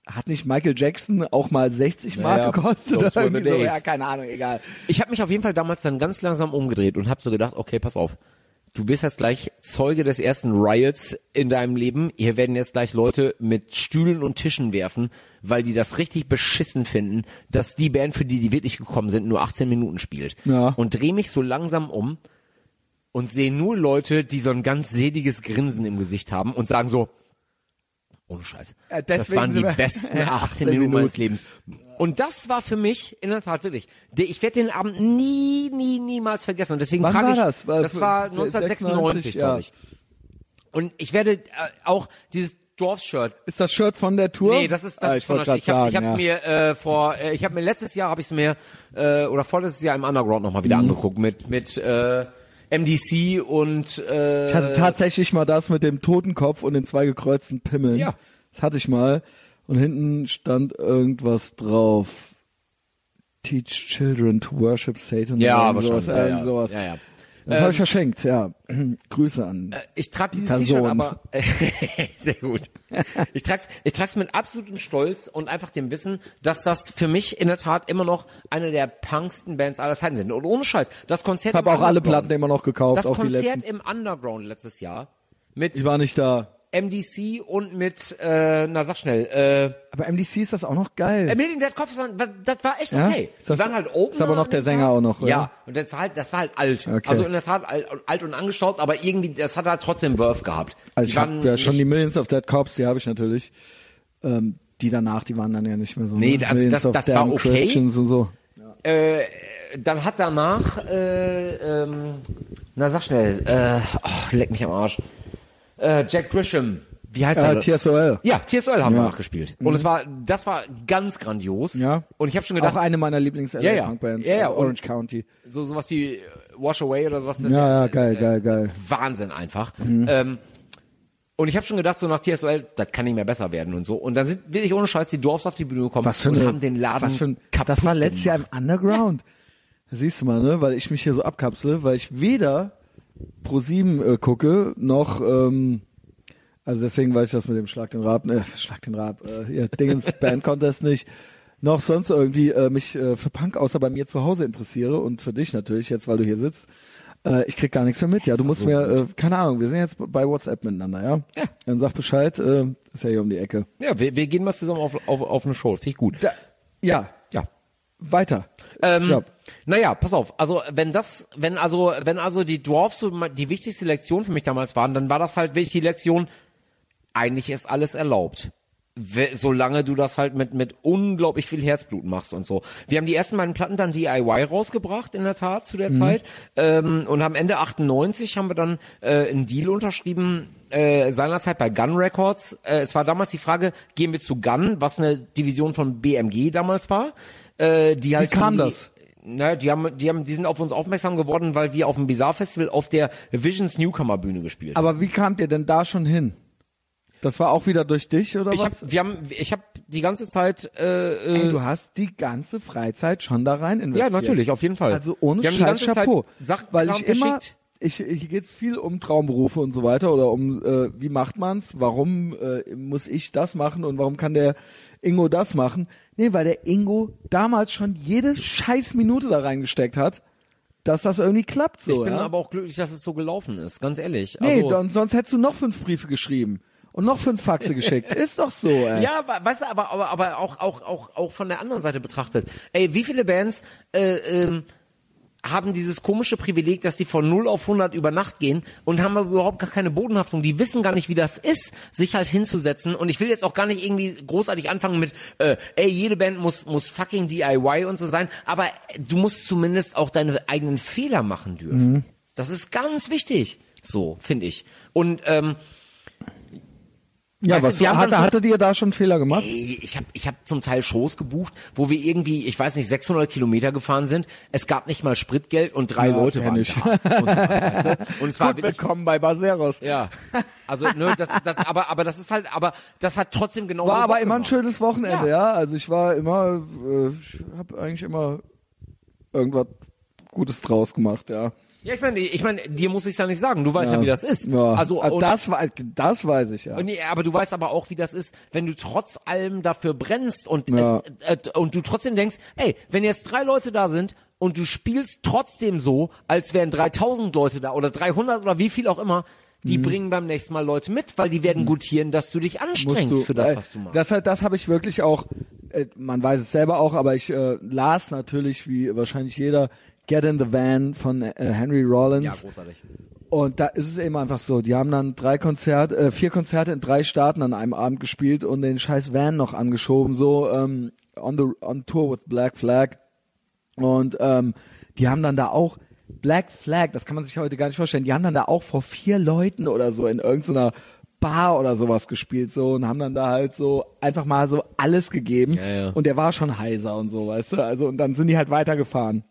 hat nicht Michael Jackson auch mal 60 Mark ja, gekostet? so? Ja, keine Ahnung, egal. Ich habe mich auf jeden Fall damals dann ganz langsam umgedreht und habe so gedacht, okay, pass auf. Du bist jetzt gleich Zeuge des ersten Riots in deinem Leben. Hier werden jetzt gleich Leute mit Stühlen und Tischen werfen, weil die das richtig beschissen finden, dass die Band, für die die wirklich gekommen sind, nur 18 Minuten spielt. Ja. Und dreh mich so langsam um und sehe nur Leute, die so ein ganz seliges Grinsen im Gesicht haben und sagen so, ohne Scheiß. Äh, das waren die besten 18 18 Minuten meines. Lebens. Und das war für mich in der Tat wirklich. Ich werde den Abend nie, nie, niemals vergessen. Und deswegen Wann trage ich. das? War das war 96, 1996, ja. glaube ich. Und ich werde äh, auch dieses Dorfshirt. Ist das Shirt von der Tour? Nee, das ist das Ah, ist von der Ich habe ich sagen, hab's mir äh, vor äh, ich habe mir letztes Jahr habe ich es mir äh, oder vorletztes Jahr im Underground noch mal Mhm. wieder angeguckt mit mit äh, MDC und äh, Ich hatte tatsächlich mal das mit dem Totenkopf und den zwei gekreuzten Pimmeln. Ja. Das hatte ich mal. Und hinten stand irgendwas drauf. Teach children to worship Satan. ja, aber sowas. Ja, ja. sowas. ja, ja. Das habe ich verschenkt, ja. Grüße an. Ich trage dieses. T-Shirt aber sehr gut. Ich trage ich trag's mit absolutem Stolz und einfach dem Wissen, dass das für mich in der Tat immer noch eine der punksten Bands aller Zeiten sind. Und ohne Scheiß, das Konzert Ich habe auch alle Platten immer noch gekauft, Das Konzert im Underground letztes Jahr mit Ich war nicht da. MDC und mit äh, na sag schnell, äh, Aber MDC ist das auch noch geil. Million Dead Cops, das war echt Ja? okay. Ist das- die waren halt oben. ist aber noch der Sänger auch noch, oder? Ja, und das war halt, das war halt alt. Okay. Also in der Tat alt, alt und angestaubt, aber irgendwie, das hat halt trotzdem Wurf gehabt. Also Die ich habe waren ja schon nicht- die Millions of Dead Cops, die habe ich natürlich. Ähm, die danach, die waren dann ja nicht mehr so. Nee, ne? das- Millions das- of das war Damn okay. Christians und so. Äh, dann hat danach, äh, ähm, na sag schnell, äh, oh, leck mich am Arsch. Äh, Jack Grisham, wie heißt Äh, er? TSOL. Ja, TSOL haben wir Ja. nachgespielt. Und es war, das war ganz grandios. Ja. Und ich habe schon gedacht, Auch eine meiner lieblings Ja, ja. Punkbands, Ja, ja, äh, und- Orange County. so sowas wie äh, Wash Away oder sowas. Das Ja, ja, äh, geil, äh, geil, geil. Wahnsinn einfach. Ähm, und ich habe schon gedacht, so nach TSOL, das kann nicht mehr besser werden und so. Und dann sind wirklich ohne Scheiß die Dorfs auf die Bühne gekommen Was für und eine, haben den Laden was für ein, Das war letztes Jahr im. Underground. Da siehst du mal, ne, weil ich mich hier so abkapsel, weil ich weder Pro7 äh, gucke, noch, ähm, also deswegen weiß ich das mit dem Schlag den Rab, äh, Schlag den Rab, äh, hier, Dingens Band Contest nicht, noch sonst irgendwie äh, mich äh, für Punk außer bei mir zu Hause interessiere und für dich natürlich jetzt, weil du hier sitzt. Äh, ich krieg gar nichts mehr mit. Ja, du musst mir, äh, keine Ahnung, wir sind jetzt bei WhatsApp miteinander, ja? Ja. Dann sag Bescheid, äh, ist ja hier um die Ecke. Ja, wir, wir gehen mal zusammen auf, auf, auf eine Show. Finde ich gut. Da, ja, Ja. weiter. Ähm, Stopp. Naja, pass auf. Also wenn das, wenn also, wenn also die Dwarfs so die wichtigste Lektion für mich damals waren, dann war das halt wirklich die Lektion, eigentlich ist alles erlaubt. Solange du das halt mit, mit unglaublich viel Herzblut machst und so. Wir haben die ersten beiden Platten dann DIY rausgebracht, in der Tat, zu der Zeit. Ähm, und am Ende 98 haben wir dann äh, einen Deal unterschrieben, äh, seinerzeit bei Gun Records. Äh, es war damals die Frage, gehen wir zu Gun, was eine Division von BMG damals war. Äh, die halt kam die, das? Na, die haben, die haben, die sind auf uns aufmerksam geworden, weil wir auf dem Bizarre Festival auf der Visions Newcomer Bühne gespielt haben. Aber wie kamt ihr denn da schon hin? Das war auch wieder durch dich oder Ich was? hab, wir haben, ich habe die ganze Zeit, äh, Ey, äh, du hast die ganze Freizeit schon da rein investiert. ja natürlich, auf jeden Fall. Also ohne wir Scheiß Chapeau. Sachen weil ich immer, verschickt. ich, hier geht's viel um Traumberufe und so weiter oder um, äh, wie macht man's, warum äh, muss ich das machen und warum kann der Ingo das machen? Nee, weil der Ingo damals schon jede scheiß Minute da reingesteckt hat, dass das irgendwie klappt so. Ich bin ja? aber auch glücklich, dass es so gelaufen ist, ganz ehrlich. nee, also, dann, sonst hättest du noch fünf Briefe geschrieben und noch fünf Faxe geschickt. Ist doch so, ey. Ja, weißt du, aber, aber, aber auch, auch, auch, auch von der anderen Seite betrachtet. Ey, wie viele Bands äh, ähm, haben dieses komische Privileg, dass die von 0 auf 100 über Nacht gehen und haben aber überhaupt gar keine Bodenhaftung. Die wissen gar nicht, wie das ist, sich halt hinzusetzen. Und ich will jetzt auch gar nicht irgendwie großartig anfangen mit, äh, ey, jede Band muss, muss fucking DIY und so sein. Aber du musst zumindest auch deine eigenen Fehler machen dürfen. Das ist ganz wichtig. So, finde ich. Und ähm, Ja, Weißt du, was haben hatte, so- hattet ihr da schon Fehler gemacht? Ey, ich habe ich hab zum Teil Shows gebucht, wo wir irgendwie, ich weiß nicht, 600 Kilometer gefahren sind. Es gab nicht mal Spritgeld und drei Ja, Leute waren ich. da. Und, so weißt du? und es war Gut, wirklich, willkommen bei Baseros. ja, also ne, das, das, aber, aber das ist halt, aber das hat trotzdem genau. War aber immer ein gemacht. schönes Wochenende, Ja. ja. Also ich war immer, äh, ich habe eigentlich immer irgendwas Gutes draus gemacht, ja. Ja, ich meine, ich meine, dir muss ich ja nicht sagen. Du weißt ja, wie das ist. Ja. Also und, das, das weiß ich ja. und, aber du weißt aber auch, wie das ist, wenn du trotz allem dafür brennst und Ja. es, äh, und du trotzdem denkst, ey, wenn jetzt drei Leute da sind und du spielst trotzdem so, als wären 3000 Leute da oder 300 oder wie viel auch immer, die Mhm. bringen beim nächsten Mal Leute mit, weil die werden gutieren, dass du dich anstrengst du, für das, äh, was du machst. Das halt, das habe ich wirklich auch. Äh, man weiß es selber auch, aber ich äh, las natürlich, wie wahrscheinlich jeder, Get in the Van von äh, Henry Rollins. ja, großartig. Und da ist es eben einfach so, die haben dann drei Konzerte, äh, vier Konzerte in drei Staaten an einem Abend gespielt und den scheiß Van noch angeschoben, so ähm, on the on Tour with Black Flag. Und ähm, die haben dann da auch Black Flag, das kann man sich heute gar nicht vorstellen, die haben dann da auch vor vier Leuten oder so in irgendeiner Bar oder sowas gespielt so und haben dann da halt so einfach mal so alles gegeben Ja, ja. und der war schon heiser und so, weißt du, also und dann sind die halt weitergefahren.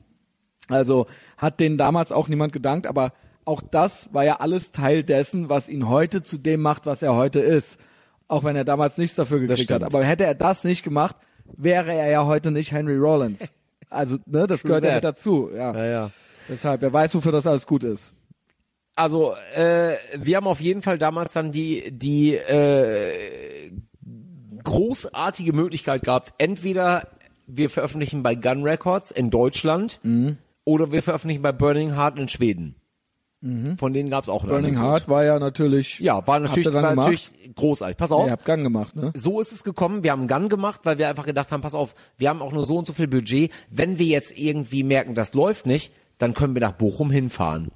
Also hat denen damals auch niemand gedankt, aber auch das war ja alles Teil dessen, was ihn heute zu dem macht, was er heute ist. Auch wenn er damals nichts dafür gekriegt hat. Aber hätte er das nicht gemacht, wäre er ja heute nicht Henry Rollins. Also, ne, das gehört ja mit dazu. Ja. Ja, ja. Deshalb, wer weiß, wofür das alles gut ist. Also, äh, wir haben auf jeden Fall damals dann die, die äh, großartige Möglichkeit gehabt, entweder wir veröffentlichen bei Gun Records in Deutschland Mhm. Oder wir veröffentlichen bei Burning Heart in Schweden. Von denen gab es auch Mhm. Burning. Heart war ja natürlich. Ja, war natürlich, war natürlich großartig. Pass auf. Ihr habt Gang gemacht, ne? so ist es gekommen. Wir haben Gun gemacht, weil wir einfach gedacht haben, pass auf, wir haben auch nur so und so viel Budget. Wenn wir jetzt irgendwie merken, das läuft nicht, dann können wir nach Bochum hinfahren.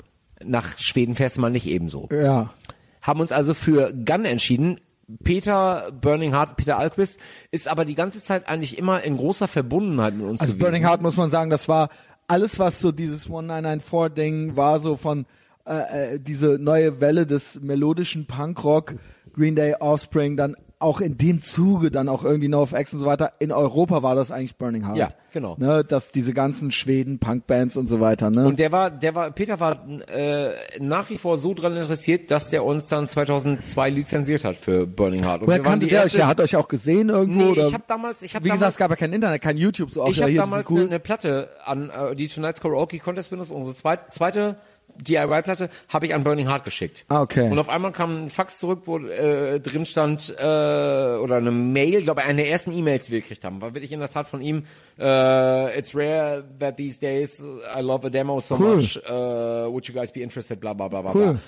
Nach Schweden fährst du mal nicht ebenso. Ja. Haben uns also für Gun entschieden. Peter Burning Heart, Peter Alquist, ist aber die ganze Zeit eigentlich immer in großer Verbundenheit mit uns Also gewesen. Burning Heart muss man sagen, das war alles, was so dieses 1994-Ding war, so von äh, äh, diese neue Welle des melodischen Punkrock, Green Day, Offspring, dann auch in dem Zuge dann auch irgendwie NoFX und so weiter. In Europa war das eigentlich Burning Heart. Ja, genau. Ne, dass diese ganzen Schweden Punkbands und so weiter. Ne? Und der war, der war, Peter war äh, nach wie vor so dran interessiert, dass der uns dann 2002 lizenziert hat für Burning Heart. Und Woher kannte der euch? erste- Der hat euch auch gesehen irgendwo? Nee, oder? ich habe damals, ich habe Wie gesagt, damals, es gab ja kein Internet, kein YouTube. So, auch, ich ja, habe damals sind cool. eine, eine Platte an äh, die Tonight's Karaoke Contest Winners, unsere zweite, zweite DIY-Platte, habe ich an Burning Heart geschickt. Ah, okay. Und auf einmal kam ein Fax zurück, wo äh, drin stand, äh, oder eine Mail, glaube ich, eine der ersten E-Mails, die wir gekriegt haben, war wirklich in der Tat von ihm, äh, it's rare that these days I love a demo so Cool. much, uh, would you guys be interested, bla bla bla bla. Cool. bla.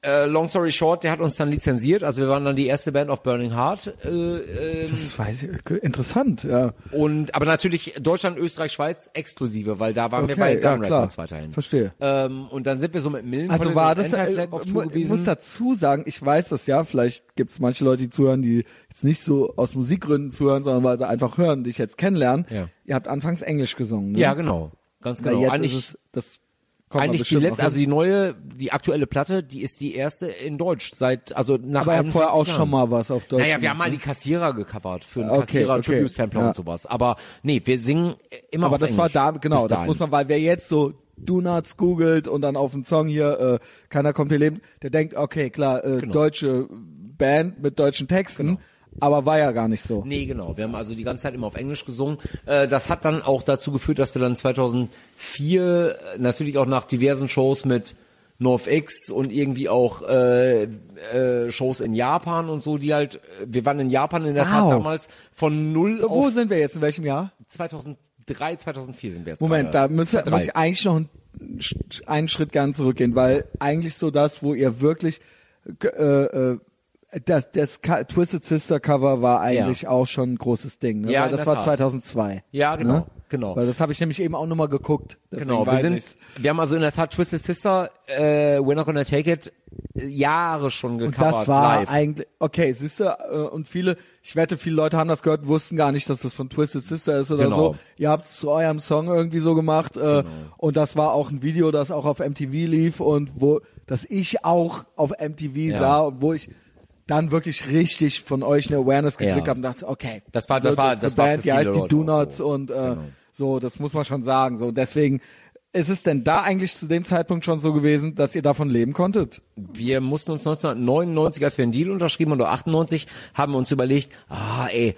Äh, long story short, der hat uns dann lizenziert, also wir waren dann die erste Band auf Burning Heart. Äh, ähm, Das weiß ich, interessant, ja. und aber natürlich Deutschland, Österreich, Schweiz exklusive, weil da waren wir Okay, bei ja, Gun klar. Records weiterhin. Verstehe. Ähm, und dann sind wir so mit Millen Also war das, äh, auf Tour mu- ich gewesen. muss dazu sagen, ich weiß das ja, vielleicht gibt es manche Leute, die zuhören, die jetzt nicht so aus Musikgründen zuhören, sondern weil sie einfach hören, dich jetzt kennenlernen. Ja. Ihr habt anfangs Englisch gesungen, ne? ja, genau. Ganz Na, genau. jetzt eigentlich ist es, das kommt eigentlich die letzte, also die neue, die aktuelle Platte, die ist die erste in Deutsch seit, also nach aber ihr habt vorher auch 21 schon mal was auf Deutsch Naja, wir haben mal ne? die Kassierer gecovert für einen Okay, Kassierer okay. Tribute Sampler Ja. und sowas. Aber nee, wir singen immer Aber das Englisch. war da, genau, Bis das dahin. muss man, weil wer jetzt so Do Nuts googelt und dann auf den Song hier, äh, keiner kommt hier leben, der denkt, okay, klar, äh, Genau. deutsche Band mit deutschen Texten, aber war ja gar nicht so. Nee, genau. Wir haben also die ganze Zeit immer auf Englisch gesungen. Äh, das hat dann auch dazu geführt, dass wir dann 2004 äh, natürlich auch nach diversen Shows mit NorthX und irgendwie auch äh, äh, Shows in Japan und so, die halt, äh, wir waren in Japan in der Tat Wow. damals von null Wo auf sind wir jetzt, in welchem Jahr? 2003, 2004 sind wir jetzt Moment, da gerade. müsste, 2003. muss ich eigentlich noch einen, einen Schritt ganz zurückgehen, weil eigentlich so das, wo ihr wirklich äh, äh, das, das Twisted Sister Cover war eigentlich auch schon ein großes Ding. Ne? Ja, weil das war Tat. 2002. Ja, genau, Ne? genau. Weil das habe ich nämlich eben auch nochmal geguckt. Genau, wir sind, ich's. wir haben also in der Tat Twisted Sister, äh, We're Not Gonna Take It, äh, Jahre schon Und gecovert das war live. eigentlich, okay, siehst du, äh, und viele, ich wette, viele Leute haben das gehört, wussten gar nicht, dass das von Twisted Sister ist oder Genau. so. Ihr habt es zu eurem Song irgendwie so gemacht, äh, und das war auch ein Video, das auch auf MTV lief und wo, das ich auch auf MTV Ja. sah und wo ich dann wirklich richtig von euch eine Awareness gekriegt Ja. habe und dachte, okay. Das war- das so, war- das eine war für Band, die heißt die Donuts so. und, äh, Genau. so, das muss man schon sagen, so, deswegen, ist es denn da eigentlich zu dem Zeitpunkt schon so gewesen, dass ihr davon leben konntet? wir mussten uns 1999, als wir einen Deal unterschrieben haben, oder 98, haben wir uns überlegt, ah, ey,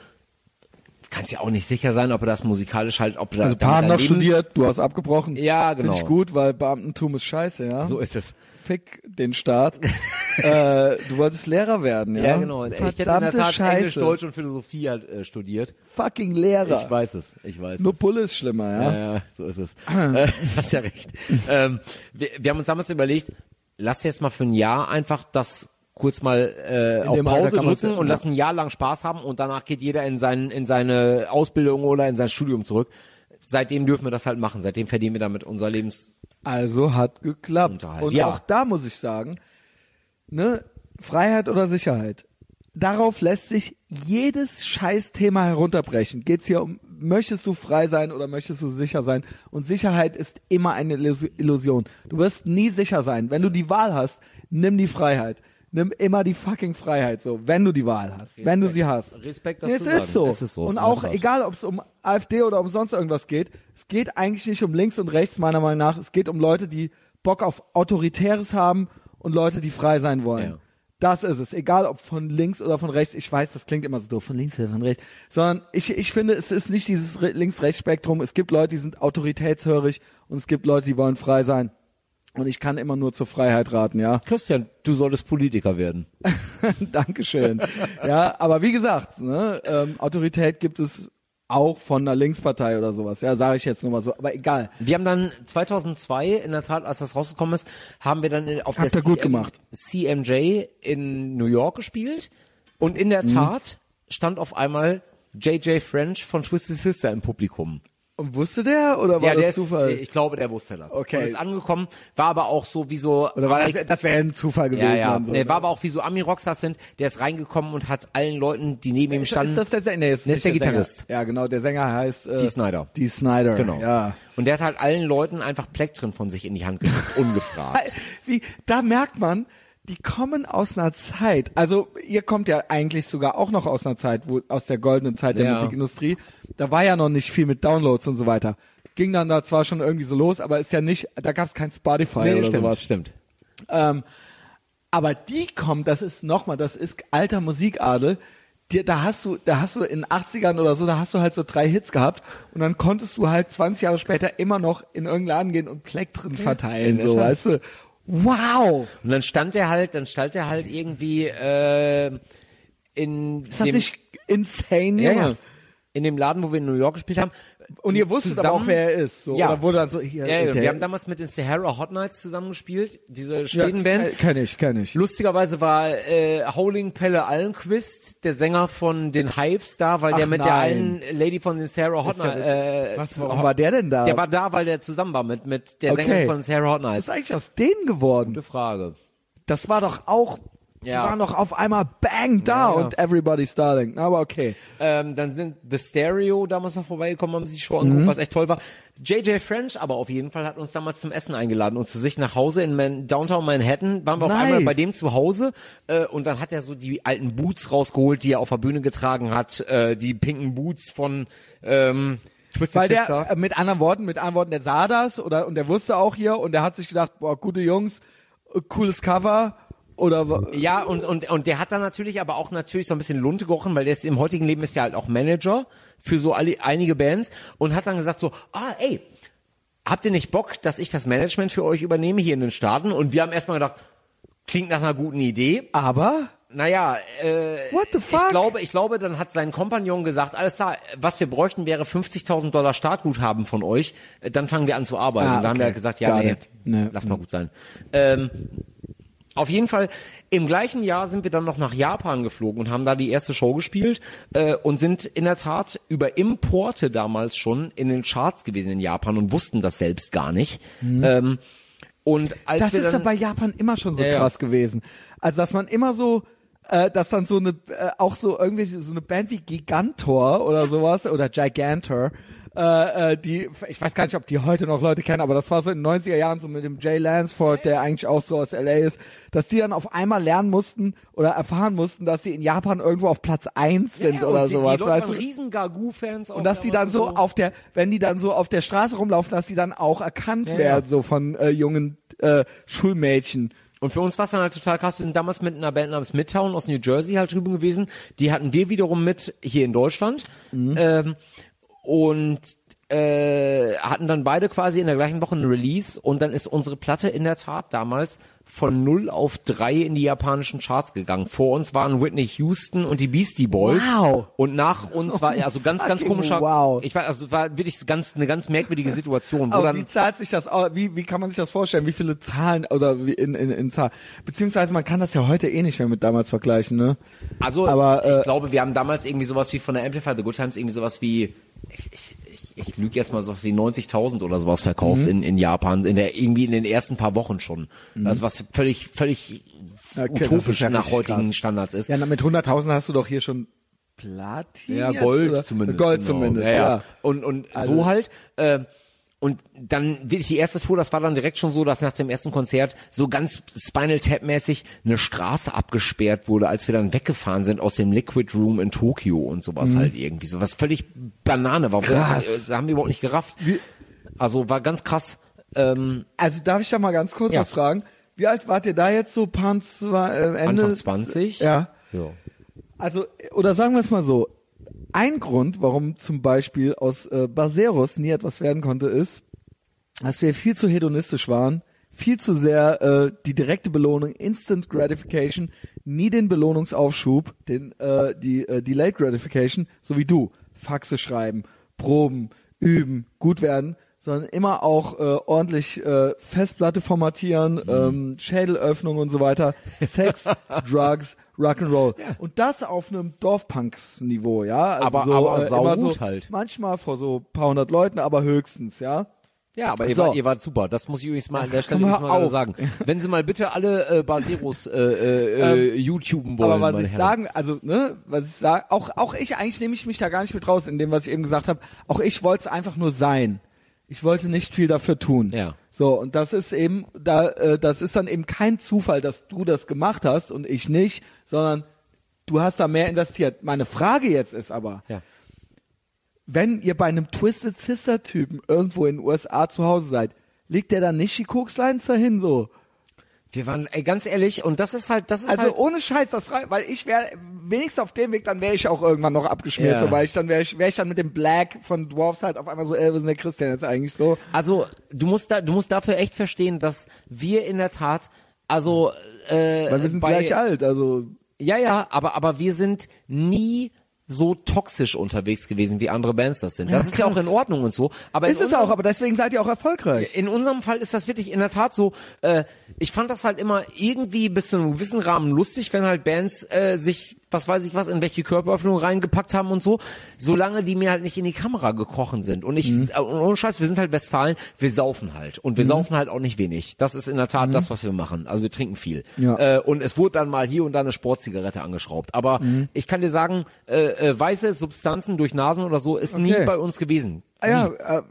kannst ja auch nicht sicher sein, ob er das musikalisch halt, ob er Also damit paar noch studiert, du hast abgebrochen. Ja, genau. Finde ich gut, weil Beamtentum ist scheiße, ja. So ist es. Fick den Staat. äh, du wolltest Lehrer werden, ja? Ja, genau. Ich hätte in der Verdammte Tat Scheiße. Englisch, Deutsch und Philosophie halt äh, studiert. Fucking Lehrer. Ich weiß es, ich weiß Nur es. Pulle ist schlimmer, ja? Ja, ja, so ist es. äh, hast ja recht. ähm, wir, wir haben uns damals überlegt, lass jetzt mal für ein Jahr einfach das kurz mal äh, auf Pause drücken und lass ein Jahr lang Spaß haben und danach geht jeder in, sein, in seine Ausbildung oder in sein Studium zurück. Seitdem dürfen wir das halt machen. Seitdem verdienen wir damit unser Lebens... Also hat geklappt. Und Ja. auch da muss ich sagen, ne, Freiheit oder Sicherheit. Darauf lässt sich jedes Scheißthema herunterbrechen. Geht's hier um, möchtest du frei sein oder möchtest du sicher sein? Und Sicherheit ist immer eine Illus- Illusion. Du wirst nie sicher sein. Wenn du die Wahl hast, nimm die Freiheit. Nimm immer die fucking Freiheit, so, wenn du die Wahl hast, wenn du sie hast. Respekt, das Nee, zu es sagen. ist so. Es ist so, Und auch egal, ob es um AfD oder um sonst irgendwas geht, es geht eigentlich nicht um links und rechts, meiner Meinung nach. Es geht um Leute, die Bock auf Autoritäres haben und Leute, die frei sein wollen. Ja. Das ist es. Egal ob von links oder von rechts. Ich weiß, das klingt immer so doof, von links oder von rechts. Sondern ich, ich finde, es ist nicht dieses Re- Links-Rechts-Spektrum. Es gibt Leute, die sind autoritätshörig und es gibt Leute, die wollen frei sein. Und ich kann immer nur zur Freiheit raten, ja. Christian, du solltest Politiker werden. Dankeschön. ja, aber wie gesagt, ne, ähm, Autorität gibt es auch von einer Linkspartei oder sowas. Ja, sage ich jetzt nur mal so. Aber egal. Wir haben dann 2002, in der Tat, als das rausgekommen ist, haben wir dann auf Habt der CM gemacht. CMJ in New York gespielt. Und in Mhm. der Tat stand auf einmal JJ French von Twisted Sister im Publikum. Und wusste der oder war Ja, der das ist, Zufall? ich glaube, der wusste das. Okay. Und ist angekommen, war aber auch so wie so oder war das, das wäre ein Zufall gewesen. ja, ja. so, nee, ne? war aber auch wie so Ami-Rockstars sind, der ist reingekommen und hat allen Leuten, die neben ihm standen, ist das der Sänger? Nee, ist Der ist der Sänger. Gitarrist. Ja, genau. Der Sänger heißt äh, Dee Snider. Die Snyder. Genau. Ja. Und der hat halt allen Leuten einfach Plektren von sich in die Hand gedrückt, ungefragt. Wie, da merkt man, die kommen aus einer Zeit. Also ihr kommt ja eigentlich sogar auch noch aus einer Zeit, wo aus der goldenen Zeit der Ja. Musikindustrie. Da war ja noch nicht viel mit Downloads und so weiter. Ging dann da zwar schon irgendwie so los, aber ist ja nicht, da gab es kein Spotify oder stimmt, sowas. stimmt. Ähm, aber die kommt, das ist nochmal, das ist alter Musikadel. Die, da hast du, da hast du in den 80ern oder so, da hast du halt so drei Hits gehabt und dann konntest du halt 20 Jahre später immer noch in irgendeinen Laden gehen und Plektren verteilen, der so, weißt du. Wow! Und dann stand er halt, dann stand er halt irgendwie äh, in Ist das dem, nicht insane, ja, ja, in dem Laden, wo wir in New York gespielt haben. Und ihr wusstet aber auch, wer er ist, so. Ja. Oder wurde dann so, hier, Ja, ja, der- wir haben damals mit den Sahara Hot Nights zusammengespielt, diese ja, Schwedenband. äh, kenn ich, kenn ich. Lustigerweise war äh, Howling Pelle Allenquist, der Sänger von den Hives da, weil der Ach, mit der nein. einen Lady von den Sarah Hot ja Nights, äh, Was, warum war der denn da? der war da, weil der zusammen war mit, mit der Okay. Sängerin von Sarah Hot Was Nights. ist eigentlich aus denen geworden? Gute Frage. Das war doch auch, die Ja. waren doch auf einmal bang da Ja, ja. und everybody's darling. Aber okay. Ähm, dann sind The Stereo damals noch vorbeigekommen, haben sich die Show Mhm. angeguckt, was echt toll war. JJ French aber auf jeden Fall hat uns damals zum Essen eingeladen und zu sich nach Hause in Man Downtown Manhattan. Waren wir auf Nice. einmal bei dem zu Hause äh, und dann hat er so die alten Boots rausgeholt, die er auf der Bühne getragen hat, äh, die pinken Boots von ähm, Twisted Weil der, Sister. äh, mit anderen Worten, mit anderen Worten, der sah das oder, und der wusste auch hier und der hat sich gedacht, boah, gute Jungs, äh, cooles Cover oder, Ja, und, und, und der hat dann natürlich aber auch natürlich so ein bisschen Lunte gerochen, weil der ist im heutigen Leben ist ja halt auch Manager für so alle, einige Bands und hat dann gesagt so, ah, ey, habt ihr nicht Bock, dass ich das Management für euch übernehme hier in den Staaten? Und wir haben erstmal gedacht, klingt nach einer guten Idee. aber, Naja, äh, What the fuck? ich glaube, ich glaube, dann hat sein Kompagnon gesagt, alles klar, was wir bräuchten wäre 50.000 Dollar Startguthaben von euch, äh, dann fangen wir an zu arbeiten. Ah, und dann haben okay. wir gesagt, ja, nee. Nee. lass mal gut sein. Ähm, auf jeden Fall, im gleichen Jahr sind wir dann noch nach Japan geflogen und haben da die erste Show gespielt äh, und sind in der Tat über Importe damals schon in den Charts gewesen in Japan und wussten das selbst gar nicht. Ähm, und als Mhm. das wir ist ja bei Japan immer schon so Ja, ja. krass gewesen. Also, dass man immer so, äh, dass dann so eine, äh, auch so irgendwelche, so eine Band wie Gigantor oder sowas, oder Gigantor, äh, äh, die, ich weiß gar nicht, ob die heute noch Leute kennen, aber das war so in den 90er Jahren so mit dem Jay Lansford, der eigentlich auch so aus LA ist, dass die dann auf einmal lernen mussten oder erfahren mussten, dass sie in Japan irgendwo auf Platz eins sind ja, oder und die, sowas, die Leute weißt waren du? riesen Gagu-Fans. Und dass die dann so auf der, wenn die dann so auf der Straße rumlaufen, dass sie dann auch erkannt Ja, werden, ja. so von äh, jungen äh, Schulmädchen. Und für uns war es dann halt total krass. Wir sind damals mit einer Band namens Midtown aus New Jersey halt drüben gewesen. Die hatten wir wiederum mit hier in Deutschland. Ähm, und äh, hatten dann beide quasi in der gleichen Woche ein Release und dann ist unsere Platte in der Tat damals von 0 auf 3 in die japanischen Charts gegangen. Vor uns waren Whitney Houston und die Beastie Boys. Wow. Und nach uns war, also ganz, ganz komischer, wow. ich war, also war wirklich ganz, eine ganz merkwürdige Situation, wo Aber dann, wie zahlt sich das? Wie, wie kann man sich das vorstellen? Wie viele Zahlen oder wie in, in, in Zahlen? Beziehungsweise man kann das ja heute eh nicht mehr mit damals vergleichen, ne? Also Aber, ich äh, glaube, wir haben damals irgendwie sowas wie von der Amplify The Good Times irgendwie sowas wie ich, ich, ich, ich lüge jetzt mal sowas wie 90.000 oder sowas verkauft Mhm. in, in Japan in der irgendwie in den ersten paar Wochen schon. Also was völlig völlig Mhm. Okay, utopisch ja nach heutigen krass. Standards ist. Ja, mit 100.000 hast du doch hier schon Platin Ja, jetzt, Gold oder? zumindest. Gold genau. zumindest, ja. ja. ja. Und, und Also- so halt. Äh, und dann wirklich die erste Tour, das war dann direkt schon so, dass nach dem ersten Konzert so ganz Spinal Tap mäßig eine Straße abgesperrt wurde, als wir dann weggefahren sind aus dem Liquid Room in Tokio und sowas halt irgendwie so, was völlig Banane war. Mhm. Krass. Wir, haben wir überhaupt nicht gerafft. Also war ganz krass. Ähm, Also darf ich da mal ganz kurz Ja. was fragen? Wie alt wart ihr da jetzt so, war, äh, Ende? Anfang 20? Ja. ja. Also, oder sagen wir es mal so. Ein Grund, warum zum Beispiel aus äh, Baseros nie etwas werden konnte, ist, dass wir viel zu hedonistisch waren, viel zu sehr äh, die direkte Belohnung, Instant Gratification, nie den Belohnungsaufschub, den äh, die äh, Delayed Gratification, so wie du, Faxe schreiben, proben, üben, gut werden, sondern immer auch äh, ordentlich äh, Festplatte formatieren, ähm, Schädelöffnung und so weiter, Sex, Drugs, Rock'n'Roll. Und das auf einem Dorfpunks-Niveau, ja. Also Aber- so, aber äh, saugut so, halt. Manchmal vor so paar hundert Leuten, aber höchstens, ja. Ja, aber ihr, So. wart, ihr wart super. Das muss ich übrigens mal an der Stelle mal auf. sagen. Wenn Sie mal bitte alle äh, Baseros äh, äh, äh, YouTuben wollen. Aber was ich Herren. sagen, also ne, was ich sage, auch auch ich eigentlich nehme ich mich da gar nicht mit raus in dem, was ich eben gesagt habe. Auch ich wollte es einfach nur sein. Ich wollte nicht viel dafür tun. Ja. So und das ist eben da, äh, das ist dann eben kein Zufall, dass du das gemacht hast und ich nicht, sondern du hast da mehr investiert. Meine Frage jetzt ist aber, Ja. wenn ihr bei einem Twisted Sister Typen irgendwo in den USA zu Hause seid, legt der dann nicht die Kokslines dahin so? Wir waren, ey, ganz ehrlich, und das ist halt, das ist Also halt, ohne Scheiß, das frei, weil ich wäre wenigstens auf dem Weg, dann wäre ich auch irgendwann noch abgeschmiert, Ja. so, weil ich dann wäre ich, wäre ich dann mit dem Black von Dwarfs halt auf einmal so, ey, was ist der Christian jetzt eigentlich so? also du musst da, du musst dafür echt verstehen, dass wir in der Tat, also äh, Weil wir sind bei, gleich alt, also Ja, ja, aber aber wir sind nie so toxisch unterwegs gewesen, wie andere Bands das sind. Das ist ja auch in Ordnung und so. Aber ist es auch, aber deswegen seid ihr auch erfolgreich. In unserem Fall ist das wirklich in der Tat so. Äh, ich fand das halt immer irgendwie bis zu einem gewissen Rahmen lustig, wenn halt Bands äh, sich, was weiß ich was, in welche Körperöffnung reingepackt haben und so, solange die mir halt nicht in die Kamera gekrochen sind. Und ich, Mhm. und ohne Scheiß, wir sind halt Westfalen, wir saufen halt. Und wir saufen halt auch nicht wenig. Das ist in der Tat das, was wir machen. Also wir trinken viel. Mhm. Ja. Äh, und es wurde dann mal hier und da eine Sportzigarette angeschraubt. Aber Mhm. ich kann dir sagen, äh, äh, weiße Substanzen durch Nasen oder so ist nie Okay. bei uns gewesen. Ah ja, äh,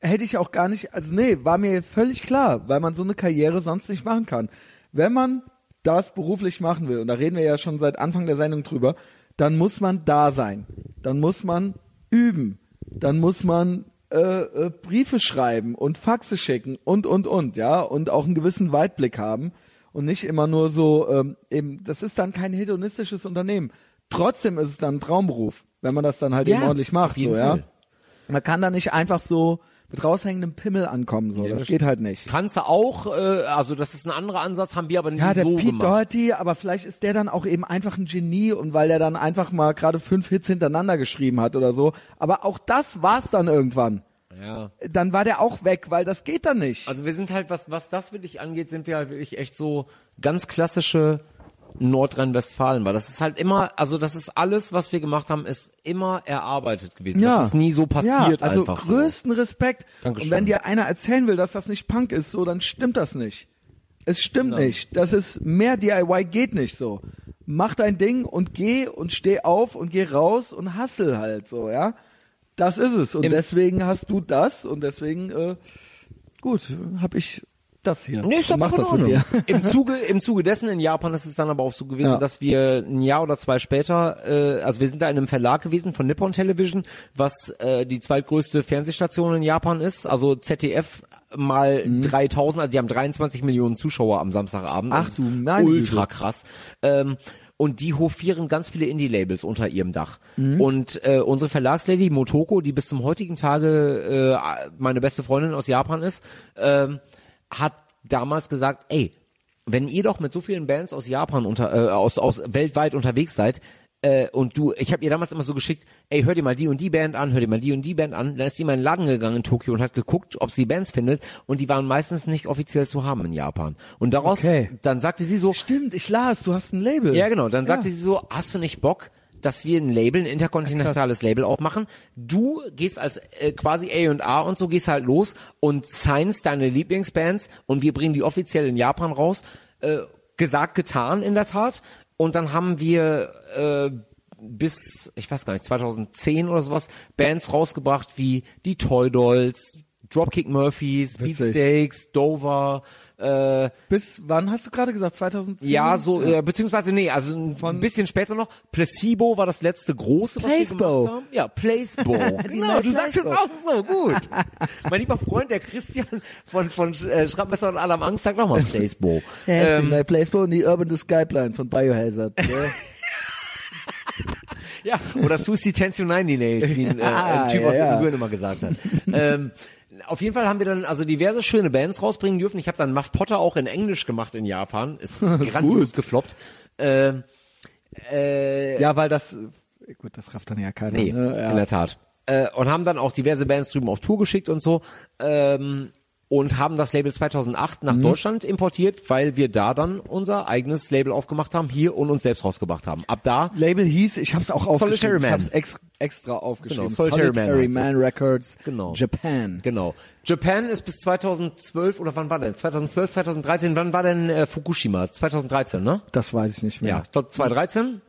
hätte ich auch gar nicht, also nee, war mir jetzt völlig klar, weil man so eine Karriere sonst nicht machen kann. Wenn man das beruflich machen will, und da reden wir ja schon seit Anfang der Sendung drüber, dann muss man da sein. Dann muss man üben. Dann muss man äh, äh, Briefe schreiben und Faxe schicken und, und, und, ja, und auch einen gewissen Weitblick haben und nicht immer nur so, ähm, eben, das ist dann kein hedonistisches Unternehmen. Trotzdem ist es dann ein Traumberuf, wenn man das dann halt Ja, eben ordentlich macht, so, ja. Man kann da nicht einfach so mit raushängendem Pimmel ankommen, so. das geht halt nicht. Kannst du auch, äh, also das ist ein anderer Ansatz, haben wir aber nie Ja, der so Pete gemacht. Doherty, aber vielleicht ist der dann auch eben einfach ein Genie und weil der dann einfach mal gerade fünf Hits hintereinander geschrieben hat oder so. Aber auch das war's dann irgendwann. Ja. Dann war der auch weg, weil das geht dann nicht. Also wir sind halt, was, was das wirklich angeht, sind wir halt wirklich echt so ganz klassische Nordrhein-Westfalen, weil das ist halt immer, also das ist alles, was wir gemacht haben, ist immer erarbeitet gewesen. Das ist nie so passiert ja, also einfach so. größten Respekt. Dankeschön. Und wenn dir einer erzählen will, dass das nicht Punk ist, so, dann stimmt das nicht. Es stimmt nicht. Das ist mehr DIY geht nicht so. Mach dein Ding und geh und steh auf und geh raus und hassel halt so, ja. Das ist es. Und Im- deswegen hast du das und deswegen, äh, gut, hab ich das hier. Nee, ist mach das mit dir. Im Zuge, im Zuge dessen in Japan ist es dann aber auch so gewesen, Ja. dass wir ein Jahr oder zwei später, äh, also wir sind da in einem Verlag gewesen von Nippon Television, was äh, die zweitgrößte Fernsehstation in Japan ist. Also ZDF mal 3000, also die haben 23 Millionen Zuschauer am Samstagabend. Ach du meine Ultra krass. Ähm, und die hofieren ganz viele Indie-Labels unter ihrem Dach. Mhm. Und äh, unsere Verlagslady Motoko, die bis zum heutigen Tage äh, meine beste Freundin aus Japan ist, ähm, hat damals gesagt, ey, wenn ihr doch mit so vielen Bands aus Japan unter, äh, aus, aus weltweit unterwegs seid, äh, und du, ich habe ihr damals immer so geschickt, ey, hör dir mal die und die Band an, hör dir mal die und die Band an. Dann ist sie in meinen Laden gegangen in Tokio und hat geguckt, ob sie Bands findet und die waren meistens nicht offiziell zu haben in Japan. Und daraus, Okay. dann sagte sie so, Stimmt, ich las, du hast ein Label. ja, genau. Dann sagte sie so, hast du nicht Bock, dass wir ein Label, ein interkontinentales Label aufmachen? Du gehst als äh, quasi A&A und so gehst halt los und signst deine Lieblingsbands und wir bringen die offiziell in Japan raus. Äh, gesagt, getan in der Tat. Und dann haben wir äh, bis, ich weiß gar nicht, 2010 oder sowas, Bands rausgebracht wie die Toy Dolls, Dropkick Murphys. Beatsteaks, Dover, äh, Bis wann hast du gerade gesagt? 2010? ja, so, Äh, beziehungsweise nee, also ein Von- bisschen später noch. Placebo war das letzte große, was Placebo. wir gemacht haben. Ja, Placebo. genau, du sagst es auch so, gut. mein lieber Freund, der Christian von, von äh, Schraubmesser und Alarm Angst, sagt nochmal Placebo. Ja, ähm, Placebo und die Urban Skyline von Biohazard. ja. ja, oder Susi Tension 90 Nails, wie ein, äh, Ah, ein Typ ja, aus ja. Ibüren immer gesagt hat. ähm, auf jeden Fall haben wir dann also diverse schöne Bands rausbringen dürfen. Ich habe dann Muff Potter auch in Englisch gemacht in Japan. Ist grandios gefloppt. Ähm, äh, ja, weil das, äh, gut, das rafft dann ja keiner. Nee, ne? in ja. der Tat. Äh, und haben dann auch diverse Bands drüben auf Tour geschickt und so. Ähm, und haben das Label 2008 Mhm. nach Deutschland importiert, weil wir da dann unser eigenes Label aufgemacht haben, hier und uns selbst rausgebracht haben. Ab da, Label hieß, ich hab's auch aufgeschrieben. Solitary Man. Ich hab's ex, extra aufgeschrieben. Genau, Solitary Man heißt Man Records. Genau. Japan. genau. Japan ist bis 2012, oder wann war denn? 2012, 2013, wann war denn äh, Fukushima? 2013, ne? Das weiß ich nicht mehr. Ja, ich glaube 2013,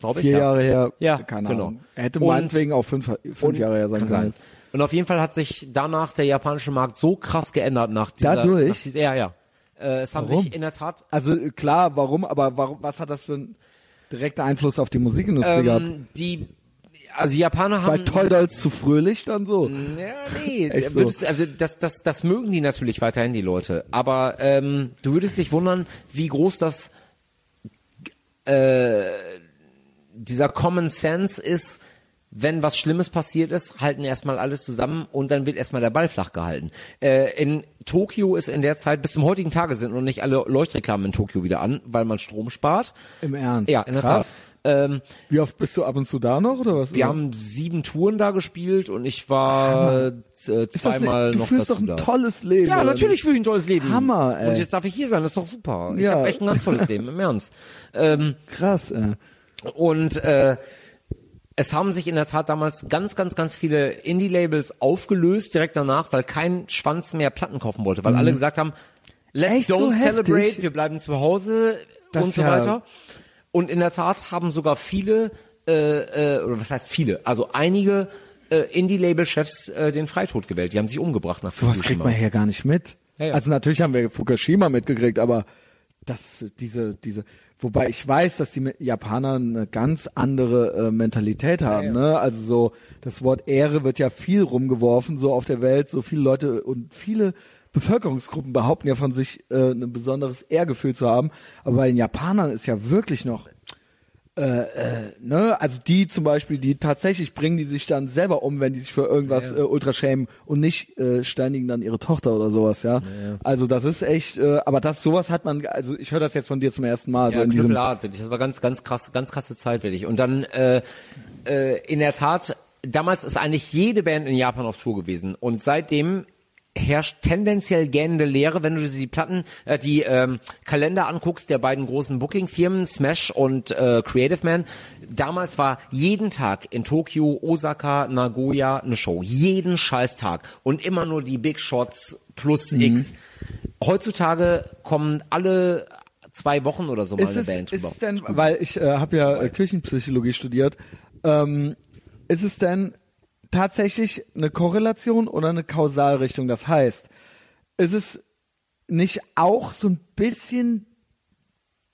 glaube ich. Vier ja. Jahre her. Ja, keine genau. Ahnung. Hätte Und- meinetwegen auch fünf, fünf Jahre her sein können. sein. Und auf jeden Fall hat sich danach der japanische Markt so krass geändert nach dieser... Dadurch? Nach dieser, ja, ja. Äh, es haben Warum? sich in der Tat Also äh, klar, warum, aber warum, was hat das für einen direkten Einfluss auf die Musikindustrie gehabt? ähm, die... Also die Japaner Bei haben... Toy Dolls zu fröhlich dann so. Ja, nee, so. würdest, also das, das, das mögen die natürlich weiterhin, die Leute. Aber ähm, du würdest dich wundern, wie groß das äh, dieser Common Sense ist, wenn was Schlimmes passiert ist, halten erstmal alles zusammen und dann wird erstmal der Ball flach gehalten. Äh, in Tokio ist in der Zeit, bis zum heutigen Tage sind noch nicht alle Leuchtreklamen in Tokio wieder an, weil man Strom spart. Im Ernst? Ja, in der Krass. Tat. Ähm, Wie oft bist du ab und zu da noch oder was? wir haben sieben Touren da gespielt und ich war äh, Ist das zweimal du noch führst dazu doch ein da. tolles Leben. Ja, natürlich fühle ich ein tolles Leben. Hammer, ey. Und jetzt darf ich hier sein, das ist doch super. Ich Ja. habe echt ein ganz tolles Leben, im Ernst. Ähm? Krass, ey. und äh, es haben sich in der Tat damals ganz, ganz, ganz viele Indie-Labels aufgelöst direkt danach, weil kein Schwanz mehr Platten kaufen wollte, weil alle gesagt haben, let's Mhm. Echt so don't heftig? celebrate, wir bleiben zu Hause Das und so ja- weiter. Und in der Tat haben sogar viele, äh, äh, oder was heißt viele, also einige äh, Indie-Label-Chefs äh, den Freitod gewählt. Die haben sich umgebracht nach Sowas kriegt Fukushima. man hier gar nicht mit. Ja, ja. Also natürlich haben wir Fukushima mitgekriegt, aber das, diese, diese, wobei ich weiß, dass die Japaner eine ganz andere äh, Mentalität haben, ja. ne? Also so, das Wort Ehre wird ja viel rumgeworfen, so auf der Welt, so viele Leute und viele Bevölkerungsgruppen behaupten ja von sich, äh, ein besonderes Ehrgefühl zu haben, aber bei den Japanern ist ja wirklich noch ne, also die zum Beispiel, die tatsächlich bringen die sich dann selber um, wenn die sich für irgendwas Äh, ultra schämen und nicht äh, steinigen dann ihre Tochter oder sowas, ja. Also das ist echt, äh, aber das sowas hat man, also ich höre das jetzt von dir zum ersten Mal, so Ja, in diesem, wirklich. Das war ganz, ganz krass, ganz krasse Zeit, wirklich. Und dann, äh, äh, in der Tat, damals ist eigentlich jede Band in Japan auf Tour gewesen. Und seitdem herrscht tendenziell gähnende Leere, wenn du dir die Platten, äh, die ähm, Kalender anguckst der beiden großen Booking-Firmen, Smash und äh, Creative Man. Damals war jeden Tag in Tokio, Osaka, Nagoya eine Show. Jeden scheiß Tag. Und immer nur die Big Shots plus X. Heutzutage kommen alle zwei Wochen oder so mal ist eine es, Band ist drüber. es denn, weil ich äh, habe ja äh, Kirchenpsychologie studiert, ähm, ist es denn tatsächlich eine Korrelation oder eine Kausalrichtung? Das heißt, ist es nicht auch so ein bisschen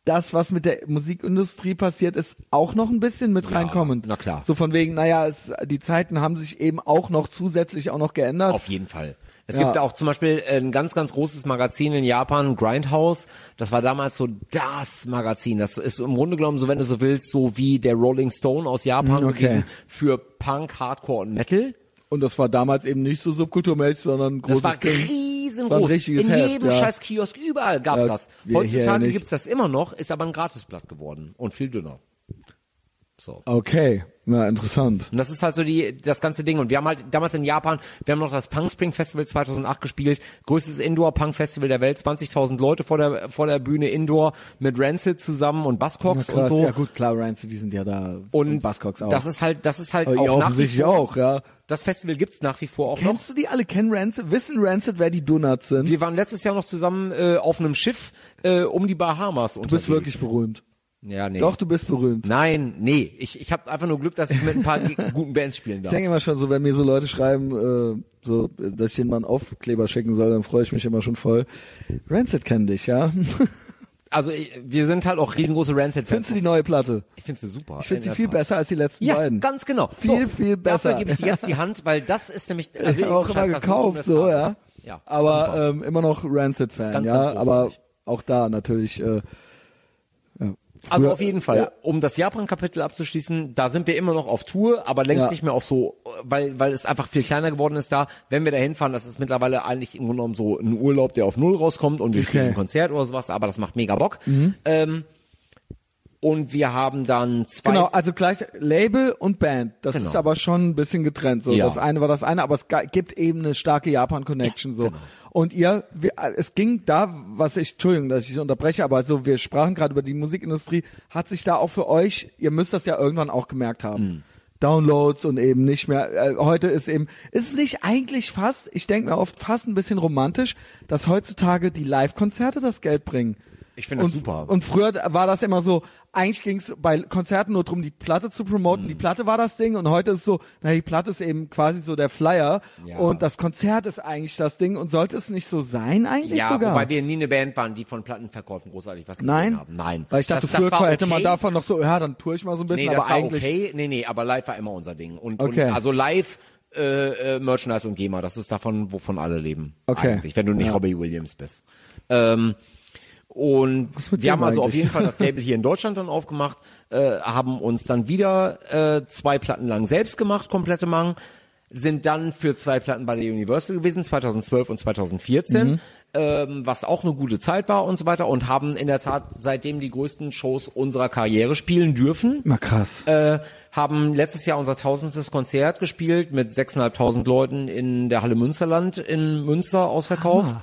das, was mit der Musikindustrie passiert ist, auch noch ein bisschen mit Ja, reinkommend? na klar. So von wegen, naja, es, die Zeiten haben sich eben auch noch zusätzlich auch noch geändert. Auf jeden Fall. Es Ja. gibt auch zum Beispiel ein ganz, ganz großes Magazin in Japan, Grindhouse. Das war damals so das Magazin. Das ist im Grunde genommen, so wenn du so willst, so wie der Rolling Stone aus Japan Mm, okay. gewesen für Punk, Hardcore und Metal. Und das war damals eben nicht so subkulturmäßig, sondern ein großes Das war Ding. riesengroß. Das war In Heft, jedem ja. scheiß Kiosk, überall gab's Ja, das. Heutzutage nicht. gibt's das immer noch, ist aber ein Gratisblatt geworden und viel dünner. So. Okay, na interessant. Und das ist halt so die, das ganze Ding. Und wir haben halt damals in Japan, wir haben noch das Punk Spring Festival 2008 gespielt. Größtes Indoor-Punk-Festival der Welt. 20.000 Leute vor der, vor der Bühne Indoor mit Rancid zusammen und Buzzcocks und so. Ja gut, klar, Rancid, die sind ja da. Und Buzzcocks auch. das ist halt, das ist halt Aber auch nach wie vor. auch, ja. Das Festival gibt's nach wie vor auch noch. Kennst du die alle? Kennen Rancid? Wissen Rancid, wer die Donuts sind? Wir waren letztes Jahr noch zusammen äh, auf einem Schiff äh, um die Bahamas du unterwegs. bist wirklich berühmt. Ja, nee. Doch, du bist berühmt. Nein, nee. Ich, ich habe einfach nur Glück, dass ich mit ein paar guten Bands spielen Ich darf. denke immer schon so, wenn mir so Leute schreiben, äh, so, dass ich denen mal einen Aufkleber schicken soll, dann freue ich mich immer schon voll. Rancid kennt dich, ja? Also ich, wir sind halt auch riesengroße Rancid-Fans. Findest du die neue Platte? Ich finde sie super. Ich finde in sie viel Tat. besser als die letzten Ja, beiden. ganz genau. Viel, so, viel besser. Dafür gebe ich dir jetzt die Hand, weil das ist nämlich. Ich habe auch immer gekauft, so, ja. ja Aber super. ähm, immer noch Rancid-Fan, ja. ganz aber auch da natürlich. Äh, ja. Also auf jeden Fall, Ja. um das Japan-Kapitel abzuschließen, da sind wir immer noch auf Tour, aber längst Ja. nicht mehr auf so, weil weil es einfach viel kleiner geworden ist da. Wenn wir da hinfahren, das ist mittlerweile eigentlich im Grunde genommen so ein Urlaub, der auf Null rauskommt und wir Okay. kriegen ein Konzert oder sowas, aber das macht mega Bock. Ähm, und wir haben dann zwei Genau, also gleich Label und Band. Das Genau. ist aber schon ein bisschen getrennt. So, Ja. das eine war das eine, aber es gibt eben eine starke Japan-Connection. so. genau. Und ihr, wir, es ging da, was ich, Entschuldigung, dass ich unterbreche, aber so, wir sprachen gerade über die Musikindustrie, hat sich da auch für euch, ihr müsst das ja irgendwann auch gemerkt haben. Mhm. Downloads und eben nicht mehr. Äh, heute ist eben, ist es nicht eigentlich fast, ich denke mir oft fast ein bisschen romantisch, dass heutzutage die Live-Konzerte das Geld bringen. Ich finde das und, super. Und früher war das immer so, eigentlich ging es bei Konzerten nur darum, die Platte zu promoten. Mhm. Die Platte war das Ding und heute ist so, na die Platte ist eben quasi so der Flyer Ja. und das Konzert ist eigentlich das Ding und sollte es nicht so sein eigentlich ja, sogar? wobei wir nie eine Band waren, die von Plattenverkäufen großartig was gesehen Nein? haben. Nein. Weil ich dachte, das, das früher war hätte man davon noch so, ja, dann tue ich mal so ein bisschen, Nee, das aber war eigentlich. okay. Nee, nee, aber live war immer unser Ding. Und, Okay. und also live äh, äh, Merchandise und GEMA, das ist davon, wovon alle leben. Okay. Eigentlich, wenn du nicht Ja. Robbie Williams bist. Ähm, und wir haben also auf jeden Fall das Label hier in Deutschland dann aufgemacht, äh, haben uns dann wieder äh, zwei Platten lang selbst gemacht, komplette Mang, sind dann für zwei Platten bei der Universal gewesen, 2012 und 2014, Mhm. ähm, was auch eine gute Zeit war und so weiter und haben in der Tat seitdem die größten Shows unserer Karriere spielen dürfen Na krass. äh, haben letztes Jahr unser tausendstes Konzert gespielt mit 6.500 Leuten in der Halle Münsterland in Münster ausverkauft.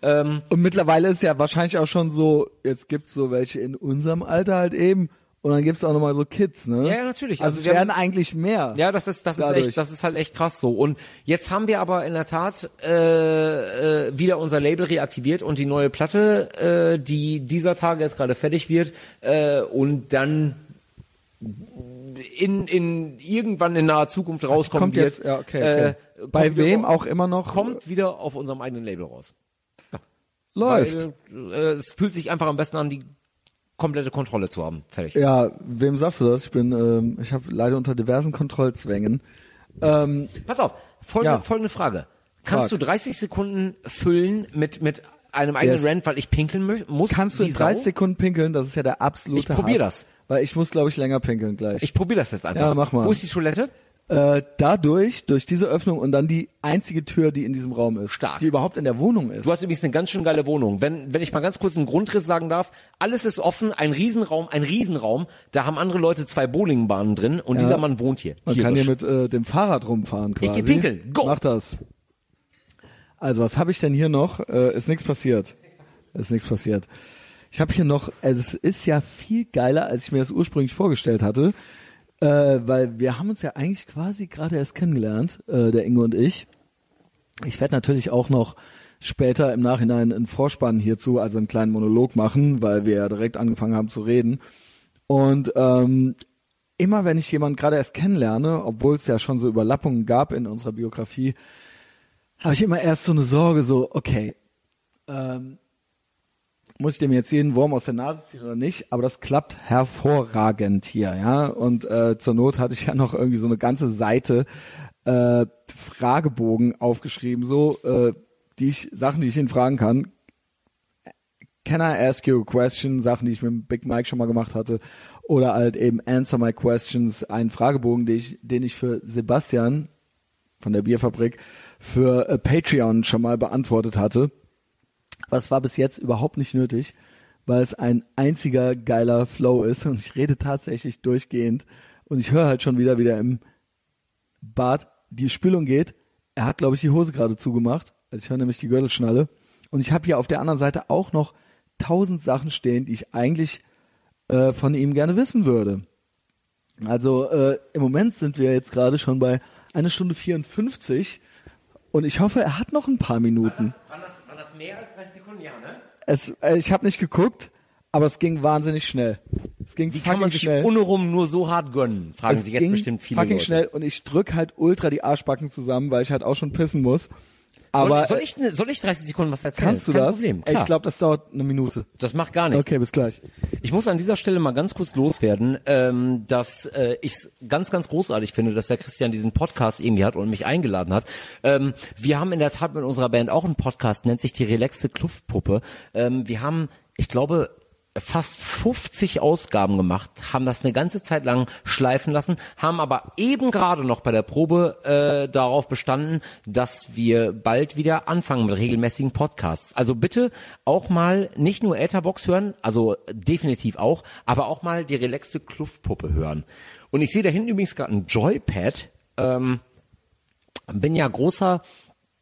Und mittlerweile ist ja wahrscheinlich auch schon so, jetzt gibt's so welche in unserem Alter halt eben und dann gibt's auch nochmal so Kids, ne? Ja, natürlich. Also, Also werden haben- eigentlich mehr. Ja, das ist das ist Dadurch. echt das ist halt echt krass so. Und jetzt haben wir aber in der Tat äh, äh, wieder unser Label reaktiviert und die neue Platte, äh, die dieser Tage jetzt gerade fertig wird äh, und dann in in irgendwann in naher Zukunft rauskommen Kommt wird. jetzt, ja, okay, okay. Äh, Bei kommt wieder- wem auch immer noch kommt wieder auf unserem eigenen Label raus. Läuft. Weil, äh, es fühlt sich einfach am besten an, die komplette Kontrolle zu haben. Fertig. Ja, wem sagst du das? Ich bin, ähm, ich habe leider unter diversen Kontrollzwängen. Ähm, Pass auf, folgende, Ja. folgende Frage. Kannst Frag. du 30 Sekunden füllen mit, mit einem eigenen Yes. Rant, weil ich pinkeln muss? kannst du in 30 Sau? Sekunden pinkeln? Das ist ja der absolute Ich probier Hass. das. Weil ich muss, glaube ich, länger pinkeln gleich. Ich probiere das jetzt einfach. Ja, mach mal. Wo ist die Toilette? Äh, dadurch, durch diese Öffnung und dann die einzige Tür, die in diesem Raum ist. Stark. Die überhaupt in der Wohnung ist. Du hast übrigens eine ganz schön geile Wohnung. Wenn, wenn ich mal ganz kurz einen Grundriss sagen darf, alles ist offen, ein Riesenraum, ein Riesenraum. Da haben andere Leute zwei Bowlingbahnen drin und dieser Mann wohnt hier. Man kann hier mit äh, dem Fahrrad rumfahren quasi. geh pinkeln. Go! Mach das. Also, was habe ich denn hier noch? Äh, ist nichts passiert. Ist nichts passiert. Ich habe hier noch, also es ist ja viel geiler, als ich mir das ursprünglich vorgestellt hatte, äh, weil wir haben uns ja eigentlich quasi gerade erst kennengelernt, äh, der Inge und ich. Ich werde natürlich auch noch später im Nachhinein einen Vorspann hierzu, also einen kleinen Monolog machen, weil wir ja direkt angefangen haben zu reden. Und ähm, immer wenn ich jemanden gerade erst kennenlerne, obwohl es ja schon so Überlappungen gab in unserer Biografie, habe ich immer erst so eine Sorge, so, okay, ähm, muss ich dem jetzt jeden Wurm aus der Nase ziehen oder nicht? Aber das klappt hervorragend hier, ja. Und äh, zur Not hatte ich ja noch irgendwie so eine ganze Seite äh, Fragebogen aufgeschrieben, so äh, die ich Sachen, die ich ihn fragen kann. Can I ask you a question? Sachen, die ich mit Big Mike schon mal gemacht hatte. Oder halt eben Answer My Questions, einen Fragebogen, den ich, den ich für Sebastian von der Bierfabrik für äh, Patreon schon mal beantwortet hatte. Aber es war bis jetzt überhaupt nicht nötig, weil es ein einziger geiler Flow ist und ich rede tatsächlich durchgehend und ich höre halt schon wieder, wie der im Bad die Spülung geht. Er hat, glaube ich, die Hose gerade zugemacht. Also ich höre nämlich die Gürtelschnalle. Und ich habe hier auf der anderen Seite auch noch tausend Sachen stehen, die ich eigentlich äh, von ihm gerne wissen würde. Also äh, im Moment sind wir jetzt gerade schon bei eine Stunde 54 und ich hoffe, er hat noch ein paar Minuten. Waren das, mehr als 30 Sekunden? Ja, ne? Es, äh, ich habe nicht geguckt, aber es ging wahnsinnig schnell. Es ging Wie fucking kann man sich schnell. ohne rum nur so hart gönnen? Fragen es sich jetzt ging bestimmt viele fucking Leute. schnell und ich drück halt ultra die Arschbacken zusammen, weil ich halt auch schon pissen muss. Soll, Aber soll, äh, ich, ne- soll ich 30 Sekunden was erzählen? kannst du Kein das? Problem, klar. Ich glaube, das dauert eine Minute. das macht gar nichts. Okay, bis gleich. Ich muss an dieser Stelle mal ganz kurz loswerden, ähm, dass äh, ich es ganz, ganz großartig finde, dass der Christian diesen Podcast irgendwie hat und mich eingeladen hat. Ähm, wir haben in der Tat mit unserer Band auch einen Podcast, nennt sich die Relaxte Kluftpuppe. Ähm, wir haben, ich glaube, fast 50 Ausgaben gemacht, haben das eine ganze Zeit lang schleifen lassen, haben aber eben gerade noch bei der Probe äh, darauf bestanden, dass wir bald wieder anfangen mit regelmäßigen Podcasts. Also bitte auch mal nicht nur Etherbox hören, also definitiv auch, aber auch mal die relaxte Kluftpuppe hören. Und ich sehe da hinten übrigens gerade ein Joypad. Ähm, bin ja großer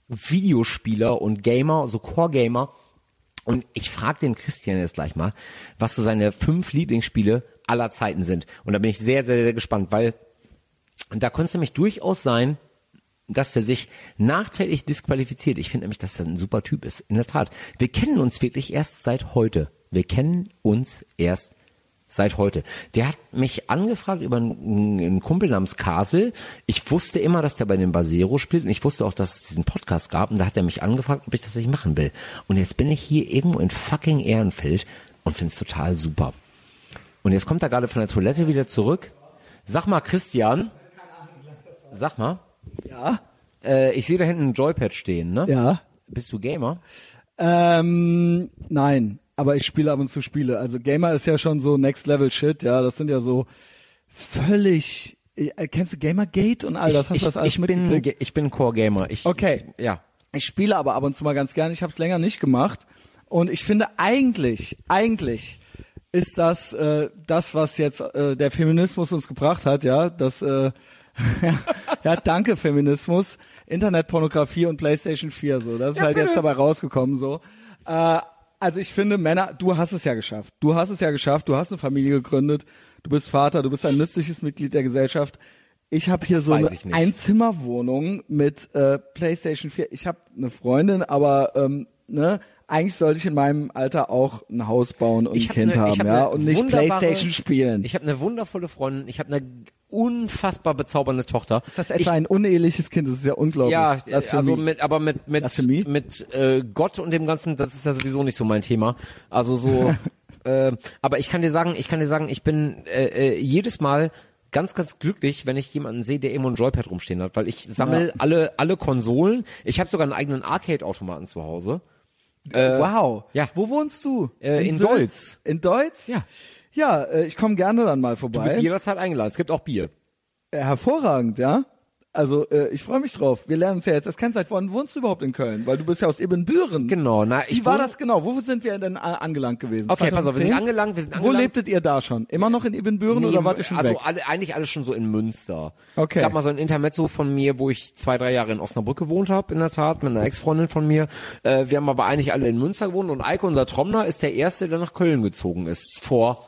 Videospieler und Gamer, so Core-Gamer. Und ich frage den Christian jetzt gleich mal, was so seine fünf Lieblingsspiele aller Zeiten sind. Und da bin ich sehr, sehr, sehr gespannt, weil da könnte es nämlich durchaus sein, dass er sich nachträglich disqualifiziert. Ich finde nämlich, dass er ein super Typ ist. In der Tat. Wir kennen uns wirklich erst seit heute. Wir kennen uns erst seit heute. Der hat mich angefragt über einen, einen Kumpel namens Kasel. Ich wusste immer, dass der bei dem Basero spielt und ich wusste auch, dass es diesen Podcast gab und da hat er mich angefragt, ob ich das nicht machen will. Und jetzt bin ich hier irgendwo in fucking Ehrenfeld und finde es total super. Und jetzt kommt er gerade von der Toilette wieder zurück. Sag mal, Christian. Sag mal. Ja? Äh, ich sehe da hinten ein Joypad stehen, ne? Ja. Bist du Gamer? Ähm, nein, aber ich spiele ab und zu Spiele. Also Gamer ist ja schon so Next Level Shit, ja. Das sind ja so völlig. Äh, kennst du Gamergate und all das? Hast du das alles ich bin, mitgekriegt? Ga- ich bin Core Gamer. Ich, Okay. Ich, ja. Ich spiele aber ab und zu mal ganz gern. Ich habe es länger nicht gemacht. Und ich finde eigentlich, eigentlich ist das äh, das, was jetzt äh, der Feminismus uns gebracht hat, ja, das äh, ja, danke Feminismus, Internetpornografie und PlayStation 4 so. Das ist halt jetzt dabei rausgekommen so. Äh, also ich finde Männer, du hast es ja geschafft. Du hast es ja geschafft, du hast eine Familie gegründet, du bist Vater, du bist ein nützliches Mitglied der Gesellschaft. Ich habe hier so weiß eine. Einzimmerwohnung mit äh, PlayStation 4. Ich habe eine Freundin, aber ähm, ne, eigentlich sollte ich in meinem Alter auch ein Haus bauen und Ich ein hab Kind ne- haben, hab ja, und nicht PlayStation spielen. Ich habe eine wundervolle Freundin. Ich habe eine unfassbar bezaubernde Tochter. ist das etwa ein uneheliches Kind? Das ist ja unglaublich. Ja, Blasphemie. also mit, aber mit mit Blasphemie? mit äh, Gott und dem ganzen, das ist ja sowieso nicht so mein Thema. Also so, äh, aber ich kann dir sagen, ich kann dir sagen, ich bin äh, äh, jedes Mal ganz, ganz glücklich, wenn ich jemanden sehe, der irgendwo ein Joypad rumstehen hat, weil ich sammle alle alle Konsolen. Ich habe sogar einen eigenen Arcade-Automaten zu Hause. wow. ja. Wo wohnst du? Äh, in Sülz? Deutz. In Deutz? Ja. Ja, äh, ich komme gerne dann mal Du vorbei. bist jederzeit eingeladen. Es gibt auch Bier. Äh, hervorragend, ja. Also äh, ich freue mich drauf. Wir lernen uns ja jetzt. Das kennst seit wann wohnst du überhaupt in Köln? Weil du bist ja aus Ibbenbüren. Genau. Na, ich Wie war das genau? Wo sind wir denn a- angelangt gewesen? Okay, pass auf, wir sind 2010? angelangt, wir sind Wo angelangt. lebtet ihr da schon? Immer noch in Ibbenbüren Nee, oder wart ihr schon also weg? alle, eigentlich alles schon so in Münster. Okay. Es gab mal so ein Intermezzo von mir, wo ich zwei, drei Jahre in Osnabrück gewohnt habe, in der Tat, mit einer Ex-Freundin von mir. Äh, wir haben aber eigentlich alle in Münster gewohnt und Eike, unser Trommler, ist der Erste, der nach Köln gezogen ist. Vor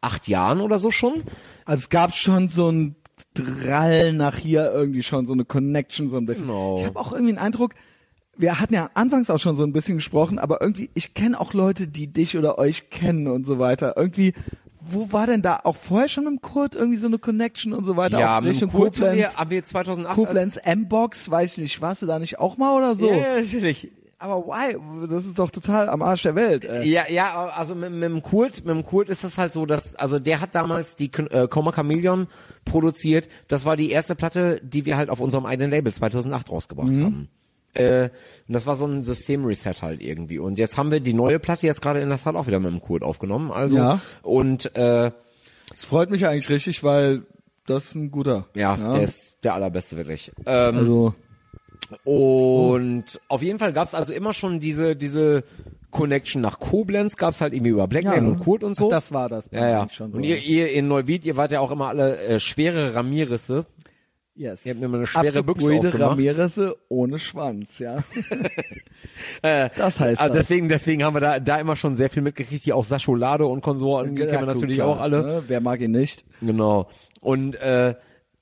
acht Jahren oder so schon. Also es gab schon so ein Drall nach hier irgendwie schon, so eine Connection so ein bisschen. Genau. Ich habe auch irgendwie den Eindruck, wir hatten ja anfangs auch schon so ein bisschen gesprochen, aber irgendwie, ich kenne auch Leute, die dich oder euch kennen und so weiter. Irgendwie, wo war denn da auch vorher schon mit dem Kurt irgendwie so eine Connection und so weiter? ja, mit dem Kurt haben wir, Koblenz, haben wir 2008 Koblenz M-Box, weiß ich nicht, warst du da nicht auch mal oder so? Ja, ja, natürlich. Aber why? Das ist doch total am Arsch der Welt. Ey. Ja, ja, also mit, mit dem Kurt, mit dem Kurt ist das halt so, dass, also der hat damals die äh, Coma Chameleon produziert. Das war die erste Platte, die wir halt auf unserem eigenen Label 2008 rausgebracht Mhm. haben. Äh, und das war so ein Systemreset halt irgendwie. Und jetzt haben wir die neue Platte jetzt gerade in der Tat auch wieder mit dem Kurt aufgenommen. Also Ja. und äh, Es freut mich eigentlich richtig, weil das ist ein guter. ja, der ist der allerbeste wirklich. Ähm, also Und auf jeden Fall gab's also immer schon diese, diese Connection nach Koblenz, gab's halt irgendwie über Blackman und Kurt und so. Das war das. ja, ja. Schon so. Und ihr, ihr in Neuwied, ihr wart ja auch immer alle äh, schwere Ramirisse. yes. ihr habt mal eine schwere Büchse. Ramirez ohne Schwanz, ja. das heißt Also das. deswegen, deswegen haben wir da, da immer schon sehr viel mitgekriegt, die auch Sascholade und Konsorten, die Ja, kennen wir natürlich klar, auch alle. Ne? Wer mag ihn nicht? Genau. Und äh,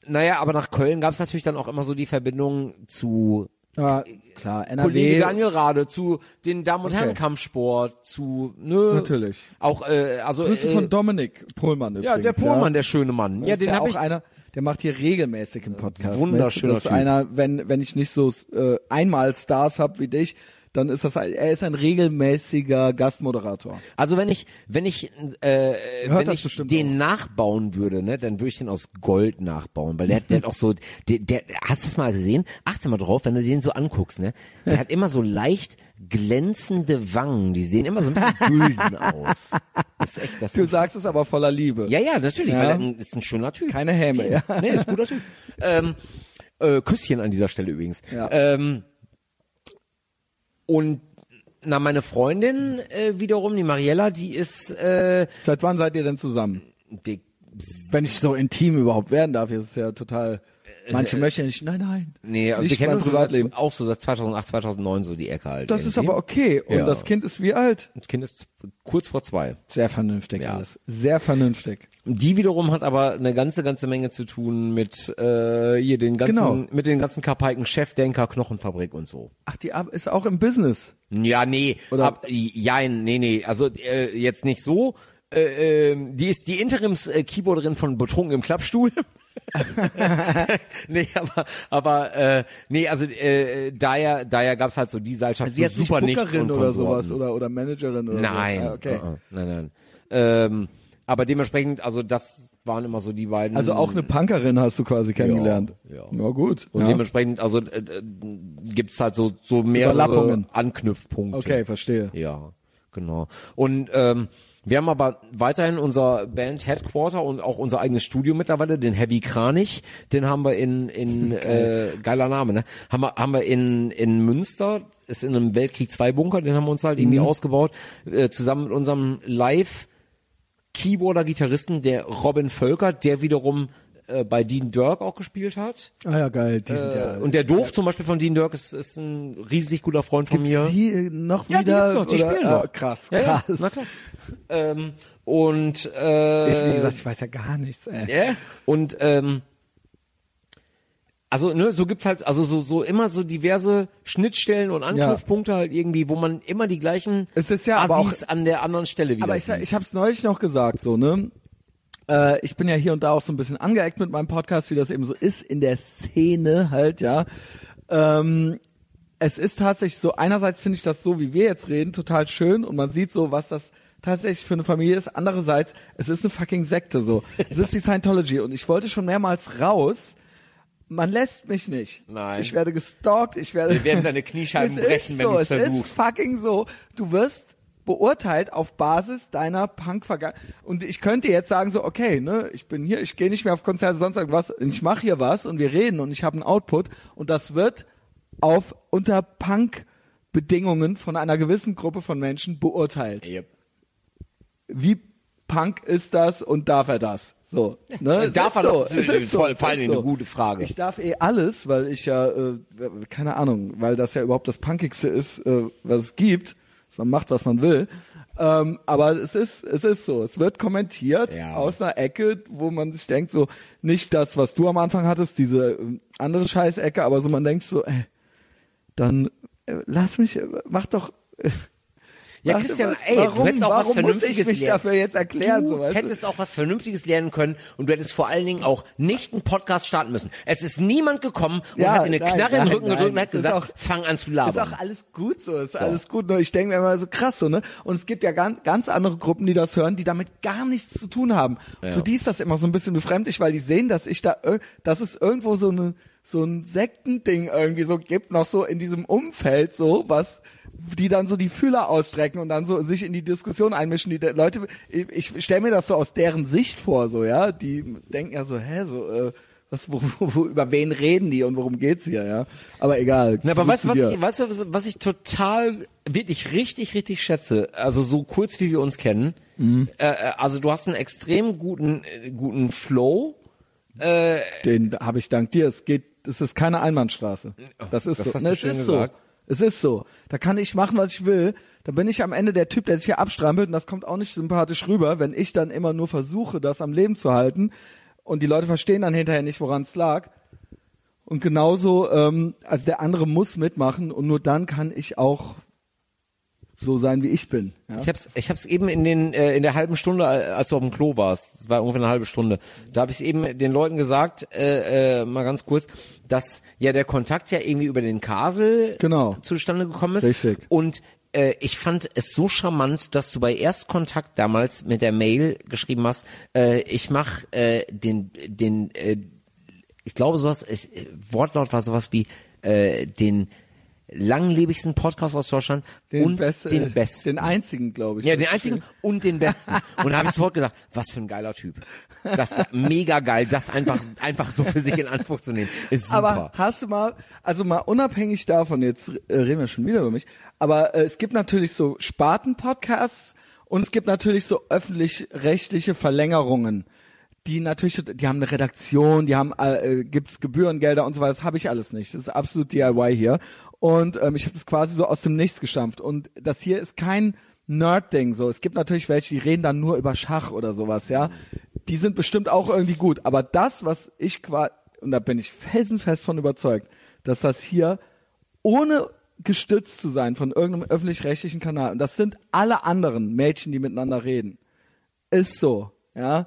naja, aber nach Köln gab's natürlich dann auch immer so die Verbindung zu Ja, klar, NRW. Kollege Daniel Rade, zu den Damen und Okay. Herren Kampfsport, zu nö, Natürlich. auch äh, also Grüße äh, von Dominik Pohlmann übrigens. ja der Pohlmann, der schöne Mann. Das Ja, den ja hab ich einer, der macht hier regelmäßig im Podcast. Wunderschöner mit. Das ist Typ. einer, wenn wenn ich nicht so äh, einmal Stars hab wie dich, dann ist das ein- er ist ein regelmäßiger Gastmoderator. Also wenn ich, wenn ich, äh, Hört wenn ich den auch. nachbauen würde, ne, dann würde ich den aus Gold nachbauen, weil der, hat- der hat auch so, der, der, hast du das mal gesehen? Achte mal drauf, wenn du den so anguckst, ne, der hat immer so leicht glänzende Wangen, die sehen immer so ein bisschen gülden aus. Das ist echt, das Du sagst es aber voller Liebe. ja, ja, natürlich, Ja. weil er ein- ist ein schöner Typ. Keine Häme, ja. Nee, ist ein guter Typ. ähm, äh, Küsschen an dieser Stelle übrigens. Ja. Ähm, und na, meine Freundin äh, wiederum, die Mariella, die ist äh, Seit wann seid ihr denn zusammen? die, Wenn ich so intim überhaupt werden darf, ist es ja total. Manche möchten nicht. Nein, nein. nee, also wir nicht kennen mein uns Privatleben. auch so seit 2008, 2009 so die Ecke halt. Das ist irgendwie. aber okay. Und Ja. das Kind ist wie alt? Das Kind ist kurz vor zwei. Sehr vernünftig Ja. alles. Sehr vernünftig. Die wiederum hat aber eine ganze, ganze Menge zu tun mit äh, hier den ganzen, Genau. mit den ganzen Kapaiken Chefdenker, Knochenfabrik und so. Ach, die ist auch im Business. Ja, nee, Oder- ab, ja, nee, nee, also äh, jetzt nicht so. Äh, ähm, die ist die Interims-Keyboarderin von Betrunken im Klappstuhl. nee, aber, aber äh, nee, also äh, daher, daher gab's halt so die Seilschaft Sie so ist nicht super nichts Bookerin oder sowas oder, oder Managerin oder Nein, so. Ah, okay. uh -uh, nein, nein. Ähm, aber dementsprechend, also das waren immer so die beiden. Also auch eine Punkerin hast du quasi kennengelernt. ja. Na gut. und ja. dementsprechend, also äh, äh, gibt's halt so so mehrere. Anknüpfpunkte. Okay, verstehe. Ja, genau. Und ähm, wir haben aber weiterhin unser Band Headquarter und auch unser eigenes Studio mittlerweile, den Heavy Kranich, den haben wir in in äh, geiler Name, ne? Haben wir haben wir in in Münster, ist in einem Weltkrieg 2 Bunker, den haben wir uns halt irgendwie ausgebaut, äh, zusammen mit unserem Live Keyboarder Gitarristen, der Robin Völker, der wiederum äh, bei Dean Dirk auch gespielt hat. Ah ja, geil. Die sind ja, Äh, und der Doof zum Beispiel von Dean Dirk ist, ist ein riesig guter Freund von mir. die äh, noch Ja, die wieder gibt's noch, die spielen ah, noch. krass, Ja, ja, krass. na klar. Ähm, und äh, Ich, wie gesagt, ich weiß ja gar nichts. Ey. ja, und ähm, also ne, so gibt's halt also so so immer so diverse Schnittstellen und Anknüpfpunkte halt irgendwie, wo man immer die gleichen Es ist ja aber auch- Assis an der anderen Stelle wieder Aber ich, ich habe es neulich noch gesagt, so ne. Äh, ich bin ja hier und da auch so ein bisschen angeeckt mit meinem Podcast, wie das eben so ist in der Szene halt, ja. Ähm, es ist tatsächlich so, einerseits finde ich das so, wie wir jetzt reden, total schön und man sieht so, was das tatsächlich für eine Familie ist. Andererseits, es ist eine fucking Sekte so. Es ist wie Scientology und ich wollte schon mehrmals raus. Man lässt mich nicht. Nein. Ich werde gestalkt, ich werde. Wir werden deine Kniescheiben es brechen, wenn so, du's es versuchst. ist fucking so. Du wirst beurteilt auf Basis deiner punk vergangenheit Und ich könnte jetzt sagen so, okay, ne, ich bin hier, ich gehe nicht mehr auf Konzerte, sonst irgendwas, ich mache hier was und wir reden und ich habe einen Output und das wird auf unter Punk-Bedingungen von einer gewissen Gruppe von Menschen beurteilt. Yep. Wie Punk ist das und darf er das? So, ne? Es Darf ist er so, das? Ist ist so, voll- so. eine gute Frage. Ich darf eh alles, weil ich ja, äh, keine Ahnung, weil das ja überhaupt das Punkigste ist, äh, was es gibt. Man macht, was man will. Ähm, aber es ist, es ist so. Es wird kommentiert Ja. aus einer Ecke, wo man sich denkt, so, nicht das, was du am Anfang hattest, diese äh, andere Scheißecke, aber so man denkt so, ey, dann äh, lass mich, äh, mach doch, äh, Ja, Warte, Christian, ey, warum, du hättest auch was warum muss Vernünftiges ich mich lernen. dafür jetzt erklären? Du so, weißt du? hättest auch was Vernünftiges lernen können und du hättest vor allen Dingen auch nicht einen Podcast starten müssen. Es ist niemand gekommen und Ja, hat dir eine nein, Knarre nein, Rücken gedrückt und hat das ist gesagt, auch- fang an zu Ist labern. auch alles gut so, ist alles gut. Nur ich denke mir immer so krass so, ne? Und es gibt ja ganz, ganz andere Gruppen, die das hören, die damit gar nichts zu tun haben. Für die ist das immer so ein bisschen befremdlich, weil die sehen, dass ich da, dass es irgendwo so eine, so ein Sektending irgendwie so gibt, noch so in diesem Umfeld so, was, die dann so die Fühler ausstrecken und dann so sich in die Diskussion einmischen. Die Leute, ich, ich stelle mir das so aus deren Sicht vor, so, ja? Die denken ja so, hä, so, äh, was, wo, wo, über wen reden die und worum geht's hier, ja? Aber egal. Na, aber weißt du, was dir. ich, weißt du, was, ich total, wirklich richtig, richtig schätze? Also so kurz wie wir uns kennen. Mhm. Äh, äh, also du hast einen extrem guten, äh, guten Flow. Den habe ich dank dir. Es geht, es ist keine Einbahnstraße. Das ist das so. hast Ne, du schön ist gesagt. so. Es ist so. Da kann ich machen, was ich will. Da bin ich am Ende der Typ, der sich hier abstrampelt und das kommt auch nicht sympathisch rüber, wenn ich dann immer nur versuche, das am Leben zu halten und die Leute verstehen dann hinterher nicht, woran es lag. Und genauso, ähm, also der andere muss mitmachen und nur dann kann ich auch so sein, wie ich bin. Ja? Ich hab's, ich hab's eben in den äh, in der halben Stunde, äh, als du auf dem Klo warst, das war ungefähr eine halbe Stunde, da habe ich eben den Leuten gesagt, äh, äh, mal ganz kurz, dass ja der Kontakt ja irgendwie über den Kasel Genau. zustande gekommen ist. Richtig. Und äh, ich fand es so charmant, dass du bei Erstkontakt damals mit der Mail geschrieben hast, äh, ich mach äh, den den äh, ich glaube sowas, ich, äh, Wortlaut war sowas wie äh, den langlebigsten Podcast aus Deutschland und beste- den besten. Den einzigen, glaube ich. Ja, den einzigen und den besten. Und da habe ich sofort gesagt, was für ein geiler Typ. Das ist mega geil, das einfach einfach so für sich in Anspruch zu nehmen. Ist super. Aber hast du mal, also mal unabhängig davon, jetzt äh, reden wir schon wieder über mich, aber äh, es gibt natürlich so Sparten-Podcasts und es gibt natürlich so öffentlich-rechtliche Verlängerungen, die natürlich, die haben eine Redaktion, die haben, äh, gibt's Gebührengelder und so weiter, das habe ich alles nicht. Das ist absolut DIY hier. Und ähm, ich habe das quasi so aus dem Nichts gestampft. Und das hier ist kein Nerd-Ding so. Es gibt natürlich welche, die reden dann nur über Schach oder sowas, ja. Die sind bestimmt auch irgendwie gut. Aber das, was ich quasi, und da bin ich felsenfest von überzeugt, dass das hier ohne gestützt zu sein von irgendeinem öffentlich-rechtlichen Kanal, und das sind alle anderen Mädchen, die miteinander reden, ist so, ja,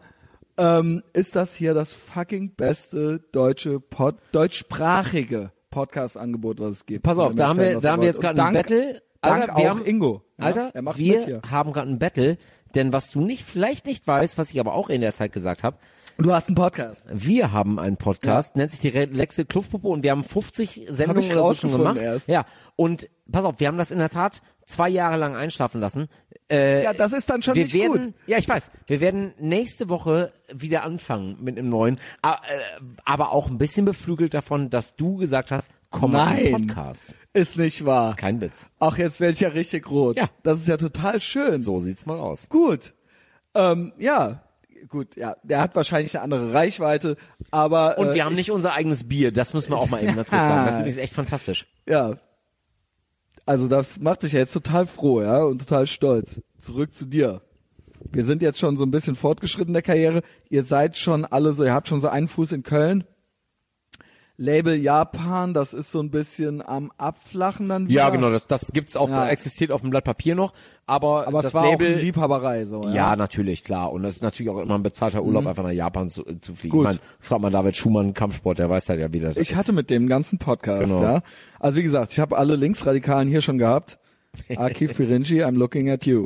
ähm, ist das hier das fucking beste deutsche Pod deutschsprachige Podcast-Angebot, was es gibt. Pass auf, da haben wir, da haben wir jetzt gerade ein Dank- Battle. Dank Alter, auch wir haben, Ingo. Ja, Alter, er wir haben gerade ein Battle, denn was du nicht, vielleicht nicht weißt, was ich aber auch in der Zeit gesagt habe, Du hast einen Podcast. wir haben einen Podcast, nennt sich die Lexe Kluftpuppe und wir haben 50 Sendungen ich oder so schon gemacht. erst. Ja, und pass auf, wir haben das in der Tat zwei Jahre lang einschlafen lassen. Äh, Ja, das ist dann schon wir nicht werden, gut. Ja, ich weiß. Wir werden nächste Woche wieder anfangen mit einem neuen, äh, aber auch ein bisschen beflügelt davon, dass du gesagt hast, komm den Nein. Podcast. Ist nicht wahr. Kein Witz. Ach, jetzt werde ich ja richtig rot. Ja. Das ist ja total schön. So sieht's mal aus. Gut. Ähm, ja, gut, ja. Der hat wahrscheinlich eine andere Reichweite, aber Und äh, wir haben ich, nicht unser eigenes Bier, das müssen wir auch mal eben ganz kurz sagen. Das ist übrigens echt fantastisch. Ja. Also das macht mich ja jetzt total froh, ja, und total stolz. Zurück zu dir. Wir sind jetzt schon so ein bisschen fortgeschritten in der Karriere. Ihr seid schon alle so, ihr habt schon so einen Fuß in Köln. Label Japan, das ist so ein bisschen am Abflachen dann wieder. Ja, genau, das, das gibt's auch, Ja. existiert auf dem Blatt Papier noch, aber, Aber das es war Label, auch eine Liebhaberei so. Ja. Ja, natürlich, klar. Und das ist natürlich auch immer ein bezahlter Urlaub, einfach nach Japan zu, äh, zu fliegen. Gut. Ich mein, fragt mal David Schumann, Kampfsport, der weiß halt ja, wie das Ich ist. hatte mit dem ganzen Podcast, Genau. ja. Also wie gesagt, ich habe alle Linksradikalen hier schon gehabt. Akif Pirinci, I'm looking at you.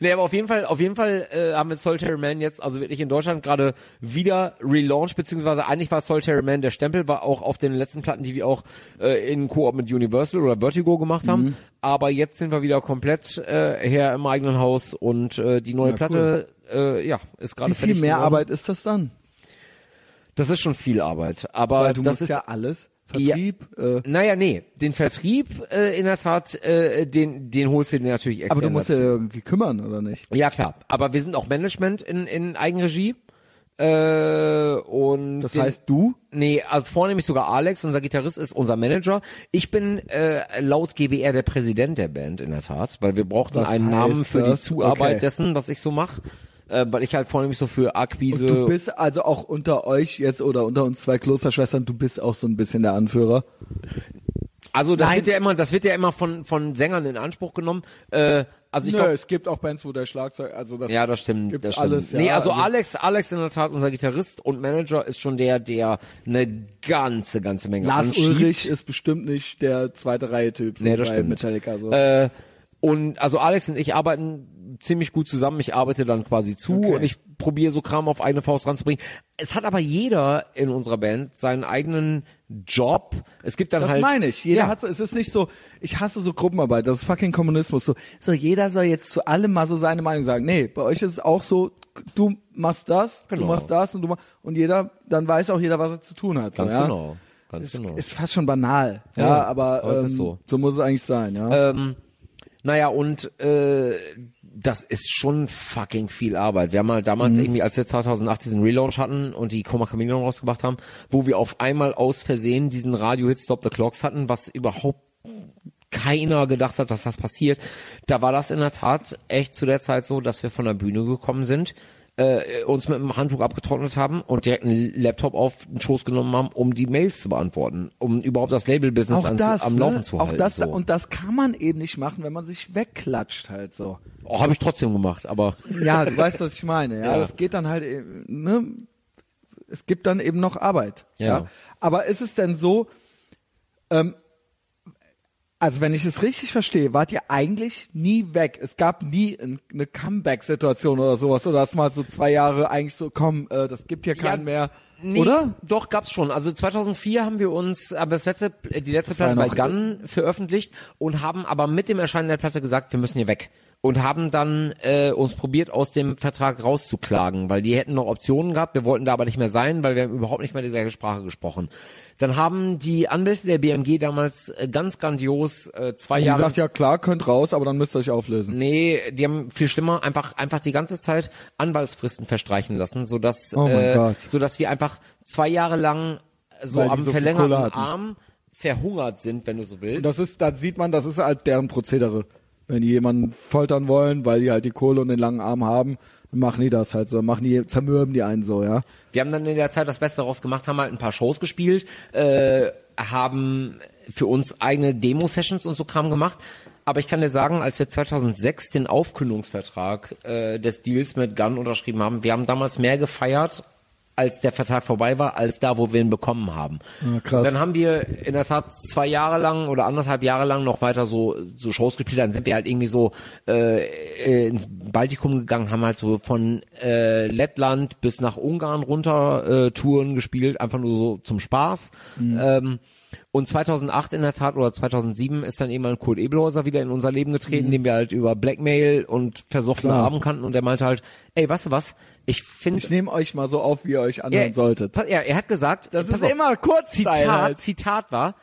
Nee, aber auf jeden Fall, auf jeden Fall äh, haben wir Solitary Man jetzt, also wirklich in Deutschland gerade wieder relaunched, beziehungsweise eigentlich war Solitary Man, der Stempel war auch auf den letzten Platten, die wir auch äh, in Koop mit Universal oder Vertigo gemacht haben. Mhm. Aber jetzt sind wir wieder komplett äh, her im eigenen Haus und äh, die neue Ja, Platte, äh, ja, ist gerade Wie viel fertig mehr geworden. Arbeit ist das dann? Das ist schon viel Arbeit, aber Weil du das musst ist ja alles, Vertrieb, äh, Naja, nee, den Vertrieb äh, in der Tat, äh, den, den holst du dir natürlich extern aber du musst ja dazu. irgendwie kümmern, oder nicht? Ja klar, aber wir sind auch Management in, in Eigenregie. Äh, und Das den, heißt, du? nee, also vornehmlich sogar Alex, unser Gitarrist, ist unser Manager. Ich bin äh, laut GBR der Präsident der Band in der Tat, weil wir brauchten Was einen Namen für die das? Zuarbeit Okay. dessen, was ich so mache. Äh, weil ich halt vornehmlich so für Akquise. Du bist also auch unter euch jetzt oder unter uns zwei Klosterschwestern, du bist auch so ein bisschen der Anführer. Also das Nein. wird ja immer, das wird ja immer von von Sängern in Anspruch genommen. Äh, also ich Nö, glaube, es gibt auch Bands, wo der Schlagzeug, also das ja, das stimmt. gibt's das stimmt. alles. Ja, nee, also, Alex, Alex in der Tat, unser Gitarrist und Manager ist schon der, der eine ganze, ganze Menge Lars anschiebt. Ulrich ist bestimmt nicht der zweite Reihe Typ Nee, das bei stimmt. Metallica so. Äh, und also Alex und ich arbeiten ziemlich gut zusammen. Ich arbeite dann quasi zu Okay. und ich probiere so Kram auf eigene Faust ranzubringen. Es hat aber jeder in unserer Band seinen eigenen Job. Es gibt dann Das halt. meine ich. Jeder ja. hat so, es ist nicht so, ich hasse so Gruppenarbeit, das ist fucking Kommunismus. So, so jeder soll jetzt zu allem mal so seine Meinung sagen. Nee, bei euch ist es auch so, du machst das, du Genau. machst das und du machst, und jeder, dann weiß auch jeder, was er zu tun hat. Ganz so, ja? genau. Ganz Ist, genau. ist fast schon banal. Ja, Ja, aber, aber ähm, so. so muss es eigentlich sein, ja. Ähm, naja, und äh, das ist schon fucking viel Arbeit. Wir haben halt damals Mhm. irgendwie, als wir 2008 diesen Relaunch hatten und die Coma Chameleon rausgebracht haben, wo wir auf einmal aus Versehen diesen Radio-Hit Stop the Clocks hatten, was überhaupt keiner gedacht hat, dass das passiert. Da war das in der Tat echt zu der Zeit so, dass wir von der Bühne gekommen sind, äh, uns mit dem Handtuch abgetrocknet haben und direkt einen Laptop auf den Schoß genommen haben, um die Mails zu beantworten, um überhaupt das Label-Business auch am ne? Laufen zu auch halten. das, so. und das kann man eben nicht machen, wenn man sich wegklatscht halt so. Oh, habe ich trotzdem gemacht, aber Ja, du weißt, was ich meine. Ja, Ja. das geht dann halt, eben, ne? Es gibt dann eben noch Arbeit. Ja. Aber ist es denn so, ähm, also wenn ich es richtig verstehe, wart ihr eigentlich nie weg. Es gab nie ein, eine Comeback-Situation oder sowas oder dass mal so zwei Jahre eigentlich so, komm, äh, das gibt hier keinen mehr. Nee, Oder? Doch, gab's schon. Also 2004 haben wir uns aber das letzte, äh, die letzte Das Platte bei Gun veröffentlicht und haben aber mit dem Erscheinen der Platte gesagt, wir müssen hier weg. Und haben dann äh, uns probiert, aus dem Vertrag rauszuklagen, weil die hätten noch Optionen gehabt, wir wollten da aber nicht mehr sein, weil wir haben überhaupt nicht mehr die gleiche Sprache gesprochen. Dann haben die Anwälte der BMG damals äh, ganz grandios äh, zwei Die Jahre sagt ja klar, könnt raus, aber dann müsst ihr euch auflösen. Nee, die haben viel schlimmer einfach einfach die ganze Zeit Anwaltsfristen verstreichen lassen, so dass Oh äh, Gott. so dass wir einfach zwei Jahre lang so Weil die am so verlängerten. Arm verhungert sind, wenn du so willst. Das ist, da sieht man, das ist halt deren Prozedere. Wenn die jemanden foltern wollen, weil die halt die Kohle und den langen Arm haben, dann machen die das halt so, machen die, zermürben die einen so, ja. wir haben dann in der Zeit das Beste daraus gemacht, haben halt ein paar Shows gespielt, äh, haben für uns eigene Demo-Sessions und so Kram gemacht. Aber ich kann dir sagen, als wir 2006 den Aufkündigungsvertrag äh, des Deals mit Gunn unterschrieben haben, wir haben damals mehr gefeiert, als der Vertrag vorbei war, als da, wo wir ihn bekommen haben. Ja, krass. Dann haben wir in der Tat zwei Jahre lang oder anderthalb Jahre lang noch weiter so so Shows gespielt. Dann sind wir halt irgendwie so äh, äh, ins Baltikum gegangen, haben halt so von äh, Lettland bis nach Ungarn runter äh, Touren gespielt, einfach nur so zum Spaß. Mhm. Ähm, und 2008 in der Tat oder 2007 ist dann irgendwann Kurt Eblhäuser wieder in unser Leben getreten, den wir halt über Blackmail und versoffene Mhm. Abend kannten und der meinte halt, ey, weißt du was? Ich finde Ich nehme euch mal so auf, wie ihr euch anhören er, solltet. Ja, er hat gesagt, Das ist auf, immer Kurzstyle Zitat, halt. Zitat war,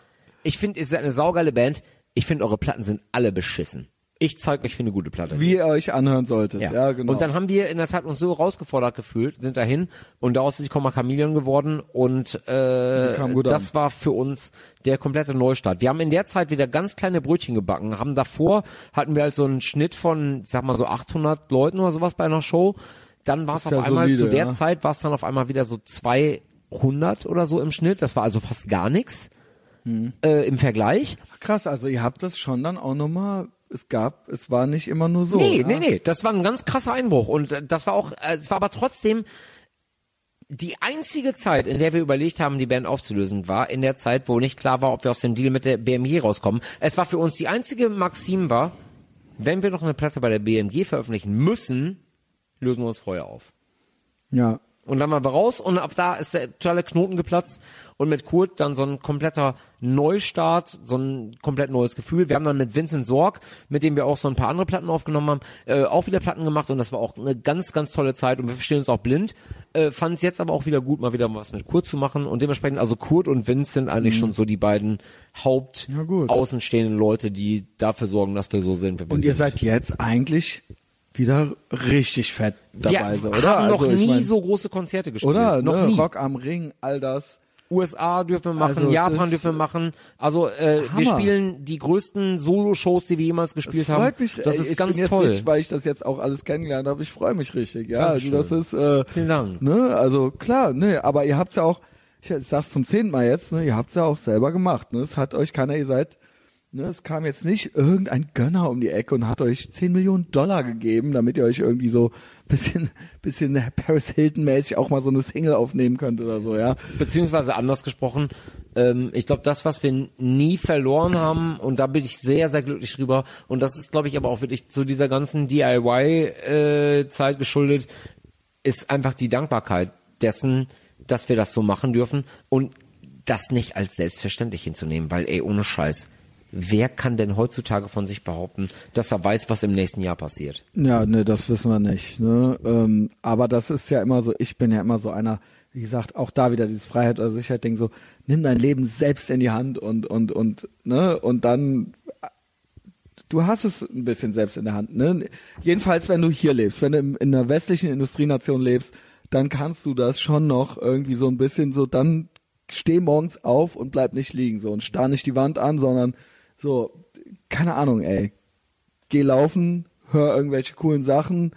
ich finde, ihr seid eine saugeile Band, ich finde, eure Platten sind alle beschissen. Ich zeig euch für eine gute Platte. Wie ihr euch anhören solltet. Ja, genau. Und dann haben wir in der Tat uns so rausgefordert gefühlt, sind dahin und daraus ist die Komma Chameleon geworden und äh, das war für uns der komplette Neustart. Wir haben in der Zeit wieder ganz kleine Brötchen gebacken, haben davor hatten wir halt so einen Schnitt von, sag mal so 800 Leuten oder sowas bei einer Show. Dann war es auf ja einmal solide, zu der ja. Zeit war es dann auf einmal wieder so 200 oder so im Schnitt. Das war also fast gar nichts Hm. äh, im Vergleich. Krass, also ihr habt das schon dann auch nochmal, es gab, es war nicht immer nur so. Nee, ja? nee, nee, das war ein ganz krasser Einbruch und äh, das war auch, äh, es war aber trotzdem die einzige Zeit, in der wir überlegt haben, die Band aufzulösen, war in der Zeit, wo nicht klar war, ob wir aus dem Deal mit der BMG rauskommen. Es war für uns die einzige Maxim war, wenn wir noch eine Platte bei der BMG veröffentlichen müssen, lösen wir uns vorher auf. Ja. Und dann waren wir raus und ab da ist der totale Knoten geplatzt und mit Kurt dann so ein kompletter Neustart, so ein komplett neues Gefühl. Wir haben dann mit Vincent Sorg, mit dem wir auch so ein paar andere Platten aufgenommen haben, äh, auch wieder Platten gemacht und das war auch eine ganz, ganz tolle Zeit und wir verstehen uns auch blind. Äh, Fanden es jetzt aber auch wieder gut, mal wieder was mit Kurt zu machen und dementsprechend, also Kurt und Vince sind eigentlich schon so die beiden Haupt Ja, gut. außenstehenden Leute, die dafür sorgen, dass wir so sind. wir Und ihr sind. seid jetzt eigentlich wieder richtig fett dabei, wir so, oder? haben noch Also, ich nie mein, so große Konzerte gespielt. Oder? Noch ne? nie. Rock am Ring, all das. USA dürfen wir machen, Also Japan dürfen wir machen. Also äh, wir spielen die größten Solo-Shows, die wir jemals gespielt freut haben. mich. das ist ich ganz bin jetzt toll. Nicht, weil ich das jetzt auch alles kennengelernt habe. Ich freue mich richtig. Ja, also das ist. Äh, Vielen Dank. Ne, also klar, ne, aber ihr habt's ja auch. ich sag's zum zehnten Mal jetzt, ne, ihr habt's ja auch selber gemacht, ne? Es hat euch keiner, ihr seid, ne, es kam jetzt nicht irgendein Gönner um die Ecke und hat euch 10 Millionen Dollar gegeben, damit ihr euch irgendwie so bisschen, bisschen Paris Hilton mäßig auch mal so eine Single aufnehmen könnt oder so, ja. Beziehungsweise anders gesprochen, ähm, ich glaube, das, was wir nie verloren haben, und da bin ich sehr, sehr glücklich drüber, und das ist, glaube ich, aber auch wirklich zu dieser ganzen DIY-Zeit äh, geschuldet, ist einfach die Dankbarkeit dessen, dass wir das so machen dürfen und das nicht als selbstverständlich hinzunehmen, weil ey, ohne Scheiß, wer kann denn heutzutage von sich behaupten, dass er weiß, was im nächsten Jahr passiert? Ja, ne, das wissen wir nicht. Ne? Ähm, aber das ist ja immer so, ich bin ja immer so einer, wie gesagt, auch da wieder dieses Freiheit oder Sicherheit Ding so, nimm dein Leben selbst in die Hand und und und ne und dann du hast es ein bisschen selbst in der Hand, ne? Jedenfalls, wenn du hier lebst, wenn du in einer westlichen Industrienation lebst, dann kannst du das schon noch irgendwie so ein bisschen so, dann steh morgens auf und bleib nicht liegen so und starr nicht die Wand an, sondern so, keine Ahnung, ey. Geh laufen, hör irgendwelche coolen Sachen,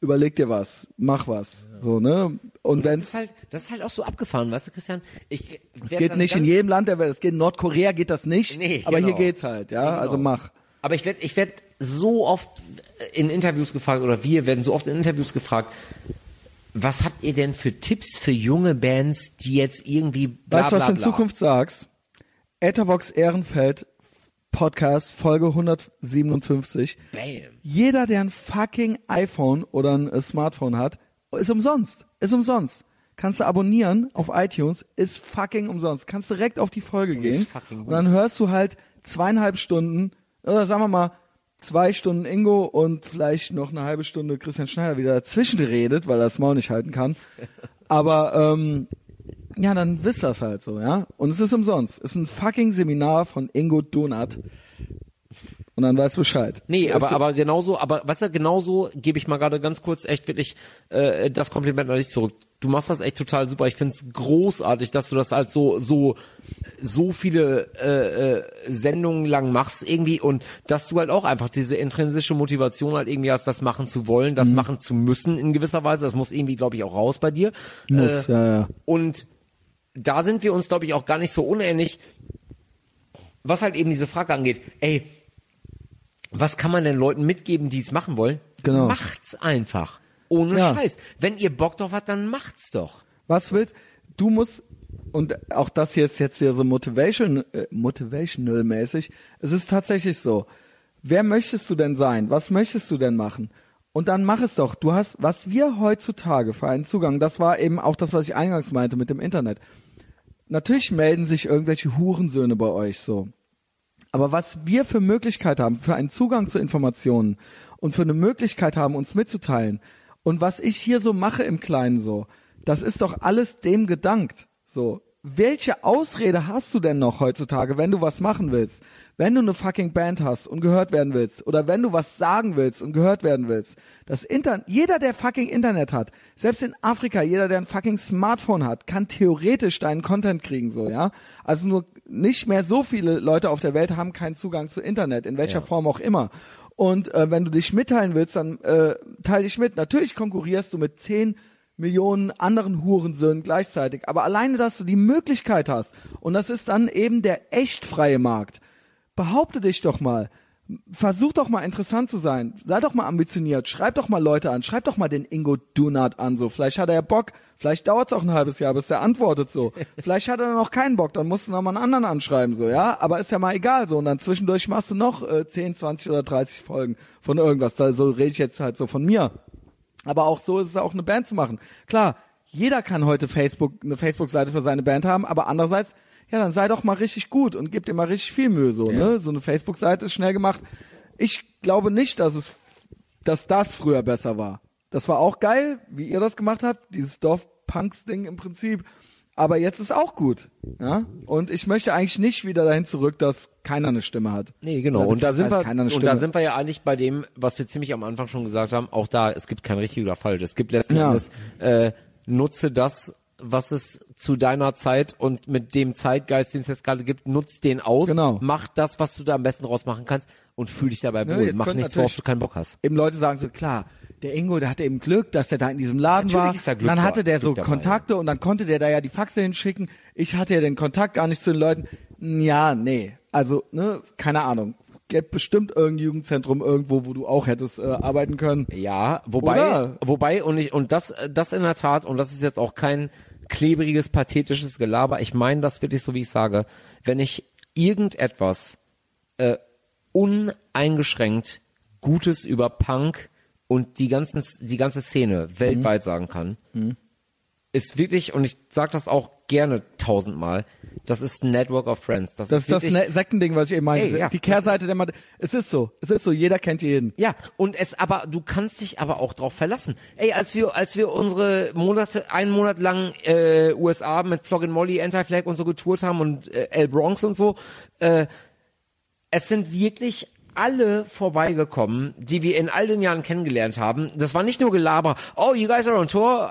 überleg dir was, mach was. So, ne? Und Das wenn ist halt, das ist halt auch so abgefahren, weißt du, Christian? Ich es geht nicht in jedem Land der Welt, es geht in Nordkorea geht das nicht, Nee, aber hier genau. geht's halt, ja, Genau. also mach. Aber ich werde ich werd so oft in Interviews gefragt, oder wir werden so oft in Interviews gefragt, was habt ihr denn für Tipps für junge Bands, die jetzt irgendwie bla, Weißt du, was bla, du in. Zukunft sagst? Ethervox Ehrenfeld Podcast Folge 157. Bam. Jeder, der ein fucking iPhone oder ein äh, Smartphone hat, ist umsonst. Ist umsonst. Kannst du abonnieren auf iTunes, ist fucking umsonst. Kannst direkt auf die Folge gehen fucking und dann hörst du halt zweieinhalb Stunden, oder sagen wir mal zwei Stunden Ingo und vielleicht noch eine halbe Stunde Christian Schneider wieder dazwischen redet, weil er das Maul nicht halten kann. Aber ähm, ja, dann wisst das halt so, ja. Und es ist umsonst. Es ist ein fucking Seminar von Ingo Donat. Und dann weißt du Bescheid. Nee, aber, aber genauso, aber weißt du, genauso gebe ich mal gerade ganz kurz echt wirklich äh, das Kompliment an dich zurück. Du machst das echt total super. Ich find's großartig, dass du das halt so, so, so viele äh, äh, Sendungen lang machst irgendwie und dass du halt auch einfach diese intrinsische Motivation halt irgendwie hast, das machen zu wollen, Mhm. das machen zu müssen in gewisser Weise. Das muss irgendwie, glaube ich, auch raus bei dir. Muss, äh, ja, ja. Und da sind wir uns, glaube ich, auch gar nicht so unähnlich, was halt eben diese Frage angeht. Ey, was kann man denn Leuten mitgeben, die es machen wollen? Genau. Macht's einfach. Ohne Ja. Scheiß. Wenn ihr Bock drauf habt, dann macht's doch. Was willst du musst und auch das hier ist jetzt wieder so motivation äh, motivational mäßig. Es ist tatsächlich so. Wer möchtest du denn sein? Was möchtest du denn machen? Und dann mach es doch. Du hast, was wir heutzutage für einen Zugang, das war eben auch das, was ich eingangs meinte mit dem Internet. Natürlich melden sich irgendwelche Hurensöhne bei euch so. Aber was wir für Möglichkeit haben, für einen Zugang zu Informationen und für eine Möglichkeit haben, uns mitzuteilen und was ich hier so mache im Kleinen so, das ist doch alles dem gedankt. So. Welche Ausrede hast du denn noch heutzutage, wenn du was machen willst? Wenn du eine fucking Band hast und gehört werden willst oder wenn du was sagen willst und gehört werden willst. Das Internet, jeder, der fucking Internet hat, selbst in Afrika, jeder, der ein fucking Smartphone hat, kann theoretisch deinen Content kriegen, so, ja? Also nur nicht mehr so viele Leute auf der Welt haben keinen Zugang zu Internet, in welcher Ja. Form auch immer. Und äh, wenn du dich mitteilen willst, dann äh, teil dich mit. Natürlich konkurrierst du mit 10 Millionen anderen Hurensöhnen gleichzeitig. Aber alleine, dass du die Möglichkeit hast, und das ist dann eben der echt freie Markt, behaupte dich doch mal. Versuch doch mal interessant zu sein. Sei doch mal ambitioniert. Schreib doch mal Leute an. Schreib doch mal den Ingo Dunat an. So, vielleicht hat er ja Bock. Vielleicht dauert es auch ein halbes Jahr, bis er antwortet. So, vielleicht hat er noch keinen Bock. Dann musst du noch mal einen anderen anschreiben. So, ja. Aber ist ja mal egal. So, und dann zwischendurch machst du noch äh, 10, 20 oder 30 Folgen von irgendwas. Da, so rede ich jetzt halt so von mir. Aber auch so ist es auch eine Band zu machen. Klar, jeder kann heute Facebook, eine Facebook-Seite für seine Band haben, aber andererseits, ja, dann sei doch mal richtig gut und gib dir mal richtig viel Mühe, so, ne? So eine Facebook-Seite ist schnell gemacht. Ich glaube nicht, dass es, dass das früher besser war. Das war auch geil, wie ihr das gemacht habt, dieses Dorf-Punks-Ding im Prinzip. Aber jetzt ist auch gut, ja? Und ich möchte eigentlich nicht wieder dahin zurück, dass keiner eine Stimme hat. Nee, genau. Oder Und da sind wir, und da sind wir ja eigentlich bei dem, was wir ziemlich am Anfang schon gesagt haben. Auch da, es gibt kein richtig oder falsch. Es gibt letzten Ja. Endes, äh, nutze das, was es zu deiner Zeit und mit dem Zeitgeist, den es jetzt gerade gibt, nutz den aus. Genau. Mach das, was du da am besten rausmachen kannst und fühl dich dabei Ne, wohl. jetzt Mach nichts, worauf du keinen Bock hast. eben Leute sagen so, klar, der Ingo, der hatte eben Glück, dass der da in diesem Laden Natürlich war. ist da Glück dann hatte der so Glück dabei, Kontakte und dann konnte der da ja die Faxe hinschicken. Ich hatte ja den Kontakt gar nicht zu den Leuten. Ja, nee. Also, ne, keine Ahnung. Gäbe bestimmt irgendein Jugendzentrum irgendwo, wo du auch hättest äh, arbeiten können. Ja, wobei, Oder? wobei und ich und das, das in der Tat und das ist jetzt auch kein klebriges, pathetisches Gelaber. Ich meine das wirklich so, wie ich sage. Wenn ich irgendetwas äh, uneingeschränkt Gutes über Punk und die ganzen, die ganze Szene Mhm. weltweit sagen kann, ist wirklich und ich sage das auch gerne tausendmal. Das ist ein Network of Friends. Das, Das ist das ne Sektending, was ich eben meinte. Ey, ja, die Kehrseite der Mad Es ist so. Es ist so. Jeder kennt jeden. Ja, und es aber, du kannst dich aber auch drauf verlassen. Ey, als wir, als wir unsere Monate, einen Monat lang äh, USA mit Floggin Molly, Anti-Flag und so getourt haben und äh, El Bronx und so, äh, es sind wirklich alle vorbeigekommen, die wir in all den Jahren kennengelernt haben. Das war nicht nur Gelaber, oh, you guys are on tour,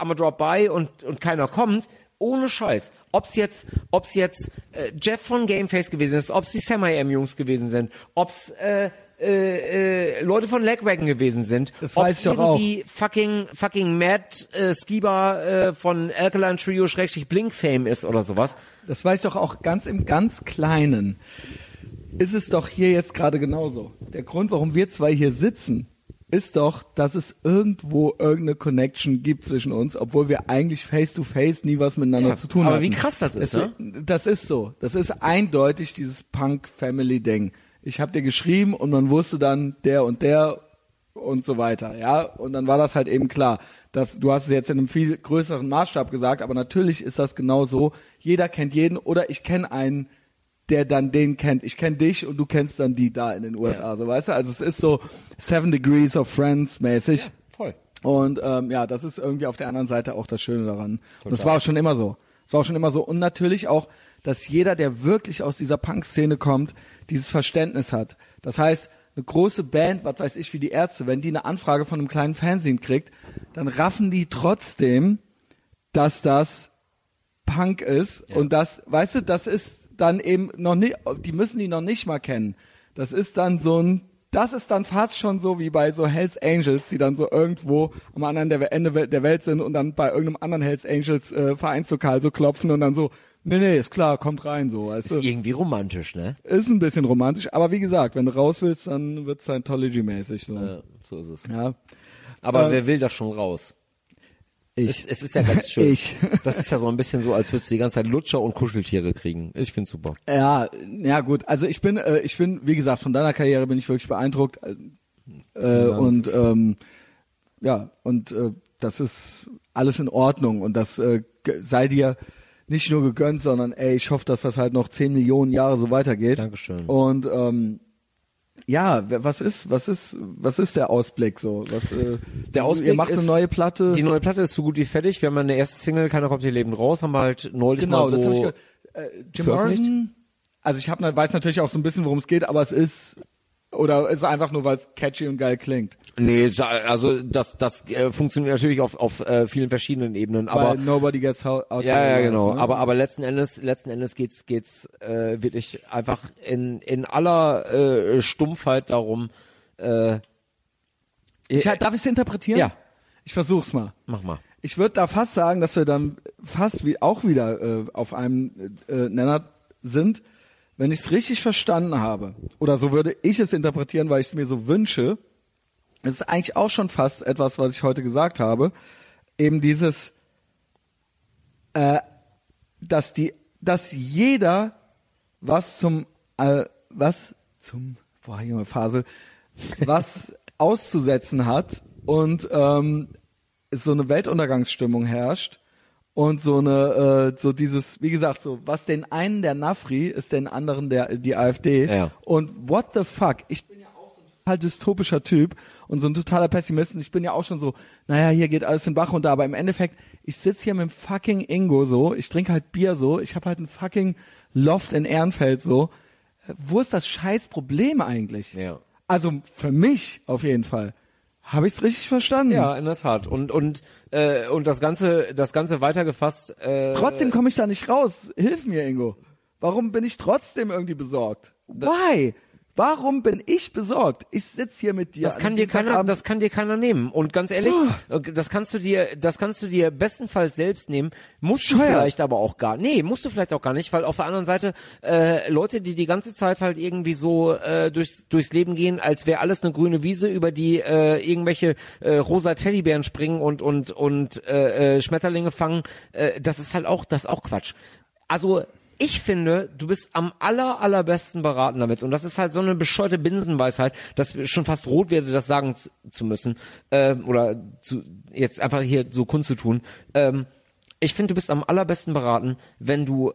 I'm a drop by und, und keiner kommt. Ohne Scheiß. Ob's jetzt, ob's jetzt äh, Jeff von Gameface gewesen ist, ob's die Sam-I-Am-Jungs gewesen sind, ob's äh, äh, äh, Leute von Legwagon gewesen sind, Das ob's weiß ich doch auch. irgendwie fucking fucking Matt äh, Skiba äh, von Alkaline Trio Schrägstrich Blink Fame ist oder sowas. Das weiß ich doch auch ganz im ganz Kleinen. Ist es doch hier jetzt gerade genauso. Der Grund, warum wir zwei hier sitzen, ist doch, dass es irgendwo irgendeine Connection gibt zwischen uns, obwohl wir eigentlich face to face nie was miteinander Ja, zu tun aber hatten. wie krass das ist, ne? Deswegen- Das ist so. Das ist eindeutig dieses Punk-Family-Ding. Ich habe dir geschrieben und man wusste dann der und der und so weiter, ja. Und dann war das halt eben klar. dass du hast es jetzt in einem viel größeren Maßstab gesagt, aber natürlich ist das genau so. Jeder kennt jeden oder ich kenne einen, der dann den kennt. Ich kenne dich und du kennst dann die da in den USA, so weißt du? Also es ist so Seven Degrees of Friends mäßig. Voll. Und ähm, ja, das ist irgendwie auf der anderen Seite auch das Schöne daran. Und das war auch schon immer so. Das war auch schon immer so. Und natürlich auch, dass jeder, der wirklich aus dieser Punk-Szene kommt, dieses Verständnis hat. Das heißt, eine große Band, was weiß ich, wie die Ärzte, wenn die eine Anfrage von einem kleinen Fernsehen kriegt, dann raffen die trotzdem, dass das Punk ist. Und das, weißt du, das ist dann eben noch nicht, die müssen die noch nicht mal kennen. Das ist dann so ein, das ist dann fast schon so wie bei so Hells Angels, die dann so irgendwo am anderen der Ende der Welt sind und dann bei irgendeinem anderen Hells Angels äh, Vereinslokal so klopfen und dann so, nee, nee, ist klar, kommt rein so. Weißt Ist du? irgendwie romantisch, ne? Ist ein bisschen romantisch, aber wie gesagt, wenn du raus willst, dann wird's Scientology-mäßig so. Ja, so ist es. Ja. Aber Äh, wer will das schon raus? Ich. Es, es ist ja ganz schön. Ich. Das ist ja so ein bisschen so, als würdest du die ganze Zeit Lutscher und Kuscheltiere kriegen. Ich find's super. Ja, ja gut. Also ich bin, äh, ich bin, wie gesagt, von deiner Karriere bin ich wirklich beeindruckt. Äh, und ähm, ja, und äh, das ist alles in Ordnung und das äh, sei dir nicht nur gegönnt, sondern ey, ich hoffe, dass das halt noch 10 Millionen Jahre so weitergeht. Dankeschön. Und ähm, ja, was ist, was ist, was ist der Ausblick so? Was, äh, Der Ausblick ihr macht ist, eine neue Platte. Die neue Platte ist so gut wie fertig. Wir haben eine erste Single, keiner kommt hier lebend raus, haben wir halt neulich Genau, mal das so. habe ich gehört. Äh, Jim? Morrison, also ich hab, weiß natürlich auch so ein bisschen, worum es geht, aber es ist oder ist es einfach nur, weil es catchy und geil klingt. nee, also das das äh, funktioniert natürlich auf auf äh, vielen verschiedenen Ebenen, aber weil nobody gets out ja, ja, genau. ne? Aber aber letzten Endes letzten Endes geht's geht's äh, wirklich einfach in in aller äh, Stumpfheit darum. Äh, ich, darf ich es interpretieren? Ja. Ich versuch's mal. mach mal. Ich würde da fast sagen, dass wir dann fast wie auch wieder äh, auf einem äh, Nenner sind, wenn ich es richtig verstanden habe. Oder so würde ich es interpretieren, weil ich es mir so wünsche. Es ist eigentlich auch schon fast etwas, was ich heute gesagt habe. Eben dieses, äh, dass die, dass jeder was zum, äh, was zum, boah, junge Phase, was auszusetzen hat und ähm, so eine Weltuntergangsstimmung herrscht und so eine, äh, so dieses, wie gesagt, so was den einen der Nafri ist den anderen der die AfD Ja. und what the fuck, ich bin ja auch so ein total dystopischer Typ und so ein totaler Pessimist und ich bin ja auch schon so, naja, hier geht alles den Bach runter, aber im Endeffekt, ich sitz hier mit dem fucking Ingo so, ich trinke halt Bier so, ich habe halt ein fucking Loft in Ehrenfeld so. Wo ist das scheiß Problem eigentlich? Ja. Also für mich auf jeden Fall. Habe ich es richtig verstanden? Ja, in der Tat. Und und äh, und das ganze das ganze weitergefasst. Äh, Trotzdem komme ich da nicht raus. Hilf mir, Ingo. Warum bin ich trotzdem irgendwie besorgt? Why? Warum bin ich besorgt? Ich sitz hier mit dir. Das an kann dir keiner, Dienstagabend. das kann dir keiner nehmen. Und ganz ehrlich, äh, das kannst du dir, das kannst du dir bestenfalls selbst nehmen. Musst du Scheuer. vielleicht aber auch gar, nee, musst du vielleicht auch gar nicht, weil auf der anderen Seite äh, Leute, die die ganze Zeit halt irgendwie so äh, durchs durchs Leben gehen, als wäre alles eine grüne Wiese, über die äh, irgendwelche äh, rosa Teddybären springen und und und äh, äh, Schmetterlinge fangen, äh, das ist halt auch, das ist auch Quatsch. Also ich finde, du bist am aller, allerbesten beraten damit. Und das ist halt so eine bescheuerte Binsenweisheit, dass mir schon fast rot werde, das sagen zu, zu müssen. Ähm, oder zu, jetzt einfach hier so kundzutun. Ähm, ich finde, du bist am allerbesten beraten, wenn du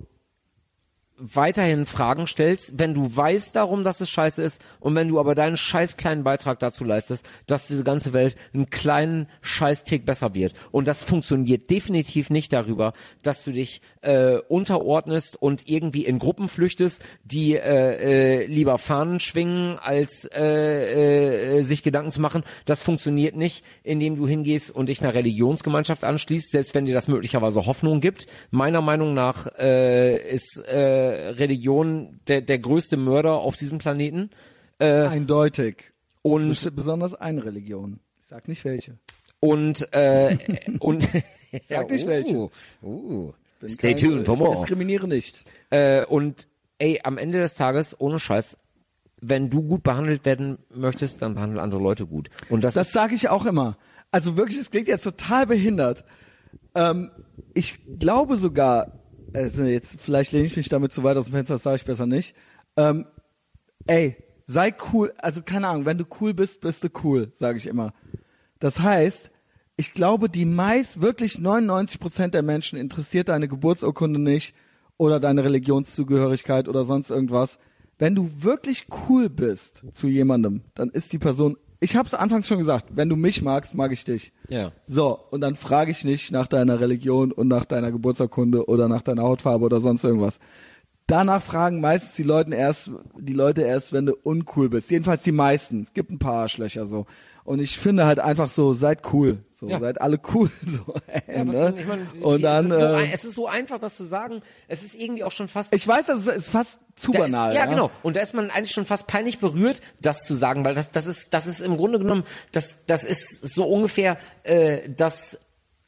weiterhin Fragen stellst, wenn du weißt darum, dass es scheiße ist und wenn du aber deinen scheiß kleinen Beitrag dazu leistest, dass diese ganze Welt einen kleinen Scheiß-Tick besser wird. Und das funktioniert definitiv nicht darüber, dass du dich äh, unterordnest und irgendwie in Gruppen flüchtest, die äh, äh, lieber Fahnen schwingen, als äh, äh, sich Gedanken zu machen. Das funktioniert nicht, indem du hingehst und dich einer Religionsgemeinschaft anschließt, selbst wenn dir das möglicherweise Hoffnung gibt. Meiner Meinung nach äh, ist äh, Religion der, der größte Mörder auf diesem Planeten. Eindeutig. Und Bes- Besonders eine Religion. Ich sag nicht welche. und äh, und Sag nicht welche. Uh, uh. Bin Stay kein- tuned for Ich more. diskriminiere nicht. Äh, und ey, am Ende des Tages, ohne Scheiß, wenn du gut behandelt werden möchtest, dann behandle andere Leute gut. Und das, Das sage ich auch immer. Also wirklich, es klingt jetzt total behindert. Ähm, ich glaube sogar, also jetzt vielleicht lehne ich mich damit zu weit aus dem Fenster, das sage ich besser nicht. Ähm, ey, sei cool. Also keine Ahnung, wenn du cool bist, bist du cool, sage ich immer. Das heißt, ich glaube, die meist, wirklich 99 Prozent der Menschen interessiert deine Geburtsurkunde nicht oder deine Religionszugehörigkeit oder sonst irgendwas. Wenn du wirklich cool bist zu jemandem, dann ist die Person, ich habe es anfangs schon gesagt, wenn du mich magst, mag ich dich. Ja. So, und dann frage ich nicht nach deiner Religion und nach deiner Geburtsurkunde oder nach deiner Hautfarbe oder sonst irgendwas. Danach fragen meistens die Leute erst, die Leute erst, wenn du uncool bist. Jedenfalls die meisten. Es gibt ein paar Arschlöcher so. Und ich finde halt einfach so, seid cool. So, Ja. seid alle cool. So, ja, ne? was, ich meine, und dann, es, ist so, äh, es ist so einfach, das zu sagen. Es ist irgendwie auch schon fast ich weiß, das ist fast zu banal. Ist, ja, genau. Und da ist man eigentlich schon fast peinlich berührt, das zu sagen, weil das, das ist, das ist im Grunde genommen, das, das ist so ungefähr äh, das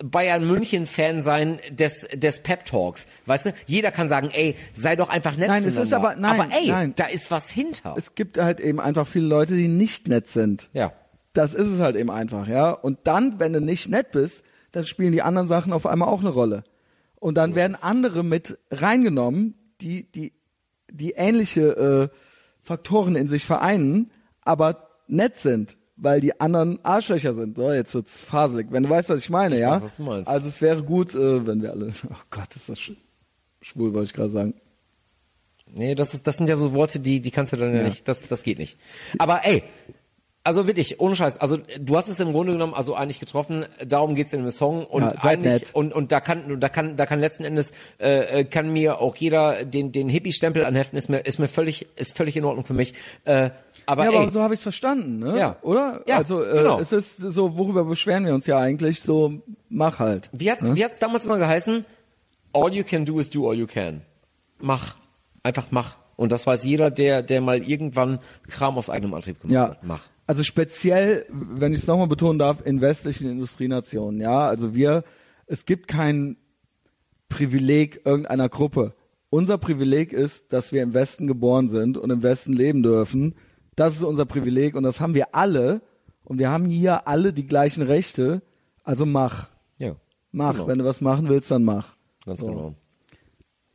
Bayern München Fan sein des des Pep Talks, weißt du? Jeder kann sagen, ey, sei doch einfach nett Nein, es zueinander. ist aber- nein, aber ey, nein. da ist was hinter. Es gibt halt eben einfach viele Leute, die nicht nett sind. ja. Das ist es halt eben einfach, ja. Und dann, wenn du nicht nett bist, dann spielen die anderen Sachen auf einmal auch eine Rolle. Und dann werden andere mit reingenommen, die, die, die ähnliche äh, Faktoren in sich vereinen, aber nett sind, weil die anderen Arschlöcher sind. So, jetzt wird's faselig. Wenn du weißt, was ich meine, Ich ja. weiß, was du meinst. Also es wäre gut, äh, wenn wir alle. Oh Gott, ist das sch schwul, wollte ich gerade sagen. Nee, das ist, das sind ja so Worte, die, die kannst du dann ja, Ja. nicht, das, das geht nicht. Aber ey, also wirklich, ohne Scheiß, also du hast es im Grunde genommen also eigentlich getroffen, darum geht's in dem Song und Ja, eigentlich nett. und und da kann da kann da kann letzten Endes äh, äh, kann mir auch jeder den den Hippie Stempel anheften, ist mir ist mir völlig ist völlig in Ordnung für mich. Äh, aber ja, ey, aber so habe ich es verstanden, ne? Ja. Oder? Ja, also äh, genau. es ist so, worüber beschweren wir uns ja eigentlich? So, mach halt. wie hat's wie hat's damals immer geheißen? All you can do is do all you can. Mach, einfach mach. Und das weiß jeder, der der mal irgendwann Kram aus eigenem Antrieb gemacht Ja. hat. Mach. Also speziell, wenn ich es nochmal betonen darf, in westlichen Industrienationen, ja. Also wir, es gibt kein Privileg irgendeiner Gruppe. Unser Privileg ist, dass wir im Westen geboren sind und im Westen leben dürfen. Das ist unser Privileg und das haben wir alle. Und wir haben hier alle die gleichen Rechte. Also mach. Ja. Mach. Genau. Wenn du was machen willst, dann mach. Ganz So. genau.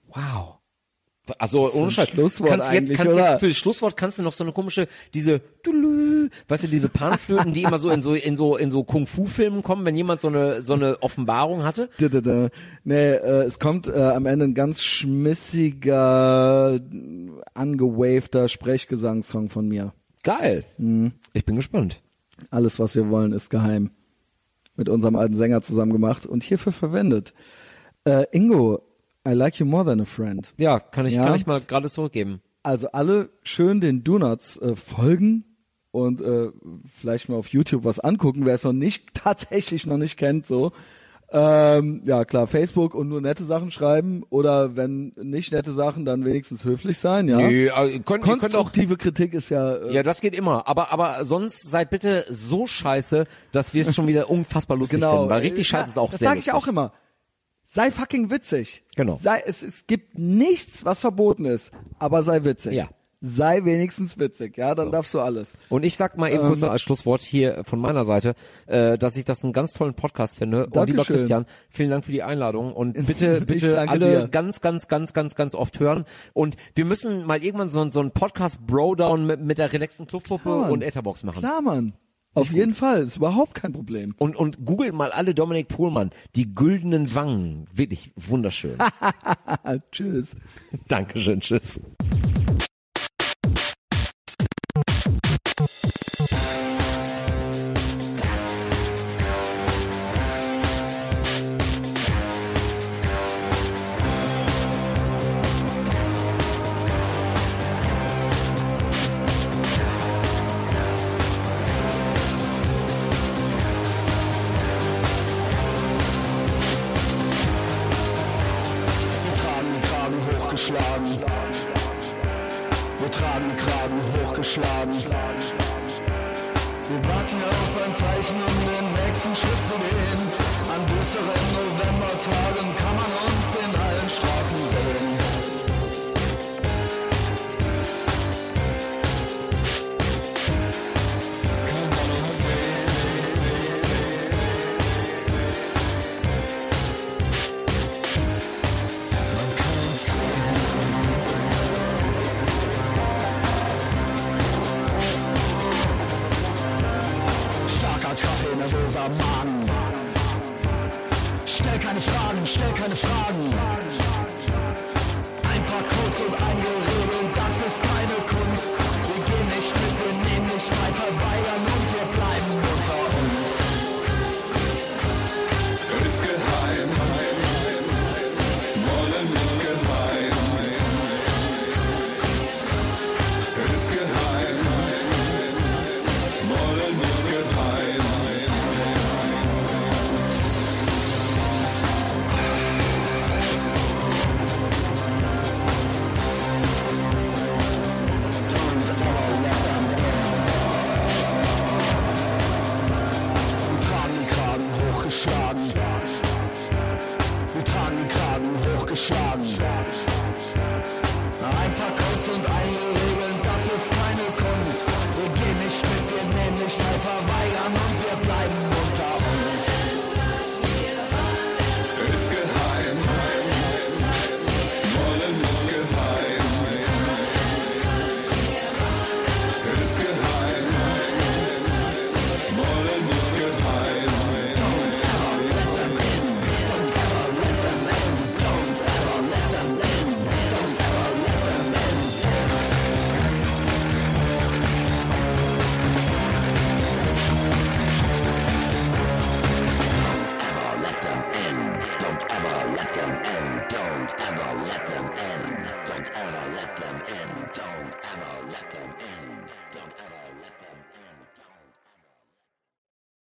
Wow. Also ohne Scheiß. Schlusswort kannst jetzt, kannst oder? jetzt für das Schlusswort kannst du noch so eine komische diese Dulü, weißt du diese Panflöten, die immer so in so in so in so Kung Fu Filmen kommen, wenn jemand so eine so eine Offenbarung hatte. Nee, äh, es kommt äh, am Ende ein ganz schmissiger, angewavter Sprechgesangssong von mir. Geil. Mhm. Ich bin gespannt. Alles, was wir wollen, ist geheim. Mit unserem alten Sänger zusammen gemacht und hierfür verwendet. Äh, Ingo, I like you more than a friend. Ja, kann ich Ja. kann ich mal gerade zurückgeben. Also alle schön den Donuts äh, folgen und äh, vielleicht mal auf YouTube was angucken, wer es noch nicht tatsächlich noch nicht kennt, so. Ähm, ja, klar, Facebook und nur nette Sachen schreiben oder wenn nicht nette Sachen, dann wenigstens höflich sein, ja. Nö, äh, ihr könnt auch, Konstruktive Kritik ist ja, äh, ja, das geht immer. Aber, aber sonst seid bitte so scheiße, dass wir es schon wieder unfassbar lustig genau. finden. Weil richtig scheiße ist auch das sehr sage ich auch immer. Sei fucking witzig. Genau. Sei, es, es gibt nichts, was verboten ist, aber sei witzig. Ja. Sei wenigstens witzig, ja, dann darfst du alles. Und ich sag mal Ähm. eben kurz noch als Schlusswort hier von meiner Seite, äh, dass ich das einen ganz tollen Podcast finde. Und lieber Dankeschön. Christian, vielen Dank für die Einladung und bitte, bitte alle dir. ganz, ganz, ganz, ganz, ganz oft hören. Und wir müssen mal irgendwann so, so einen Podcast Bro-Down mit, mit der relaxten Kluftpuppe und Etherbox machen. Klar, Mann. Auf jeden Fall, ist überhaupt kein Problem. Und, und googelt mal alle Dominik Pohlmann, die güldenen Wangen. Wirklich wunderschön. Tschüss. Dankeschön, tschüss. Kragen stell keine Fragen.